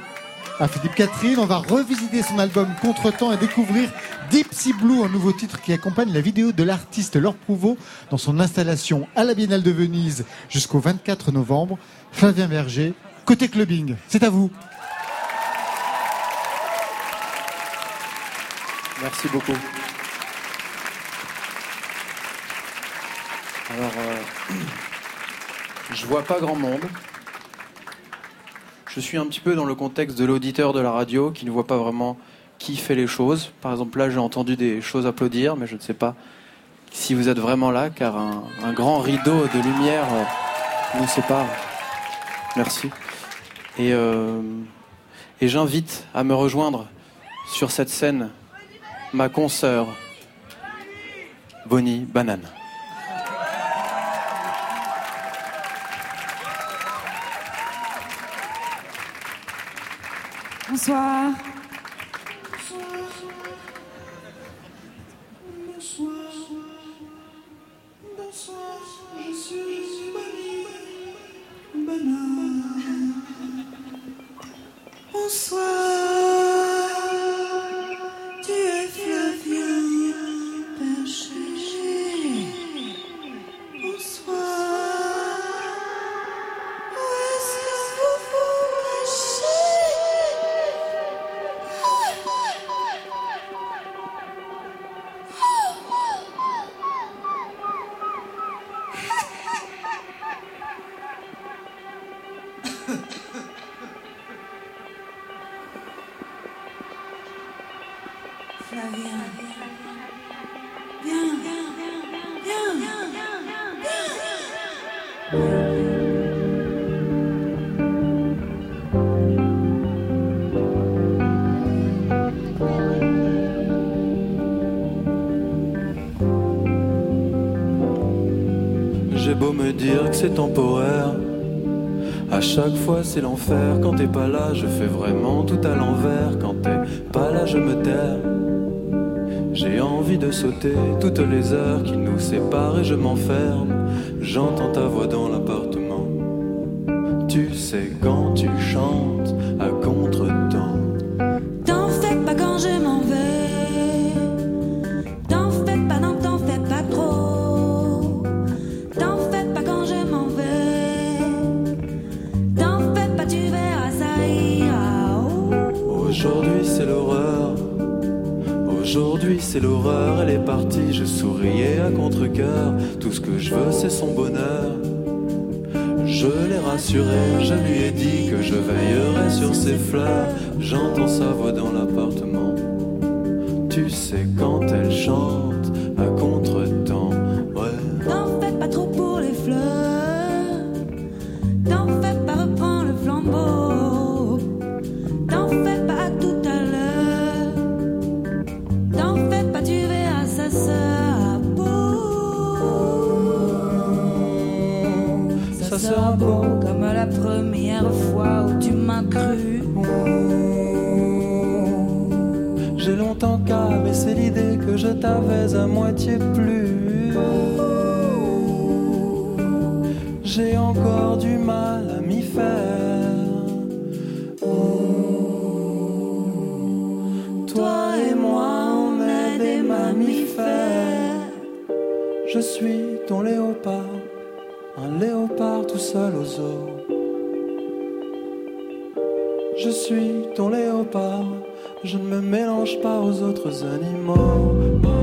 à Philippe Catherine. On va revisiter son album Contretemps et découvrir Deep Sea Blue, un nouveau titre qui accompagne la vidéo de l'artiste Laure Prouveau dans son installation à la Biennale de Venise jusqu'au 24 novembre. Flavien Berger, côté clubbing. C'est à vous. Merci beaucoup. Alors, euh, je vois pas grand monde. Je suis un petit peu dans le contexte de l'auditeur de la radio qui ne voit pas vraiment qui fait les choses. Par exemple, là, j'ai entendu des choses applaudir, mais je ne sais pas si vous êtes vraiment là, car un, grand rideau de lumière euh, nous sépare. Merci. Et, euh, et j'invite à me rejoindre sur cette scène ma consoeur, Bonnie Banane. Bonsoir. Bonsoir. Bonsoir. Bonsoir. Je suis Bonsoir. c'est l'enfer. Quand t'es pas là, je fais vraiment tout à l'envers. Quand t'es pas là, je me terre. J'ai envie de sauter toutes les heures qui nous séparent et je m'enferme. J'entends ta voix dans l'appartement. Tu sais quand tu chantes. je lui ai dit que je veillerai sur ses fleurs. J'entends sa voix dans l'appartement. Tu sais quand ça sera beau comme la première fois où tu m'as cru. J'ai longtemps caressé l'idée que je t'avais à moitié plu. J'ai encore du mal à m'y faire. Toi et moi, on est des mammifères. Je suis ton léopard part tout seul aux eaux. Je suis ton léopard, je ne me mélange pas aux autres animaux.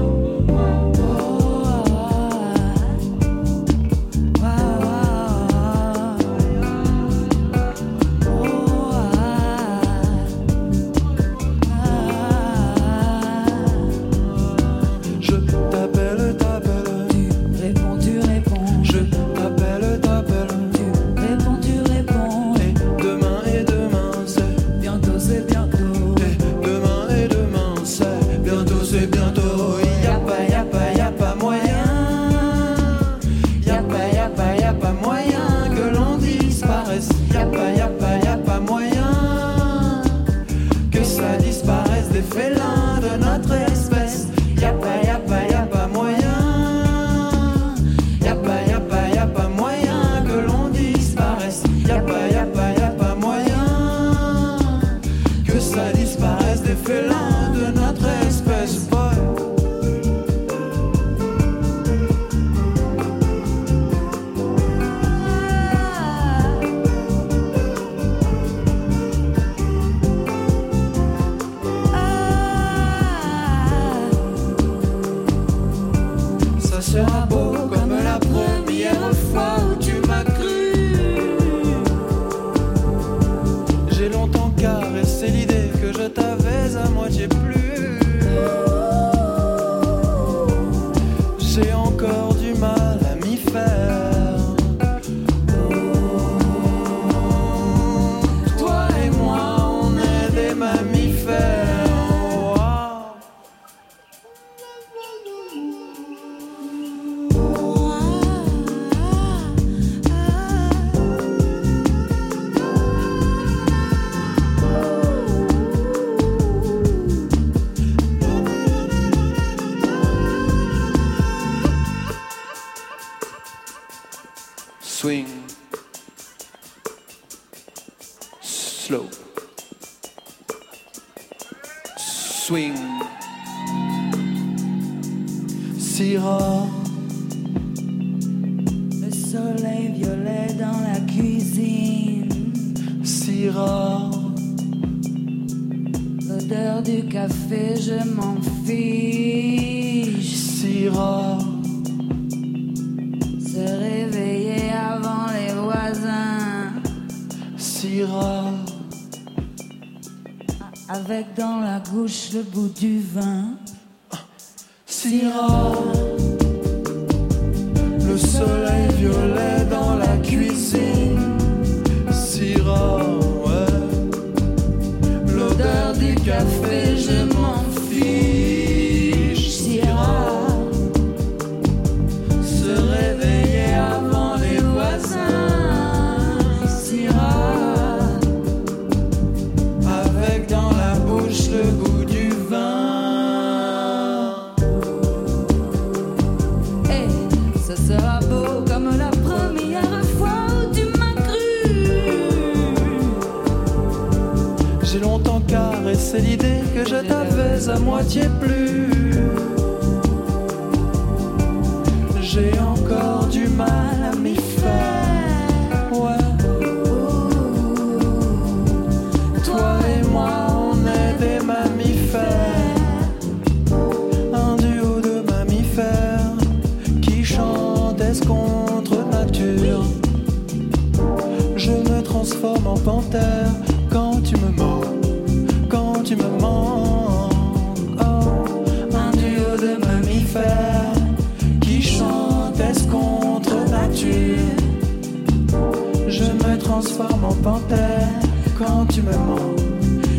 transforme en panthère quand tu me mens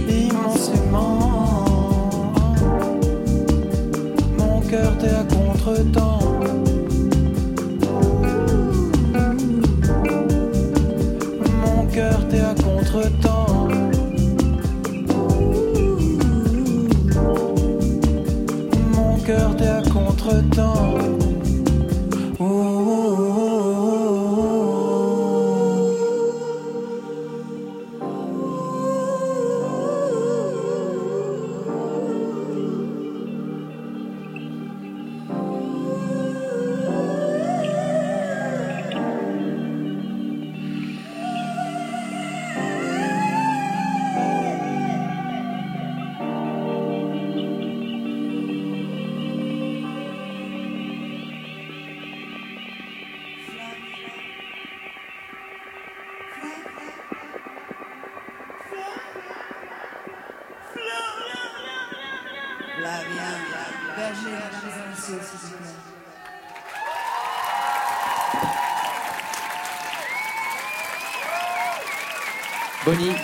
immensément. Mon cœur t'est à contre-temps.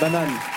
Bananen.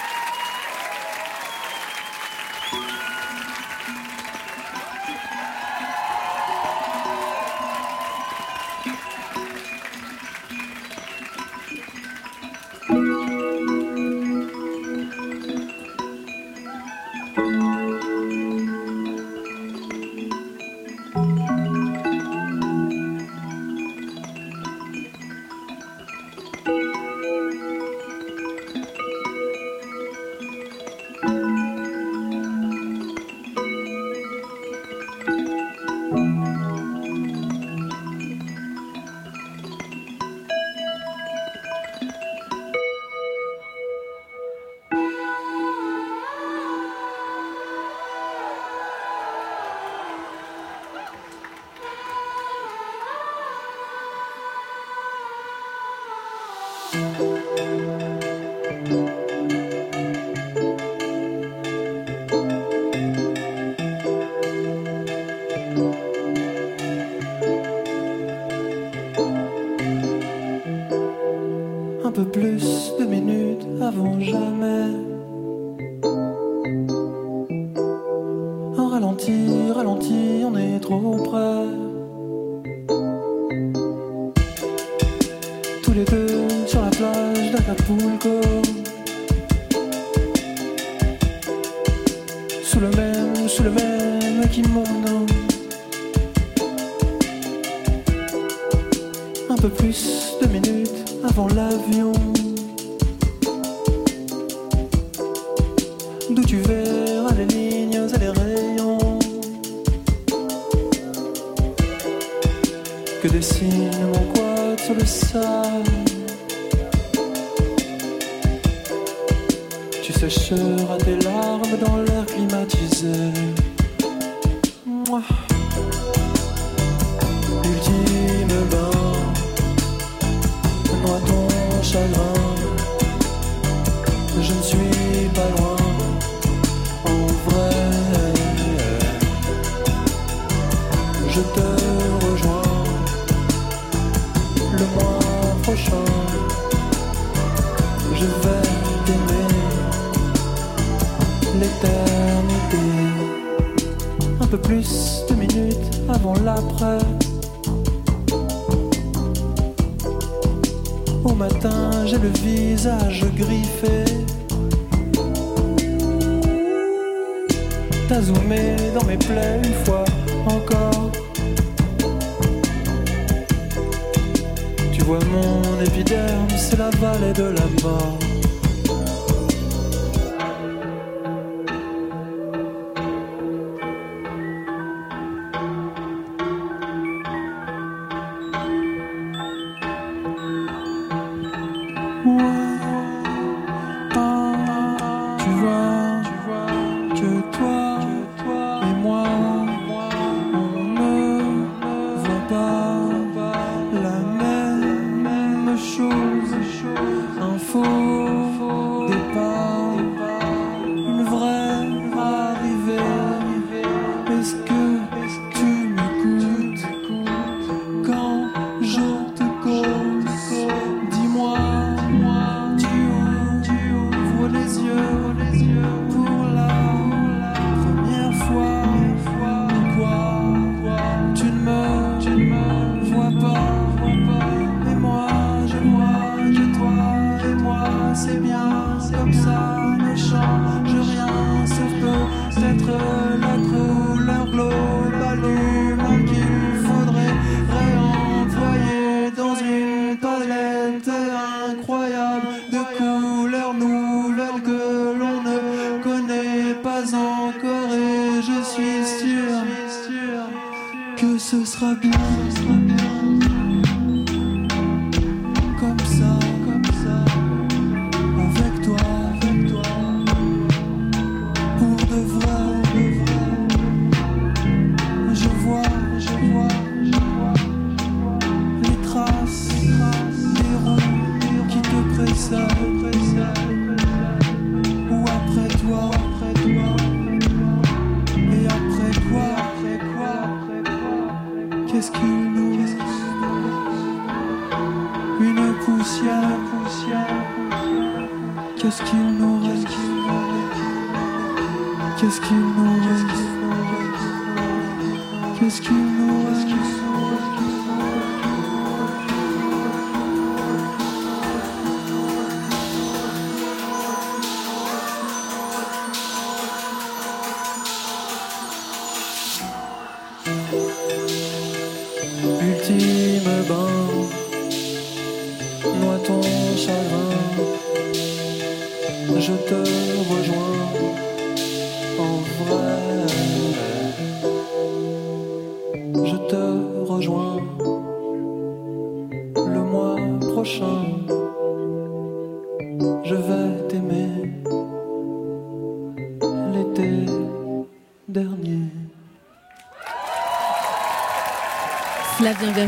one.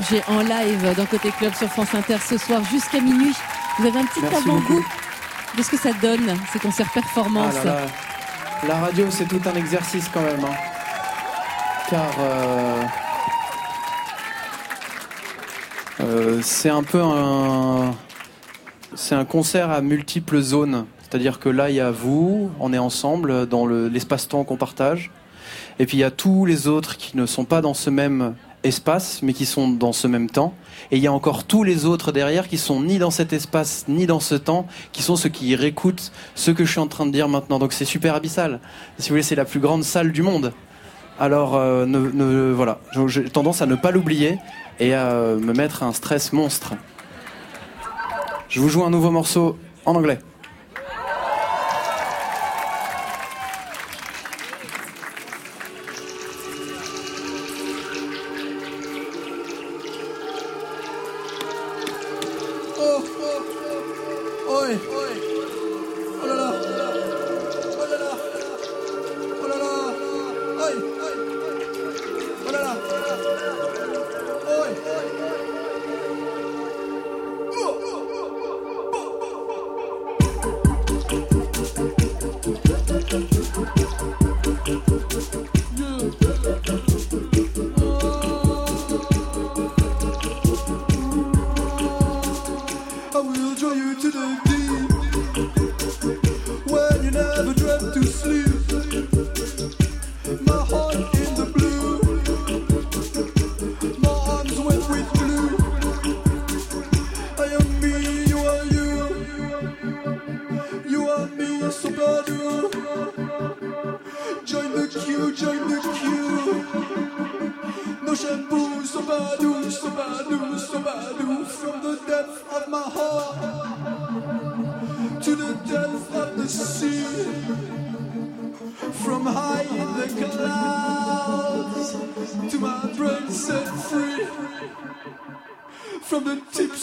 Berger en live d'un Côté Club sur France Inter ce soir jusqu'à minuit. Vous avez un petit avant-goût de ce que ça donne, ces concerts performance. Ah La radio, c'est tout un exercice quand même. Hein. Car euh, euh, c'est un peu un. C'est un concert à multiples zones. C'est-à-dire que là, il y a vous, on est ensemble dans l'espace-temps qu'on partage. Et puis il y a tous les autres qui ne sont pas dans ce même espace, mais qui sont dans ce même temps. Et il y a encore tous les autres derrière qui sont ni dans cet espace, ni dans ce temps, qui sont ceux qui réécoutent ce que je suis en train de dire maintenant. Donc c'est super abyssal. Si vous voulez, c'est la plus grande salle du monde. Alors euh, voilà, j'ai tendance à ne pas l'oublier et à euh, me mettre un stress monstre. Je vous joue un nouveau morceau en anglais. Queue, join the queue. No shampoo, so badu, so badu, so badu, from the depth of my heart to the depth of the sea, from high in the clouds to my brain set free, from the tips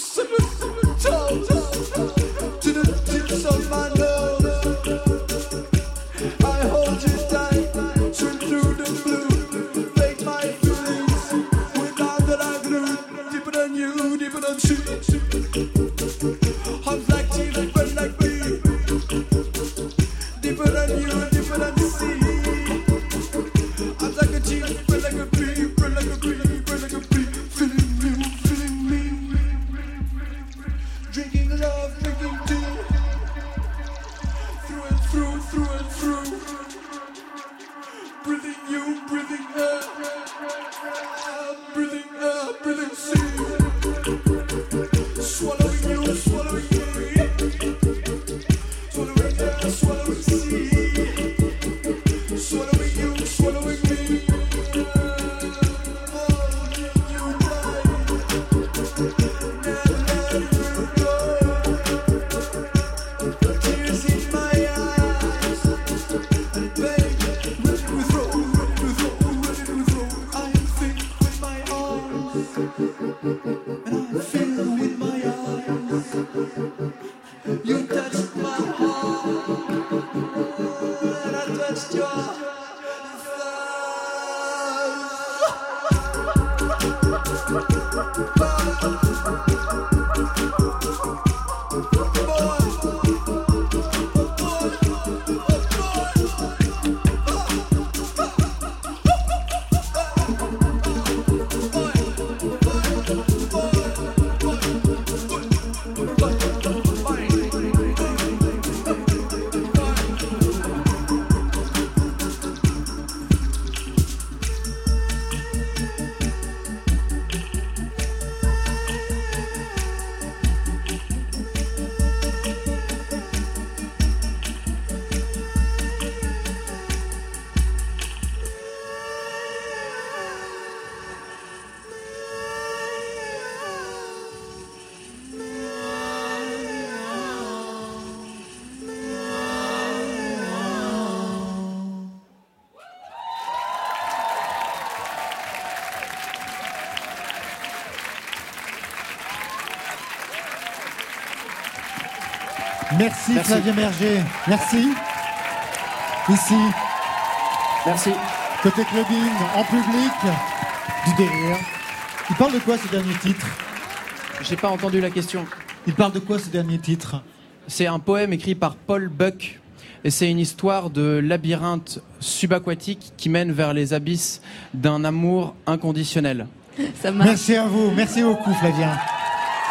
Merci, Merci. Flavien Berger. Merci. Ici. Merci. Côté clubbing, en public, du délire. Il parle de quoi ce dernier titre? J'ai pas entendu la question. Il parle de quoi ce dernier titre? C'est un poème écrit par Paul Buck. Et c'est une histoire de labyrinthe subaquatique qui mène vers les abysses d'un amour inconditionnel. Ça marche. Merci à vous. Merci beaucoup, Flavien.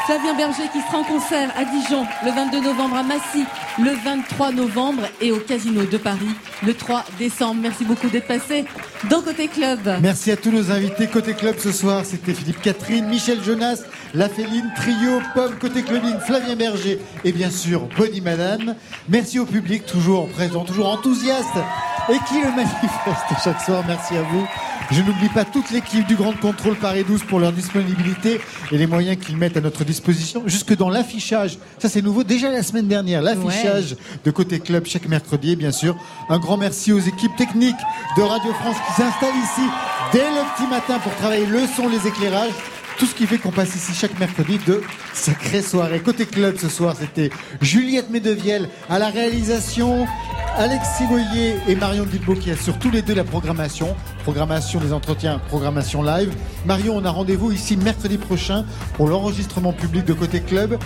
Flavien Berger qui sera en concert à Dijon le 22 novembre à Massy, le 23 novembre et au Casino de Paris le 3 décembre. Merci beaucoup d'être passé dans Côté Club. Merci à tous nos invités côté club ce soir. C'était Philippe Catherine, Michel Jonas, La Féline, Trio, Pomme, côté clubbing, Flavien Berger et bien sûr Bonnie Madame. Merci au public, toujours présent, toujours enthousiaste et qui le manifeste chaque soir. Merci à vous. Je n'oublie pas toute l'équipe du Grand Contrôle Paris 12 pour leur disponibilité et les moyens qu'ils mettent à notre disposition, jusque dans l'affichage. Ça, c'est nouveau. Déjà la semaine dernière, l'affichage de Côté Club chaque mercredi, bien sûr. Un grand merci aux équipes techniques de Radio France qui s'installent ici dès le petit matin pour travailler le son, les éclairages. Tout ce qui fait qu'on passe ici chaque mercredi de sacrées soirées. Côté club ce soir, c'était Juliette Medevielle à la réalisation, Alexis Boyer et Marion Guilbault qui assurent tous les deux la programmation. Programmation des entretiens, programmation live. Marion, on a rendez-vous ici mercredi prochain pour l'enregistrement public de Côté Club.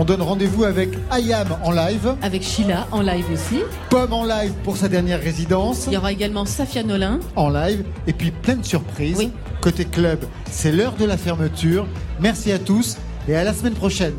On donne rendez-vous avec Ayam en live. Avec Sheila en live aussi. Pomme en live pour sa dernière résidence. Il y aura également Safia Nolin. En live. Et puis plein de surprises. Côté club, c'est l'heure de la fermeture. Merci à tous et à la semaine prochaine.